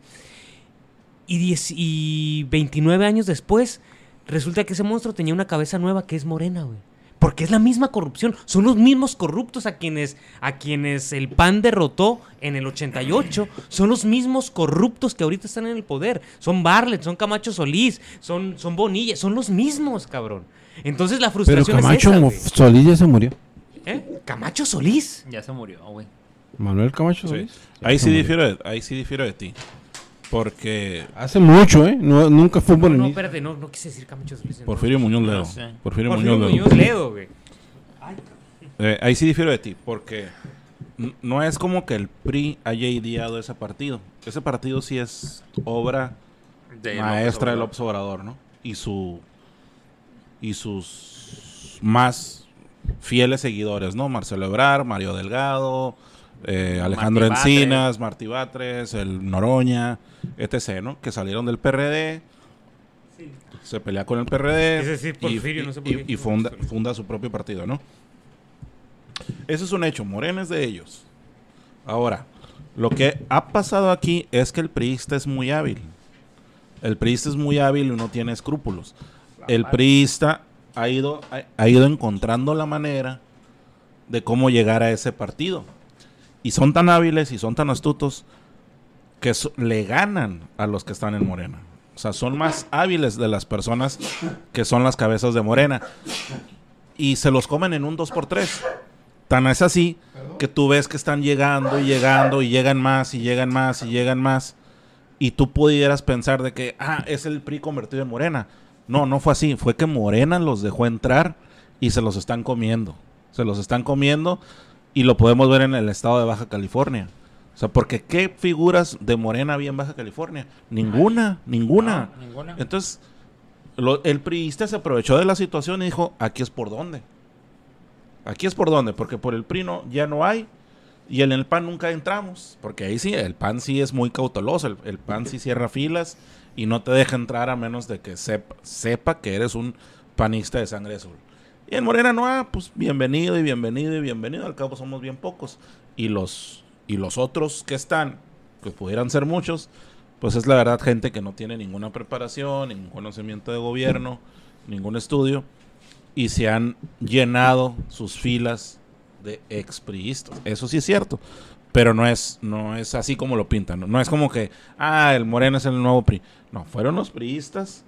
Y, 10 y 29 años después, resulta que ese monstruo tenía una cabeza nueva que es morena, güey. Porque es la misma corrupción. Son los mismos corruptos a quienes, a quienes el PAN derrotó en el 88. Son los mismos corruptos que ahorita están en el poder. Son Barlet, son Camacho Solís, son, son Bonilla. Son los mismos, cabrón. Entonces la
Pero
frustración
Camacho
es esa,
Mo-
güey.
Solís ya se murió.
¿Eh? Camacho Solís.
Ya se murió, güey.
Manuel Camacho
Sí.
Solís.
Ahí sí, difiero de, ahí sí difiero de ti. Porque
Hace mucho, ¿eh? No- nunca fue
No,
morenista.
espérate, no, no quise decir Camacho Solís.
Porfirio Muñoz Ledo.
No sé.
Porfirio,
Porfirio
Muñoz Ledo.
Muñoz Ledo, güey.
Eh, ahí sí difiero de ti, porque no es como que el PRI haya ideado ese partido. Ese partido sí es obra
De
maestra del
López Obrador.
observador, ¿no? Y su y sus más fieles seguidores, ¿no? Marcelo Ebrard, Mario Delgado, eh, Alejandro
Martí
Encinas, Martí Batres, el Noroña, etc., ¿no? Que salieron del PRD, se pelea con el PRD
Es decir,
y-
Porfirio,
y,
no sé por
y-
qué.
y funda, funda su propio partido, ¿no? Eso es un hecho, Morena es de ellos. Ahora, lo que ha pasado aquí es que el priista es muy hábil. El priista es muy hábil y no tiene escrúpulos. El priista ha ido, ha, ha ido encontrando la manera de cómo llegar a ese partido. Y son tan hábiles y son tan astutos que so- le ganan a los que están en Morena. O sea, son más hábiles de las personas que son las cabezas de Morena. Y se los comen en un 2x3. Tan es así que tú ves que están llegando y llegando y llegan más y llegan más y llegan más. Y tú pudieras pensar de que, ah, es el PRI convertido en Morena. No, no fue así. Fue que Morena los dejó entrar y se los están comiendo. Se los están comiendo y lo podemos ver en el estado de Baja California. O sea, porque ¿qué figuras de Morena había en Baja California? Ninguna, ninguna.
No, ninguna.
Entonces, lo- el priista se aprovechó de la situación y dijo, aquí es por dónde. Aquí es por dónde, porque por el PRI no, ya no hay. Y en el PAN nunca entramos, porque ahí sí, el PAN sí es muy cauteloso, el, el PAN sí cierra filas y no te deja entrar a menos de que sepa, sepa que eres un panista de sangre azul. Y en Morena no, ah, pues bienvenido y bienvenido y bienvenido, al cabo somos bien pocos. Y los, y los otros que están, que pudieran ser muchos, pues es la verdad gente que no tiene ninguna preparación, ningún conocimiento de gobierno, ningún estudio, y se han llenado sus filas de expriistas. Eso sí es cierto, pero no es, no es así como lo pintan. No, No es como que, ah, el Morena es el nuevo PRI. No, fueron los priistas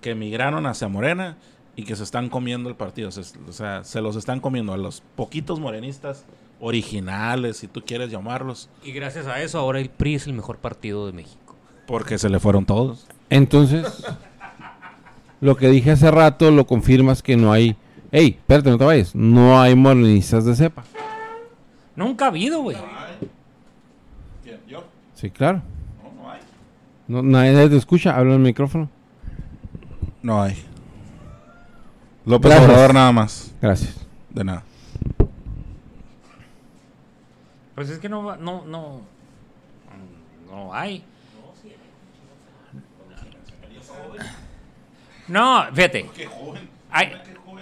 que emigraron hacia Morena y que se están comiendo el partido. Se- o sea, se los están comiendo a los poquitos morenistas originales, si tú quieres llamarlos,
Y gracias a eso ahora el PRI es el mejor partido de México.
porque se le fueron todos.
Entonces, lo que dije hace rato lo confirmas que no hay. Ey, espérate, no te vayas. No hay morenistas de cepa.
Nunca ha habido, güey.
¿Yo?
Sí, claro. No, nadie te escucha. Habla en el micrófono.
No hay. López
Gracias.
Obrador nada más.
Gracias.
De nada.
Pues es que no, va- no, no, no hay. No, fíjate. Ahí,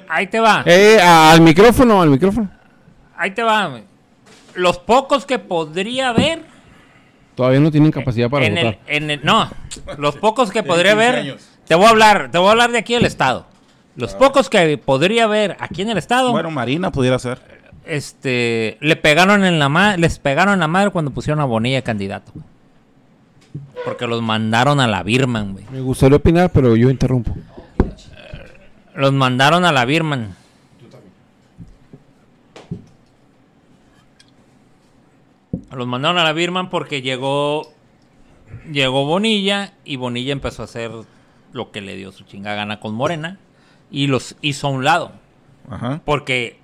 ahí te va.
Eh, al micrófono, al micrófono.
Ahí te va. Los pocos que podría haber
Todavía no tienen capacidad para
en el,
votar.
en el- no, los pocos que podría
15
haber, te voy a hablar, te voy a hablar de aquí del estado. Los pocos que podría haber aquí en el estado,
Bueno, Marina pudiera ser.
este, le pegaron en la ma- les pegaron en la madre cuando pusieron a Bonilla candidato. Porque los mandaron a la Birman, güey.
Me gustaría opinar, pero yo interrumpo.
Los mandaron a la Birman. Los mandaron a la Birman porque llegó llegó Bonilla y Bonilla empezó a hacer lo que le dio su chinga gana con Morena y los hizo a un lado.
Ajá.
Porque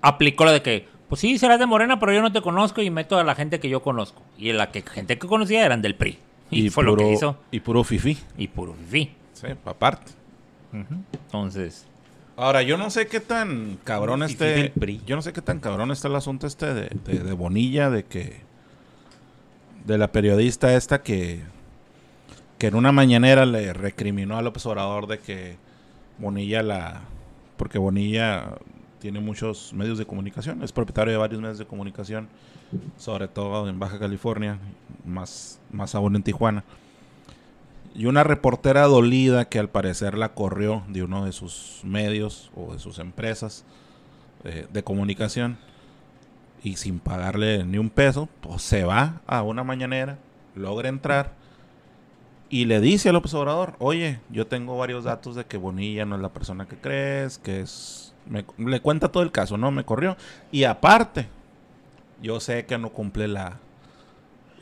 aplicó la de que, pues sí, serás de Morena, pero yo no te conozco y meto a la gente que yo conozco. Y la que gente que conocía eran del PRI. Y, fue lo que hizo.
Y puro fifi.
Y puro fifí.
Sí, aparte.
Entonces,
Ahora, yo no sé qué tan cabrón
PRI.
Yo no sé qué tan cabrón está el asunto este de, de, de Bonilla, de que. De la periodista esta que. Que en una mañanera le recriminó a López Obrador de que Bonilla la. Porque Bonilla tiene muchos medios de comunicación, es propietario de varios medios de comunicación, sobre todo en Baja California, más, más aún en Tijuana. Y una reportera dolida que al parecer la corrió de uno de sus medios o de sus empresas eh, de comunicación y sin pagarle ni un peso, pues se va a una mañanera, logra entrar y le dice al observador, oye, yo tengo varios datos de que Bonilla no es la persona que crees, que es... me- le cuenta todo el caso, ¿no? Me corrió. Y aparte, yo sé que no cumple la...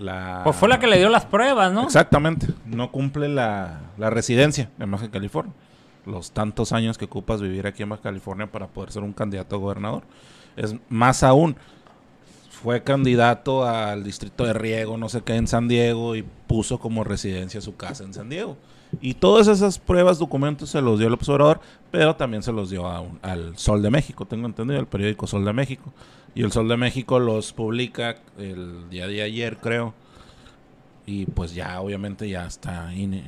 la
Pues fue la que le dio las pruebas, ¿no?
Exactamente. No cumple la, la residencia en Baja California. Los tantos años que ocupas vivir aquí en Baja California para poder ser un candidato a gobernador. Es más aún. Fue candidato al distrito de Riego, no sé qué, en San Diego y puso como residencia su casa en San Diego. Y todas esas pruebas, documentos se los dio el observador, pero también se los dio a un- al Sol de México, tengo entendido, el periódico Sol de México. Y el Sol de México los publica el día de ayer, creo. Y pues ya, obviamente, ya está, in-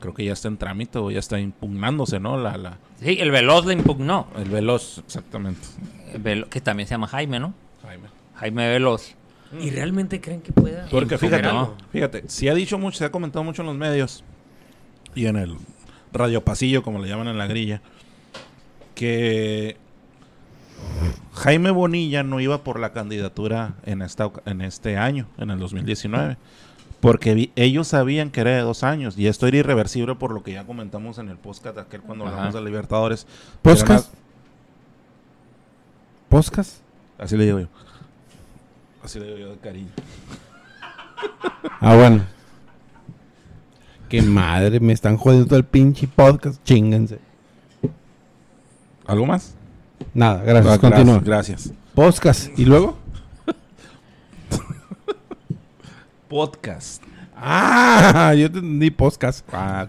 creo que ya está en trámite o ya está impugnándose, ¿no? La, la,
Sí, el Veloz le impugnó.
el veloz, exactamente.
El Velo- que también se llama Jaime, ¿no?
Jaime.
Jaime Veloz.
¿Y realmente creen que pueda?
Porque fíjate,
algo.
fíjate, se ha dicho mucho, se ha comentado mucho en los medios y en el radio pasillo, como le llaman en la grilla, que Jaime Bonilla no iba por la candidatura en esta en este año, en el 2019, porque vi- ellos sabían que era de dos años y esto era irreversible por lo que ya comentamos en el podcast aquel cuando
Ajá.
hablamos de Libertadores.
¿Podcast? ¿Podcast?
Así le digo yo. Así le digo yo de cariño.
Ah, bueno. Qué madre, me están jodiendo todo el pinche podcast. Chingense.
¿Algo más?
Nada, gracias.
Ah,
Continúa.
Gracias.
Podcast. ¿Y luego?
Podcast.
Ah, yo te entendí podcast.
Ah,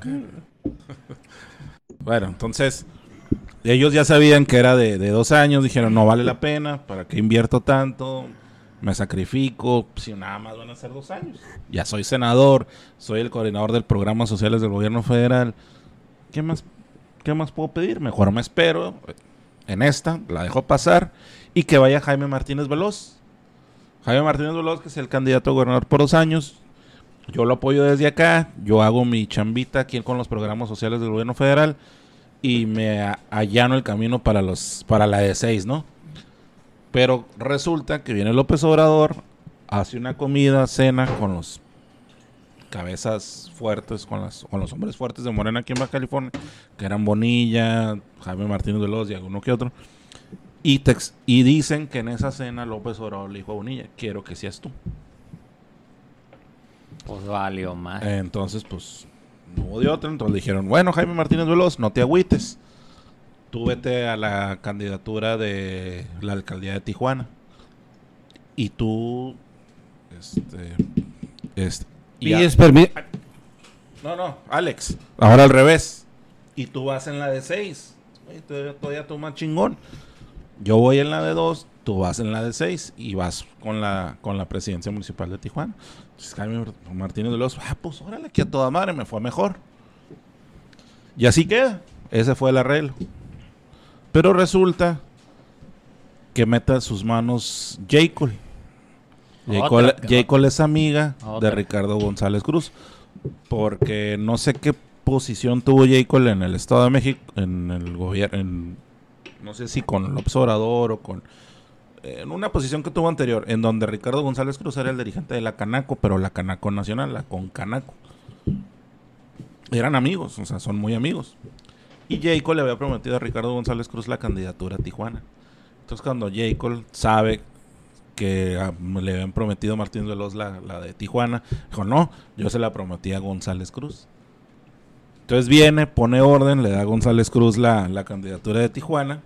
bueno, entonces ellos ya sabían que era de, de dos años, dijeron no vale la pena, ¿para qué invierto tanto? Me sacrifico, si nada más van a ser dos años. Ya soy senador, soy el coordinador del programa sociales del gobierno federal. ¿Qué más, qué más puedo pedir? Mejor me espero en esta, la dejo pasar y que vaya Jaime Martínez Veloz. Jaime Martínez Veloz, que es el candidato a gobernador por dos años, yo lo apoyo desde acá, yo hago mi chambita aquí con los programas sociales del gobierno federal y me allano el camino para los para la de seis, ¿no? Pero resulta que viene López Obrador, hace una comida, cena con los cabezas fuertes, con, las, con los hombres fuertes de Morena aquí en Baja California, que eran Bonilla, Jaime Martínez Veloz y alguno que otro. Y, tex- y dicen que en esa cena López Obrador le dijo a Bonilla, quiero que seas tú.
Pues valió más.
Entonces, pues, no hubo de otra. Entonces dijeron, bueno, Jaime Martínez Veloz, no te agüites. Tú vete a la candidatura de la alcaldía de Tijuana. Y tú, este, este y
permiso.
no, no, Alex. Ahora al revés. Y tú vas en la de 6. Todavía, todavía tú más chingón. Yo voy en la de 2, tú vas en la de 6 y vas con la, con la presidencia municipal de Tijuana. Entonces Jaime Martínez de los, ah, pues órale, que a toda madre me fue mejor. Y así queda. Ese fue el arreglo. Pero resulta que meta sus manos J. Cole. J. Cole,
Otra.
J. Cole es amiga
Otra.
de Ricardo González Cruz. Porque no sé qué posición tuvo J. Cole en el Estado de México, en el gobierno, no sé si con López Obrador o con... En una posición que tuvo anterior, en donde Ricardo González Cruz era el dirigente de la Canaco, pero la Canaco Nacional, la Concanaco. Eran amigos, o sea, son muy amigos. Y J. Cole le había prometido a Ricardo González Cruz la candidatura a Tijuana. Entonces cuando J. Cole sabe que ah, le habían prometido a Martín Veloz la, la de Tijuana, dijo, no, yo se la prometí a González Cruz. Entonces viene, pone orden, le da a González Cruz la, la candidatura de Tijuana.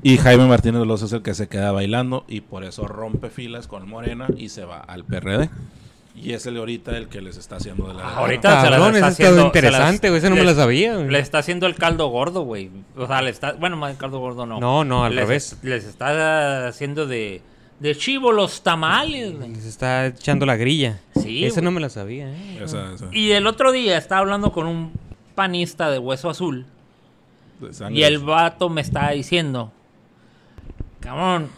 Y Jaime Martínez Veloz es el que se queda bailando y por eso rompe filas con Morena y se va al PRD. Y es el ahorita el que les está haciendo de la...
Ahorita se las está haciendo-
interesante, güey. Eso no me la sabía, güey.
Le está haciendo el caldo gordo, güey. O sea, le está... Bueno, más el caldo gordo no.
No, no, al
Les-
revés.
Les está haciendo de... De chivo los tamales, güey.
Se está echando la grilla.
Sí, güey.
no me la sabía, ¿eh?
Esa- esa-
Y el otro día estaba hablando con un panista de hueso azul.
de.
Y el vato me estaba diciendo cabrón,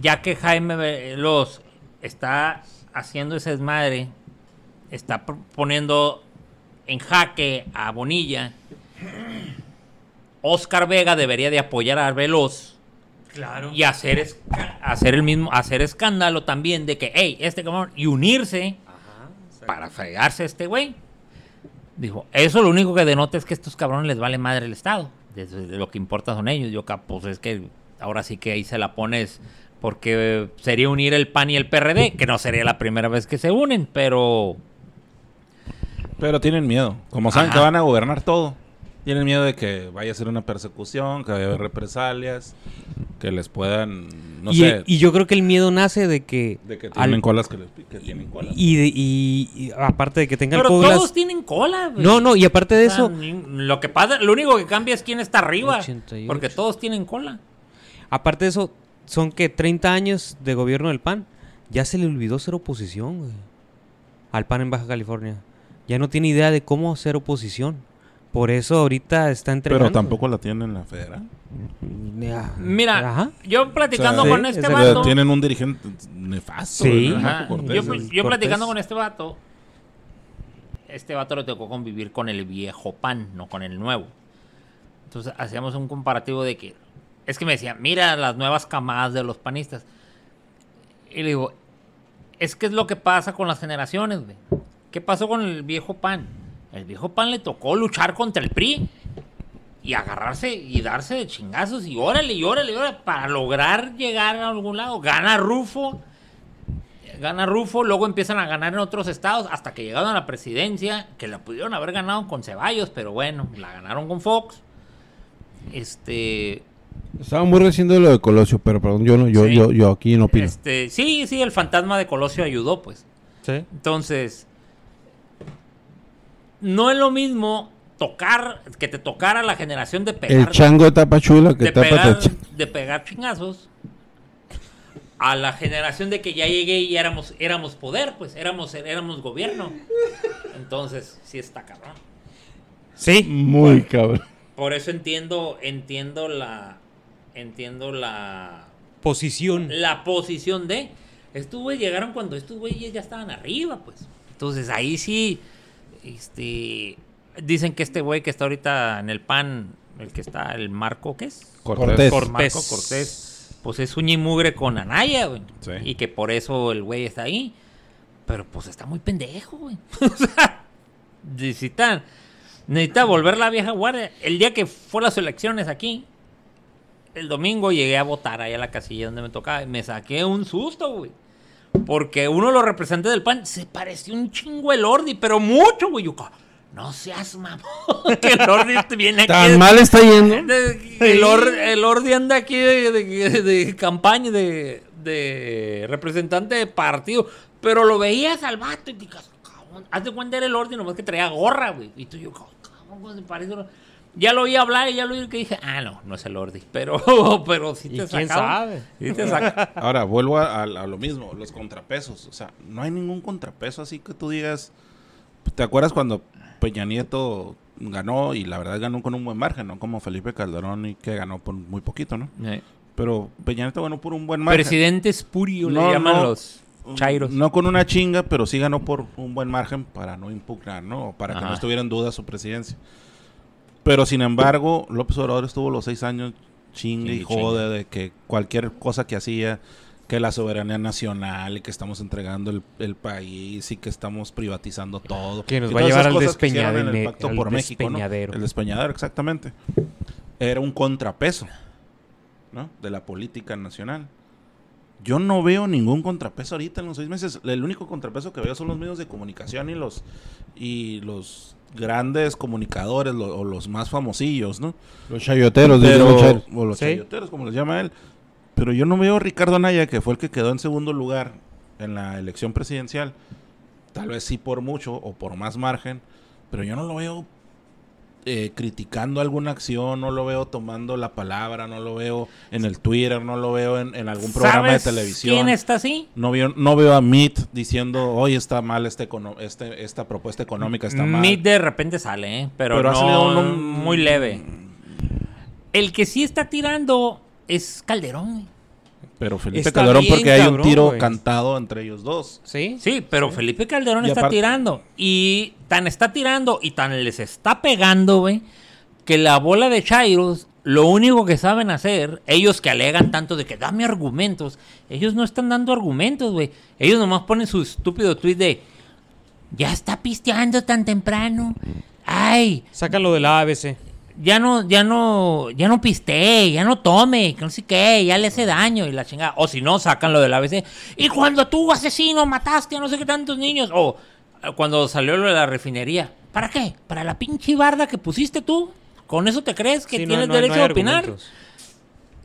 ya que Jaime Veloz está haciendo ese desmadre, está poniendo en jaque a Bonilla, Oscar Vega debería de apoyar a Veloz
Claro.
y hacer, hacer el mismo, hacer escándalo también de que, hey, este cabrón, y unirse para fregarse a este güey. Dijo, eso lo único que denota es que a estos cabrones les vale madre el Estado. Desde lo que importa son ellos. Yo, pues es que ahora sí que ahí se la pones porque sería unir el PAN y el PRD, que no sería la primera vez que se unen, pero
Pero tienen miedo. Como saben
Ajá.
que van a gobernar todo, tienen miedo de que vaya a ser una persecución, que vaya a haber represalias, que les puedan, no
y,
sé,
y yo creo que el miedo nace de que...
de que
al-
tienen colas que, les, que tienen colas.
y, de- y- y aparte de que tengan
pero
colas-
todos tienen cola. güey.
No, no, y aparte de
O sea,
eso,
ni- lo que pasa, lo único que cambia es quién está arriba,
88.
porque todos tienen cola.
aparte de eso, son que 30 años de gobierno del PAN. Ya se le olvidó ser oposición, güey. Al PAN en Baja California. Ya no tiene idea de cómo ser oposición. Por eso ahorita está entrenando.
Pero tampoco la tienen la federal.
Mira,
Ajá.
yo platicando
O sea,
con
sí,
este vato,
tienen un dirigente nefasto.
Sí.
yo, yo platicando con este vato, este vato le tocó convivir con el viejo pan, no con el nuevo. Entonces hacíamos un comparativo de que, es que me decía, mira las nuevas camadas de los panistas. Y le digo, es que es lo que pasa con las generaciones, güey. ¿Qué pasó con el viejo pan? El viejo pan le tocó luchar contra el PRI y agarrarse y darse de chingazos y órale, y órale, y órale, para lograr llegar a algún lado. Gana Rufo, gana Rufo, luego empiezan a ganar en otros estados hasta que llegaron a la presidencia, que la pudieron haber ganado con Ceballos, pero bueno, la ganaron con Fox. Este,
Estaba muy reciente lo de Colosio, pero perdón, yo no, yo,
Sí.
yo, yo aquí no opino.
este, sí, sí, el fantasma de Colosio ayudó, pues.
Sí.
Entonces, no es lo mismo tocar, que te tocara la generación de pegar,
El chango de Tapachula que
de
tapa
pegar,
Tacha-
de pegar chingazos, a la generación de que ya llegué y éramos, éramos poder, pues éramos, éramos gobierno. Entonces, sí está cabrón.
Sí.
Muy cabrón.
Por eso entiendo, entiendo la, entiendo la,
Posición.
la posición de estos güeyes llegaron cuando estos güeyes ya estaban arriba, pues. Entonces ahí sí, este, dicen que este güey que está ahorita en el PAN, el que está, el Marco, ¿qué es?
Cortés.
Cor- Marco Cortés, pues es y mugre con Anaya, güey.
Sí.
Y que por eso el güey está ahí. Pero pues está muy pendejo, güey. o sea, necesitan, necesita volver la vieja guardia. El día que fue las elecciones aquí, el domingo llegué a votar ahí a la casilla donde me tocaba y me saqué un susto, güey. Porque uno de los representantes del PAN se pareció un chingo el Ordi, pero mucho, güey. Yo, no seas mamón, que el Ordi viene aquí.
Tan
de-
mal está yendo.
de- el, Or- el Ordi anda aquí de, campaña, de, de representante de partido. Pero lo veías al vato y te digas, cabrón, haz de cuenta era el Ordi, nomás que traía gorra, güey. Y tú yo, cabrón, ¿cómo se parece? Ya lo oí hablar y ya lo oí que dije, ah, no, no es el Ordi. Pero, pero sí
¿Y
te
quién sabe?
Sí te saca.
Ahora, vuelvo a, a- a lo mismo, los contrapesos. O sea, no hay ningún contrapeso así que tú digas... ¿Te acuerdas cuando Peña Nieto ganó y la verdad ganó con un buen margen, no como Felipe Calderón y que ganó por muy poquito, ¿no? Pero Peña Nieto ganó por un buen margen.
Presidente espurio
No,
le llaman
no.
los chairos.
No con una chinga, pero sí ganó por un buen margen para no impugnar, ¿no? O para que no estuviera en duda su presidencia. Pero sin embargo, López Obrador estuvo los seis años chingue y jode de que cualquier cosa que hacía, que la soberanía nacional y que estamos entregando el, el país y que estamos privatizando todo.
Que nos
Y
va a llevar al
en el Pacto
al
por México, ¿no?
despeñadero.
El despeñadero, exactamente. Era un contrapeso, ¿no? De la política nacional. Yo no veo ningún contrapeso ahorita en los seis meses. El único contrapeso que veo son los medios de comunicación y los y los grandes comunicadores lo- o los más famosillos, ¿no?
Los chayoteros,
Pero,
los
o los
Sí.
chayoteros, como les llama él. Pero yo no veo a Ricardo Anaya, que fue el que quedó en segundo lugar en la elección presidencial. Tal vez sí por mucho o por más margen, pero yo no lo veo eh, criticando alguna acción, no lo veo tomando la palabra, no lo veo en el Twitter, no lo veo en, en algún programa de
¿Sabes
televisión.
¿Quién está así?
No veo, no veo a Meet diciendo, hoy está mal este, este esta propuesta económica, está mal.
Meet de repente sale, ¿eh? pero,
Pero ha
no,
salido un-
muy leve. El que sí está tirando es Calderón.
Pero Felipe
Está
Calderón
bien,
porque hay un tiro cantado entre ellos dos.
¿Sí?
Sí, pero Felipe Calderón
Y
está
aparte-
tirando. Y tan está tirando y tan les está pegando, güey, que la bola de Chairos, lo único que saben hacer, ellos que alegan tanto de que dame argumentos, ellos no están dando argumentos, güey. Ellos nomás ponen su estúpido tweet de ya está pisteando tan temprano. Ay,
Sácalo de la ABC.
Ya no, ya no, ya no pistee, ya no tome, que no sé qué, ya le hace daño y la chingada. O si no, sacan lo del ABC. Y cuando tú, asesino, mataste a no sé qué tantos niños. O eh, cuando salió lo de la refinería. ¿Para qué? ¿Para la pinche barda que pusiste tú? ¿Con eso te crees que
Sí,
tienes
no hay- no
derecho a opinar?
argumentos.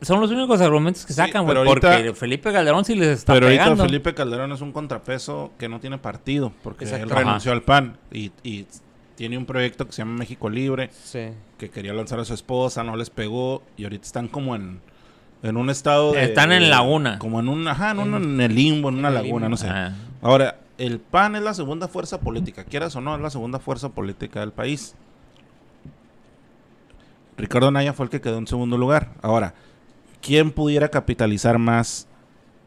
Son los únicos argumentos que sacan, güey.
pero ahorita-
porque Felipe Calderón sí les está
Pero ahorita
pegando.
Felipe Calderón es un contrapeso que no tiene partido, porque
Exacto.
él renunció al PAN y, y tiene un proyecto que se llama México Libre,
Sí.
que quería lanzar a su esposa, no les pegó, y ahorita están como en, en un estado de...
Están en laguna.
Como en un, ajá, en, un- en el limbo, en una
En
laguna,
limbo.
no sé.
Ah.
Ahora, el PAN es la segunda fuerza política, quieras o no, es la segunda fuerza política del país. Ricardo Naya fue el que quedó en segundo lugar. Ahora, ¿quién pudiera capitalizar más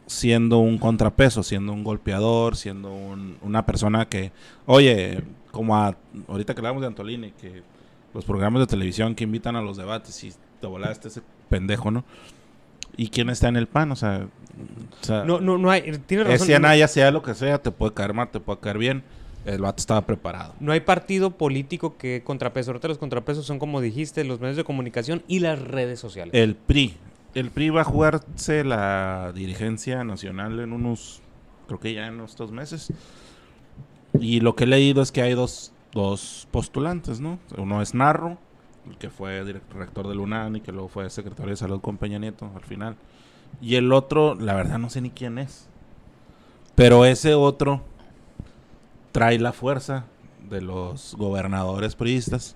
siendo un contrapeso, siendo un golpeador, siendo un- una persona que, oye, como a- ahorita que hablamos de Antolini, que los programas de televisión que invitan a los debates y te volaste ese pendejo, ¿no? ¿Y quién está en el PAN? O sea, o sea
No, no, no hay. Tienes razón. no-
Anaya, sea lo que sea, te puede caer mal, te puede caer bien. El vato estaba preparado.
No hay partido político que contrapeso. Ahorita los contrapesos son, como dijiste, los medios de comunicación y las redes sociales.
El PRI. El PRI va a jugarse la dirigencia nacional en unos, creo que ya en estos meses. Y lo que he leído es que hay dos, dos postulantes, ¿no? Uno es Narro, el que fue direct- rector del UNAM y que luego fue secretario de salud con Peña Nieto al final. Y el otro, la verdad no sé ni quién es. Pero ese otro trae la fuerza de los gobernadores priistas.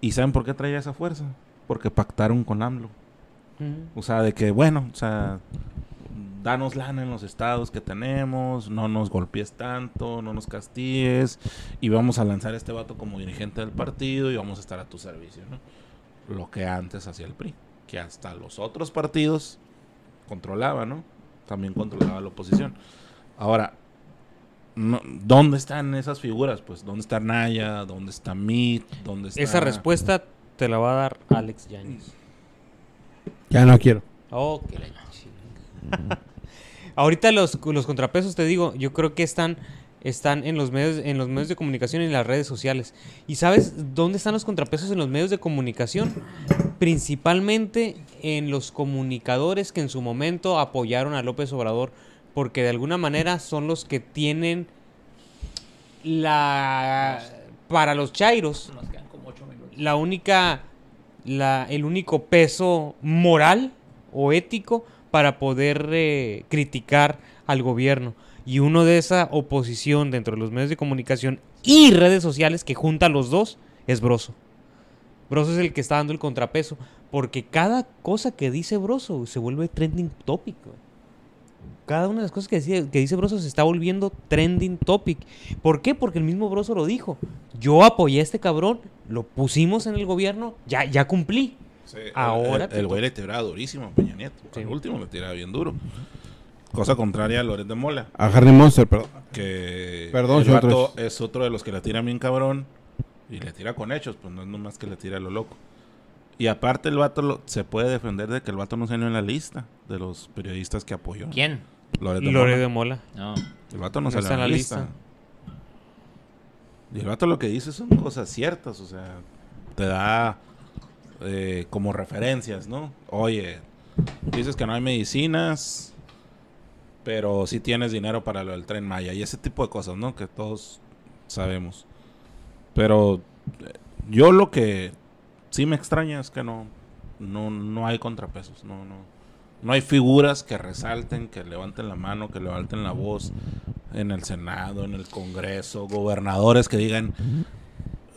¿Y saben por qué trae esa fuerza? Porque pactaron con AMLO. O sea, de que, bueno, o sea, danos lana en los estados que tenemos, no nos golpees tanto, no nos castigues, y vamos a lanzar a este vato como dirigente del partido y vamos a estar a tu servicio, ¿no? Lo que antes hacía el PRI, que hasta los otros partidos controlaba, ¿no? También controlaba la oposición. Ahora, no- ¿dónde están esas figuras? Pues, ¿dónde está Naya? ¿Dónde está Meade? ¿Dónde está...
Esa respuesta te la va a dar Alex Yañez.
Ya no quiero.
Oh, que la. Ahorita los, los contrapesos, te digo, yo creo que están, están en, los medios, en los medios de comunicación y en las redes sociales. ¿Y sabes dónde están los contrapesos en los medios de comunicación? Principalmente en los comunicadores que en su momento apoyaron a López Obrador, porque de alguna manera son los que tienen la... Para los chairos, la única, la, el único peso moral o ético para poder eh, criticar al gobierno. Y uno de esa oposición dentro de los medios de comunicación y redes sociales que junta a los dos es Broso. Broso es el que está dando el contrapeso. Porque cada cosa que dice Broso se vuelve trending topic. Cada una de las cosas que dice, que dice Broso se está volviendo trending topic. ¿Por qué? Porque el mismo Broso lo dijo. Yo apoyé a este cabrón, lo pusimos en el gobierno, ya, ya cumplí.
Sí,
Ahora
el, güey le tiraba durísimo a Peña Nieto.
Sí.
El último le tiraba bien duro. Cosa contraria a Loret de Mola,
A Harry Monster, perdón.
que
Perdón,
el vato es otro de los que le tira bien cabrón y le tira con hechos, pues no es nomás que le tira a lo loco. Y aparte el vato lo- se puede defender de que el vato no salió en la lista de los periodistas que apoyó.
¿Quién?
Loret de
Lore
Mola.
de Mola.
No.
El vato no,
No
salió
está
en la lista. Y el vato lo que dice son cosas ciertas, o sea, te da eh, como referencias, ¿no? Oye, dices que no hay medicinas, pero sí tienes dinero para lo del tren Maya y ese tipo de cosas, ¿no? Que todos sabemos. Pero eh, yo lo que sí me extraña es que no, no, no hay contrapesos, no, no. No hay figuras que resalten, que levanten la mano, que levanten la voz en el Senado, en el Congreso, gobernadores que digan,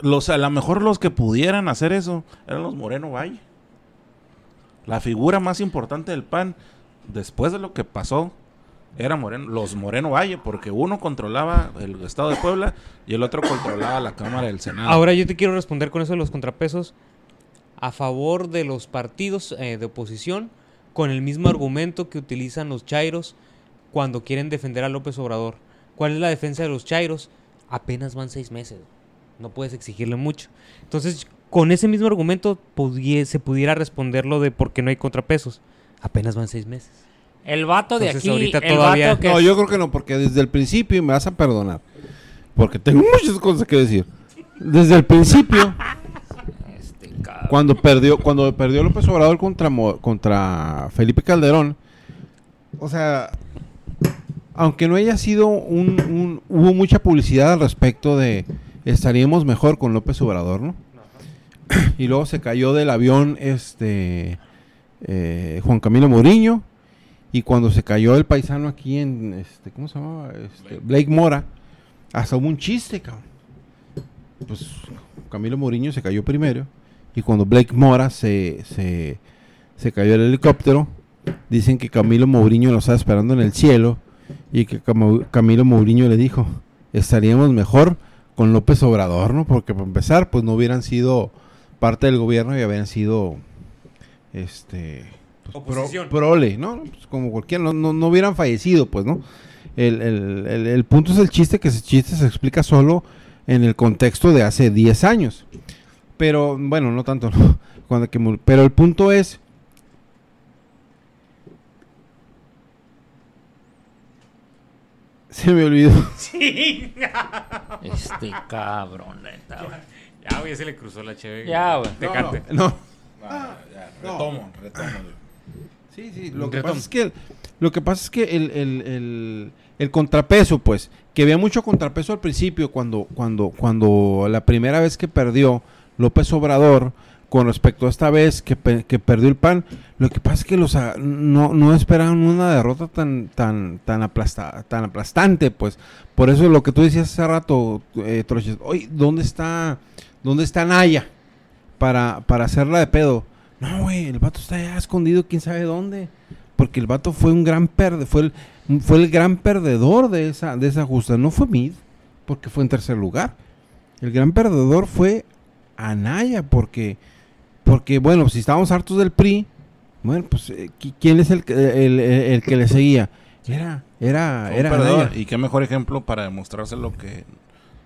los a lo mejor los que pudieran hacer eso eran los Moreno Valle. La figura más importante del PAN después de lo que pasó era Moreno, los Moreno Valle, porque uno controlaba el estado de Puebla y el otro controlaba la Cámara del Senado.
Ahora yo te quiero responder con eso de los contrapesos a favor de los partidos eh, de oposición. con el mismo argumento que utilizan los chairos cuando quieren defender a López Obrador. ¿Cuál es la defensa de los chairos? Apenas van seis meses. No puedes exigirle mucho. Entonces, con ese mismo argumento pudie- se pudiera responder lo de por qué no hay contrapesos. Apenas van seis meses.
El vato de
Entonces,
aquí,
ahorita
el
todavía-
vato que
No, yo creo que no, porque desde el principio, y me vas a perdonar, porque tengo muchas cosas que decir. Desde el principio,
Este, cabrón.
cuando perdió, cuando perdió López Obrador contra, contra Felipe Calderón, o sea, aunque no haya sido un, un- hubo mucha publicidad al respecto de estaríamos mejor con López Obrador, ¿no? y luego se cayó del avión este eh, Juan Camilo Mourinho y cuando se cayó el paisano aquí en este cómo se llamaba este, Blake Mora hasta hubo un chiste cabrón pues Camilo Mourinho se cayó primero y cuando Blake Mora se, se, se cayó el helicóptero dicen que Camilo Mourinho lo estaba esperando en el cielo y que Camilo Mourinho le dijo estaríamos mejor con López Obrador, ¿no? Porque para empezar, pues no hubieran sido parte del gobierno y habían sido este pues, pro- prole, ¿no? Pues como cualquiera, no, no, no hubieran fallecido, pues, ¿no? El, el- el- el punto es el chiste, que ese chiste se explica solo en el contexto de hace 10 años. Pero, bueno, no tanto, ¿no? Cuando que pero el punto es... Se me olvidó.
Este cabrón, neta, güey.
Ya, güey, ya se le cruzó la chévere.
Ya, güey.
Te
No,
cante.
no, no.
Ah, ya,
no.
retomo, retomo.
Sí, sí, lo que pasa es que lo que pasa es que el, el- el- el contrapeso, pues, que había mucho contrapeso al principio cuando, cuando, cuando la primera vez que perdió López Obrador con respecto a esta vez que, que perdió el PAN, lo que pasa es que los a- no, no esperaban una derrota tan, tan, tan, aplasta- tan aplastante, pues. Por eso lo que tú decías hace rato, eh, Troches, oye, ¿dónde está, dónde está Naya para, para hacerla de pedo? No, güey, el vato está ya escondido, quién sabe dónde. Porque el vato fue un gran perdedor, fue el, fue el gran perdedor de esa, de esa justa. No fue Mid, porque fue en tercer lugar. El gran perdedor fue Anaya, porque, porque bueno, si estábamos hartos del PRI, bueno, pues, eh, qui- ¿quién es el, que- el, el- el que le seguía? Era, era, era
perdedor. Y qué mejor ejemplo para demostrárselo que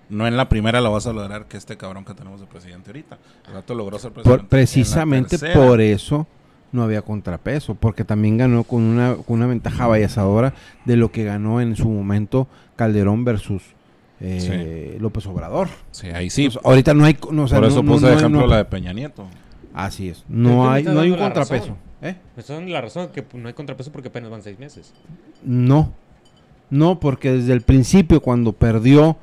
no en la primera la vas a lograr que este cabrón que tenemos de presidente ahorita. El rato logró ser presidente.
Por- precisamente por eso no había contrapeso, porque también ganó con una, con una ventaja valladora de lo que ganó en su momento Calderón versus eh, López Obrador.
Sí, ahí sí.
Ahorita no hay, no, o sea,
por eso
no-
puse
no
de ejemplo
no-
la de Peña Nieto.
Así es, no hay, no hay un contrapeso.
razón.
¿eh?
Me dando la razón que no hay contrapeso porque apenas van seis meses.
No, no, porque desde el principio cuando perdió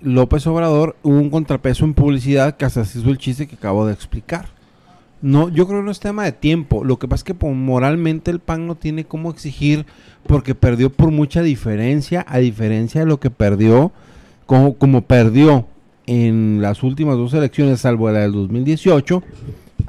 López Obrador hubo un contrapeso en publicidad que hasta se hizo el chiste que acabo de explicar. No, yo creo que no es tema de tiempo. Lo que pasa es que po- moralmente el PAN no tiene cómo exigir porque perdió por mucha diferencia, a diferencia de lo que perdió, como, como perdió en las últimas dos elecciones, salvo la del 2018,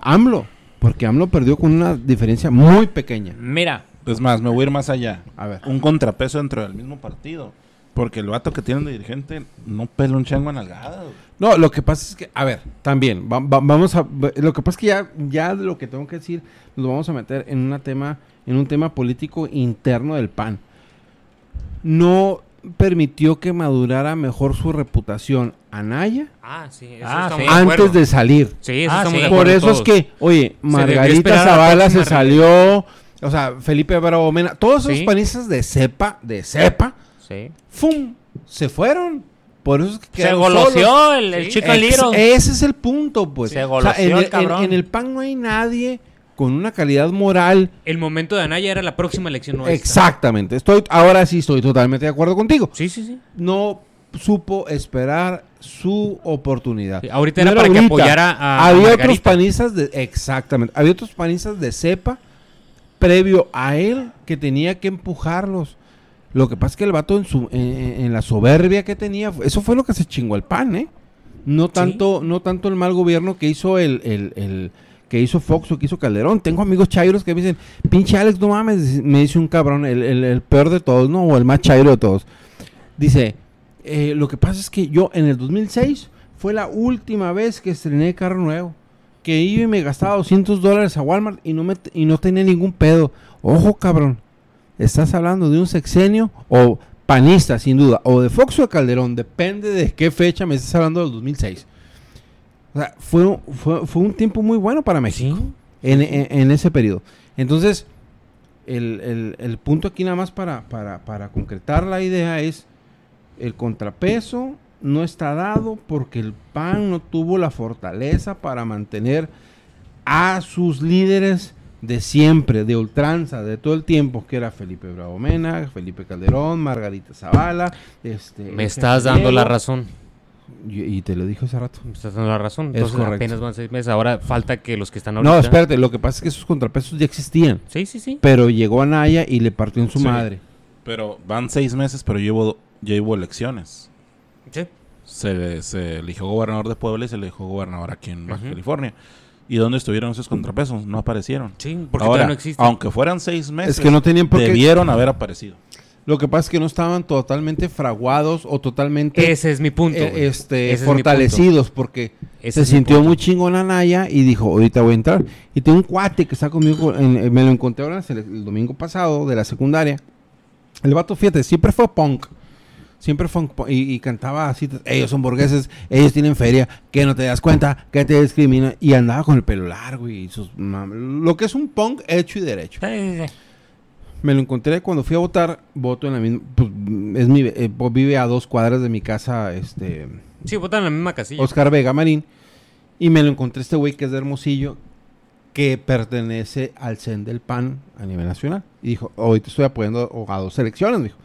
AMLO, porque AMLO perdió con una diferencia muy pequeña.
Mira,
Es más, me voy a ir más allá.
A ver.
Un contrapeso dentro del mismo partido. Porque el vato que tienen de dirigente no pela un chango en algada.
No, lo que pasa es que, a ver, también, va- va- vamos a, lo que pasa es que ya, ya lo que tengo que decir, nos vamos a meter en un tema, en un tema político interno del PAN. No permitió que madurara mejor su reputación Anaya
Ah, sí. Eso
Ah, sí.
antes de salir.
Sí, eso
Ah,
estamos
sí.
de
Por eso es que, oye, Margarita Zavala se salió, o sea, Felipe Bravo Mena, todos esos
Sí.
panistas de cepa, de cepa,
Sí.
¡fum! Se fueron. Por eso es que
se goloseó el, el chico
Ex-
Liro.
Ese es el punto, pues.
Se
O sea,
goloseó
en,
el
el, en-
cabrón.
en el PAN no hay nadie con una calidad moral.
El momento de Anaya era la próxima elección nuestra.
Exactamente. Estoy, ahora sí estoy totalmente de acuerdo contigo.
Sí, sí, sí.
No supo esperar su oportunidad.
Sí, ahorita era para que apoyara a-
Había otros panistas de. Exactamente. Había otros panistas de cepa previo a él que tenía que empujarlos. Lo que pasa es que el vato en, su, en, en la soberbia que tenía, eso fue lo que se chingó el pan, ¿eh? No tanto, no tanto el mal gobierno que hizo el, el- el- que hizo Fox o que hizo Calderón. Tengo amigos chairos que me dicen, pinche Alex, no mames, me dice un cabrón, el, el- el peor de todos, ¿no? O el más chairo de todos. Dice, eh, lo que pasa es que yo en el 2006 fue la última vez que estrené carro nuevo. que iba y me gastaba 200 dólares a Walmart y no, me, y no tenía ningún pedo. Ojo, cabrón. Estás hablando de un sexenio o panista, sin duda, o de Fox o de Calderón, depende de qué fecha me estás hablando del 2006. O sea, fue, fue, fue un tiempo muy bueno para México en, en- en ese periodo. Entonces, el, el- el punto aquí nada más para, para, para concretar la idea es el contrapeso no está dado porque el PAN no tuvo la fortaleza para mantener a sus líderes de siempre, de ultranza, de todo el tiempo, que era Felipe Bravo Mena, Felipe Calderón, Margarita Zavala. Este,
Me estás
jefe
dando la razón.
Y, y te lo dije hace rato.
Me estás dando la razón.
Es
Entonces
correcto.
apenas van seis meses. Ahora falta que los que están ahorita...
No, espérate, lo que pasa es que esos contrapesos ya existían.
Sí, sí, sí.
Pero llegó Anaya y le partió en su
Sí.
madre.
Pero van seis meses, pero llevo, ya hubo elecciones.
Sí.
Se, se eligió gobernador de Puebla y se eligió gobernador aquí en Baja. California. ¿Y dónde estuvieron esos contrapesos? No aparecieron.
Sí, porque
Ahora,
no existe.
aunque fueran seis meses,
Es que no tenían por qué.
debieron haber aparecido.
Lo que pasa es que no estaban totalmente fraguados o totalmente
Ese es mi punto.
eh, este,
Ese es mi punto.
fortalecidos porque
Ese
se sintió muy chingón Anaya y dijo, ahorita voy a entrar. Y tengo un cuate que está conmigo, en- en- me lo encontré ahora el, el domingo pasado de la secundaria. El vato, fíjate, siempre fue punk. Siempre fue punk y, y cantaba así, ellos son burgueses, ellos tienen feria, que no te das cuenta, que te discrimina. Y andaba con el pelo largo y sus... mam- Lo que es un punk hecho y derecho.
Sí, sí, sí.
Me lo encontré cuando fui a votar, voto en la misma... pues, es mi, eh, pues, vive a dos cuadras de mi casa, este...
Sí, votan en la misma casilla.
Oscar Vega Marín. Y me lo encontré este güey que es de Hermosillo, que pertenece al CEN del PAN a nivel nacional. Y dijo, hoy te estoy apoyando a dos elecciones, dijo.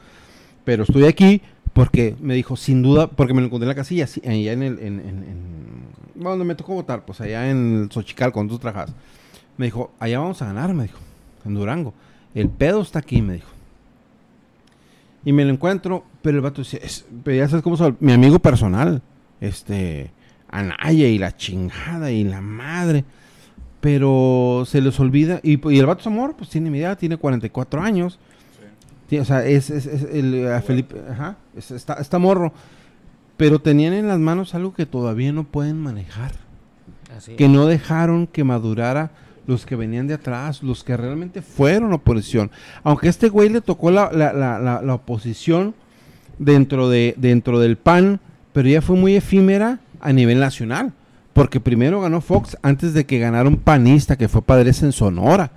Pero estoy aquí porque me dijo, sin duda, porque me lo encontré en la casilla, allá en el... En, me tocó votar, pues allá en Xochical, cuando tú trabajas. Me dijo, allá vamos a ganar, me dijo, en Durango. El pedo está aquí, me dijo. Y me lo encuentro, pero el vato dice, es- pero ya sabes cómo es mi amigo personal, este, Anaya y la chingada y la madre. Pero se les olvida, y, y el vato Zamor, pues tiene mi edad, tiene 44 años. O sea, es, es- es el, a Felipe, ajá, es- está, está morro. Pero tenían en las manos algo que todavía no pueden manejar
Así.
que no dejaron que madurara los que venían de atrás, los que realmente fueron oposición. Aunque a este güey le tocó la, la- la- la- la oposición dentro, de, dentro del PAN, pero ya fue muy efímera a nivel nacional. Porque primero ganó Fox antes de que ganara un panista que fue padres en Sonora.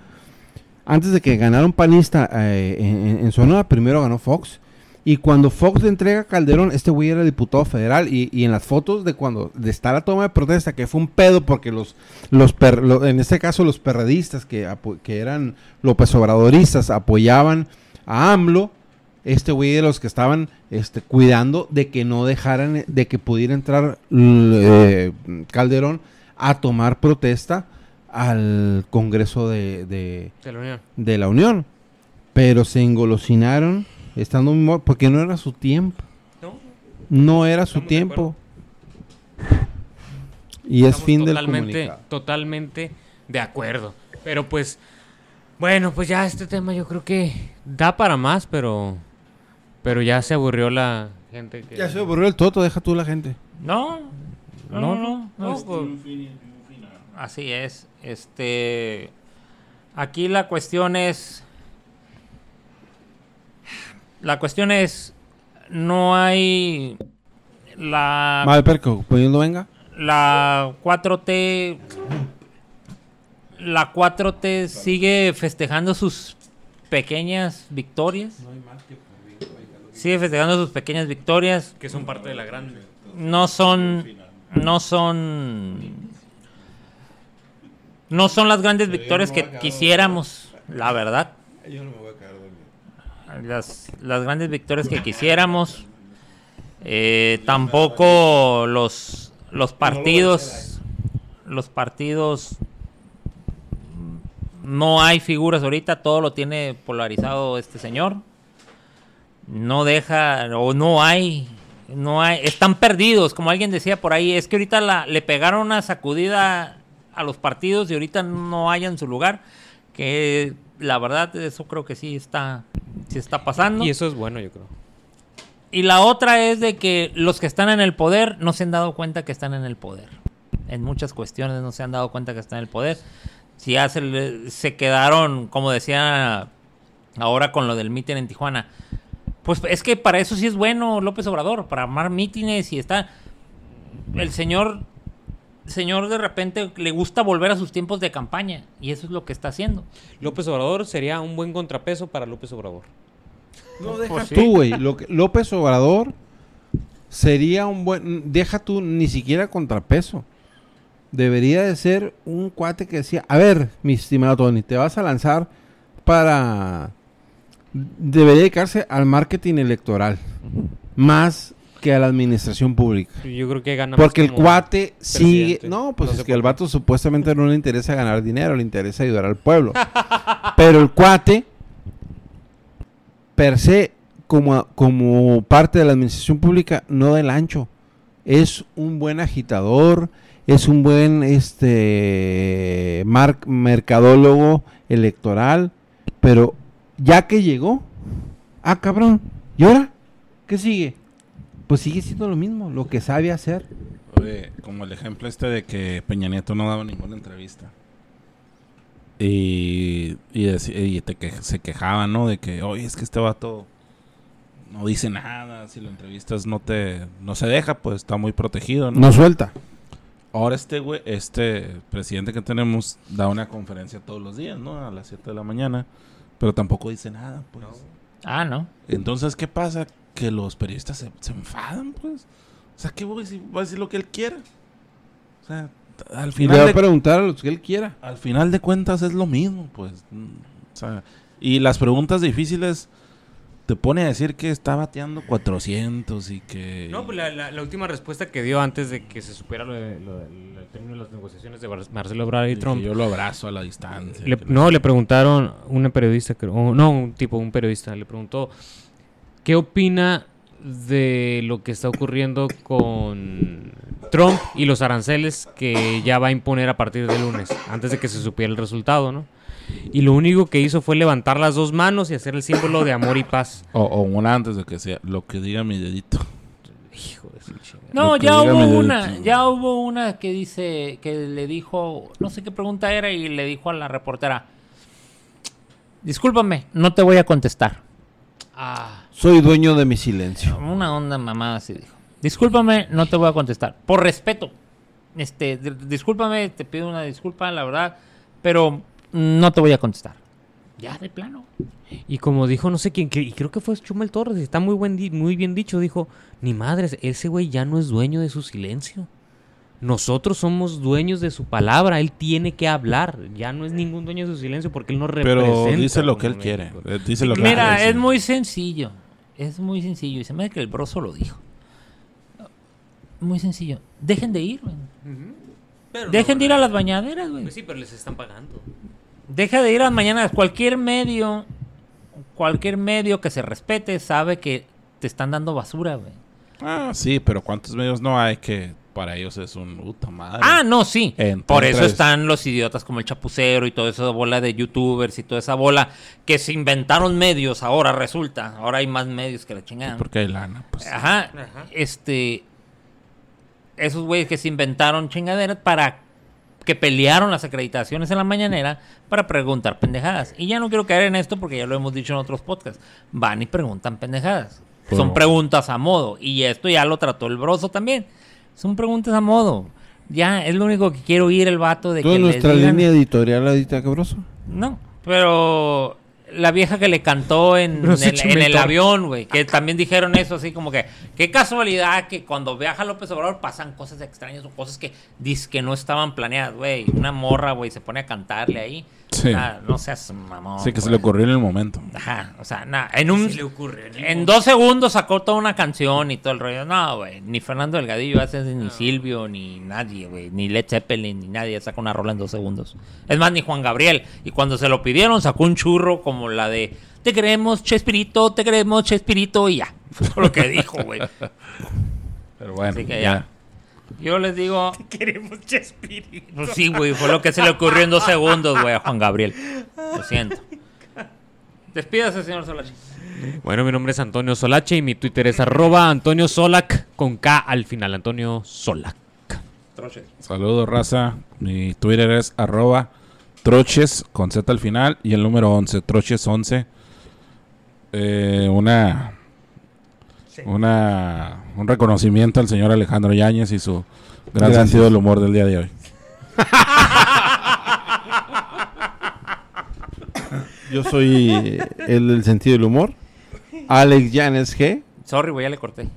Antes de que ganara un panista eh, en, en Sonora, primero ganó Fox. Y cuando Fox le entrega a Calderón, este güey era diputado federal. Y, en las fotos de cuando está la toma de protesta, que fue un pedo porque los, los per- en este caso los perredistas, que, que eran López Obradoristas, apoyaban a AMLO. Este güey de los que estaban este, cuidando de que no dejaran, de que pudiera entrar eh, Calderón a tomar protesta al Congreso de- de,
De la Unión.
de la Unión. Pero se engolosinaron estando porque no era su tiempo.
No,
No era su tiempo. Y es fin del
totalmente,
comunicado.
totalmente de acuerdo. Pero pues, bueno, pues ya este tema yo creo que da para más, pero, pero ya se aburrió la gente. Que...
Ya se aburrió el toto, deja tú la gente.
No, no, no, no, no,
Este,
pues, así es. Este, aquí la cuestión es, la cuestión es, no hay la
Mal perco, poniendo venga.
la 4T la 4T sigue festejando sus pequeñas victorias. Sigue festejando sus pequeñas victorias.
que son parte de la gran...
No son no son no son las grandes victorias que quisiéramos, la verdad. Las, las grandes victorias que quisiéramos. Eh, tampoco los, los partidos. Los partidos. No hay figuras ahorita, todo lo tiene polarizado este señor. No deja, o no hay, no hay, están perdidos, como alguien decía por ahí, es que ahorita la, le pegaron una sacudida a los partidos y ahorita no hay en su lugar, que la verdad eso creo que sí está, sí está pasando.
Y eso es bueno, yo creo.
Y la otra es de que los que están en el poder no se han dado cuenta que están en el poder. en muchas cuestiones no se han dado cuenta que está en el poder. Si ya se, se quedaron, como decía ahora con lo del mitin en Tijuana, pues es que para eso sí es bueno López Obrador, para armar mítines y está... El señor, señor de repente le gusta volver a sus tiempos de campaña y eso es lo que está haciendo.
López Obrador sería un buen contrapeso para López Obrador.
No, deja
Pues sí.
tú, güey. López Obrador sería un buen... Deja tú ni siquiera contrapeso. Debería de ser un cuate que decía, a ver, mi estimado Tony, te vas a lanzar para... Debería dedicarse al marketing electoral. Más que a la administración pública.
Yo creo que gana más
Porque el cuate sigue... No, pues
No
es que
qué.
vato supuestamente no le interesa ganar dinero, le interesa ayudar al pueblo. Pero el cuate, per se, como, como parte de la administración pública, no del ancho. Es un buen agitador, es un buen este mar- mercadólogo electoral, pero ya que llegó, ah cabrón, ¿y ahora? ¿Qué sigue? Pues sigue siendo lo mismo, lo que sabe hacer.
Oye, como el ejemplo este de que Peña Nieto no daba ninguna entrevista. Y, y, y te que, se quejaban, ¿no? De que, oye, es que este vato no dice nada, si lo entrevistas no te no se deja, pues está muy protegido, ¿no?
No suelta.
Ahora este güey, este presidente que tenemos da una conferencia todos los días, ¿no? A las 7 de la mañana, pero tampoco dice nada, pues.
Ah, ¿no?
Entonces, ¿qué pasa? Que los periodistas se, se enfadan, pues. O sea, ¿qué voy a decir? Va a decir lo que él quiera. O sea, al
Y le
final,
va a preguntar a los que él quiera.
al final de cuentas es lo mismo, pues. O sea, y las preguntas difíciles te pone a decir que está bateando 400 y que...
No, pues la, la- la última respuesta que dio antes de que se supiera lo de, lo de- el término de las negociaciones de Marcelo Ebrard y Trump.
yo lo abrazo a la distancia.
Le- no, le preguntaron, una periodista, creo, no, un tipo, un periodista, le preguntó, ¿qué opina de lo que está ocurriendo con Trump y los aranceles que ya va a imponer a partir del lunes, antes de que se supiera el resultado, ¿no? Y lo único que hizo fue levantar las dos manos y hacer el símbolo de amor y paz.
O, o una antes de que sea lo que diga mi dedito.
Hijo de su.
No, ya hubo
dedito.
una, ya hubo una que dice, que le dijo, no sé qué pregunta era y le dijo a la reportera, discúlpame, no te voy a contestar.
Ah,
Soy dueño de mi silencio.
Una onda mamada así dijo. Discúlpame, no te voy a contestar. Por respeto. Este, discúlpame, te pido una disculpa, la verdad, pero no te voy a contestar. Ya, de plano.
Y como dijo no sé quién, que- y creo que fue Chumel Torres, y está muy, buen di- muy bien dicho, dijo, ni madres, ese güey ya no es dueño de su silencio. Nosotros somos dueños de su palabra, él tiene que hablar, ya no es ningún dueño de su silencio porque él no representa.
Pero dice lo que él quiere. Eh, Dice lo que él
Mira, es muy sencillo. Es muy sencillo. Y se me hace que el broso lo dijo. Muy sencillo. Dejen de ir, güey.
Pero
Dejen
no,
de ir a las bañaderas, güey.
Pues sí, pero les están pagando.
Deja de ir a las mañanas. Cualquier medio, cualquier medio que se respete sabe que te están dando basura, güey.
Ah, sí, pero ¿cuántos medios no hay que para ellos es un puta madre?
Ah, no, sí.
Entonces-
Por eso están los idiotas como el chapucero y toda esa bola de youtubers y toda esa bola que se inventaron medios ahora resulta. Ahora hay más medios que la chingada.
Porque hay lana, pues.
Ajá. Este. Esos güeyes que se inventaron chingaderas para que pelearon las acreditaciones en la mañanera para preguntar pendejadas. Y ya no quiero caer en esto porque ya lo hemos dicho en otros podcasts. Van y preguntan pendejadas. Son preguntas a modo. Y esto ya lo trató el broso también. Son preguntas a modo. Ya, es lo único que quiero oír el vato de
Toda
que les
nuestra
digan-
línea editorial, Adita Cabroso.
no, pero la vieja que le cantó en,
No sé,
el, en el avión, güey, que también dijeron eso, así como que, qué casualidad que cuando viaja López Obrador pasan cosas extrañas o cosas que que no estaban planeadas, güey. Una morra, güey, se pone a cantarle ahí.
Sí.
Ah, no seas mamón.
sí, que se le ocurrió en el momento.
Ajá, o sea, nada, en un...
Se le ocurre, ¿no?
En dos segundos sacó toda una canción y todo el rollo. No, güey. Ni Fernando Delgadillo hace ni Silvio, ni nadie, güey. Ni Led Zeppelin, ni nadie saca una rola en dos segundos. Es más, ni Juan Gabriel. Y cuando se lo pidieron, sacó un churro como la de Te queremos, Chespirito, te queremos, Chespirito. Y ya. Fue todo lo que dijo, güey.
Pero bueno,
Así que
ya.
ya. Yo les digo,
Queremos Chespirito.
pues sí, güey. Fue lo que se le ocurrió en dos segundos, güey, a Juan Gabriel. Lo siento. Despídase, señor Solachi.
Bueno, mi nombre es Antonio Solache y mi Twitter es arroba Antonio Solac con K al final, Antonio Solac.
troches.
Saludos, raza. Mi Twitter es arroba troches con Z al final y el número 11, troches 11. Eh, una, una, un reconocimiento al señor Alejandro Yáñez y su gran
Gracias.
sentido del humor del día de hoy.
Yo soy el del sentido del humor. Alex Llanes G.
Sorry, güey, ya le corté.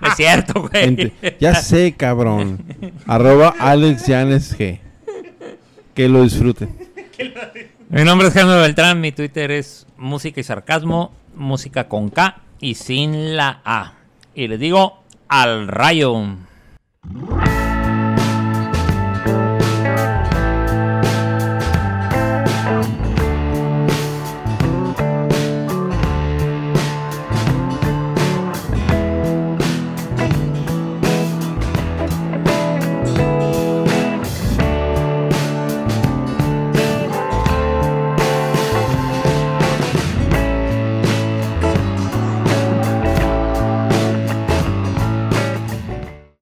no es cierto, güey.
Ya sé, cabrón. Arroba Alex Llanes G. Que lo disfruten.
Mi nombre es Jaime Beltrán, mi Twitter es música y sarcasmo, música con K y sin la A. Y les digo al rayo.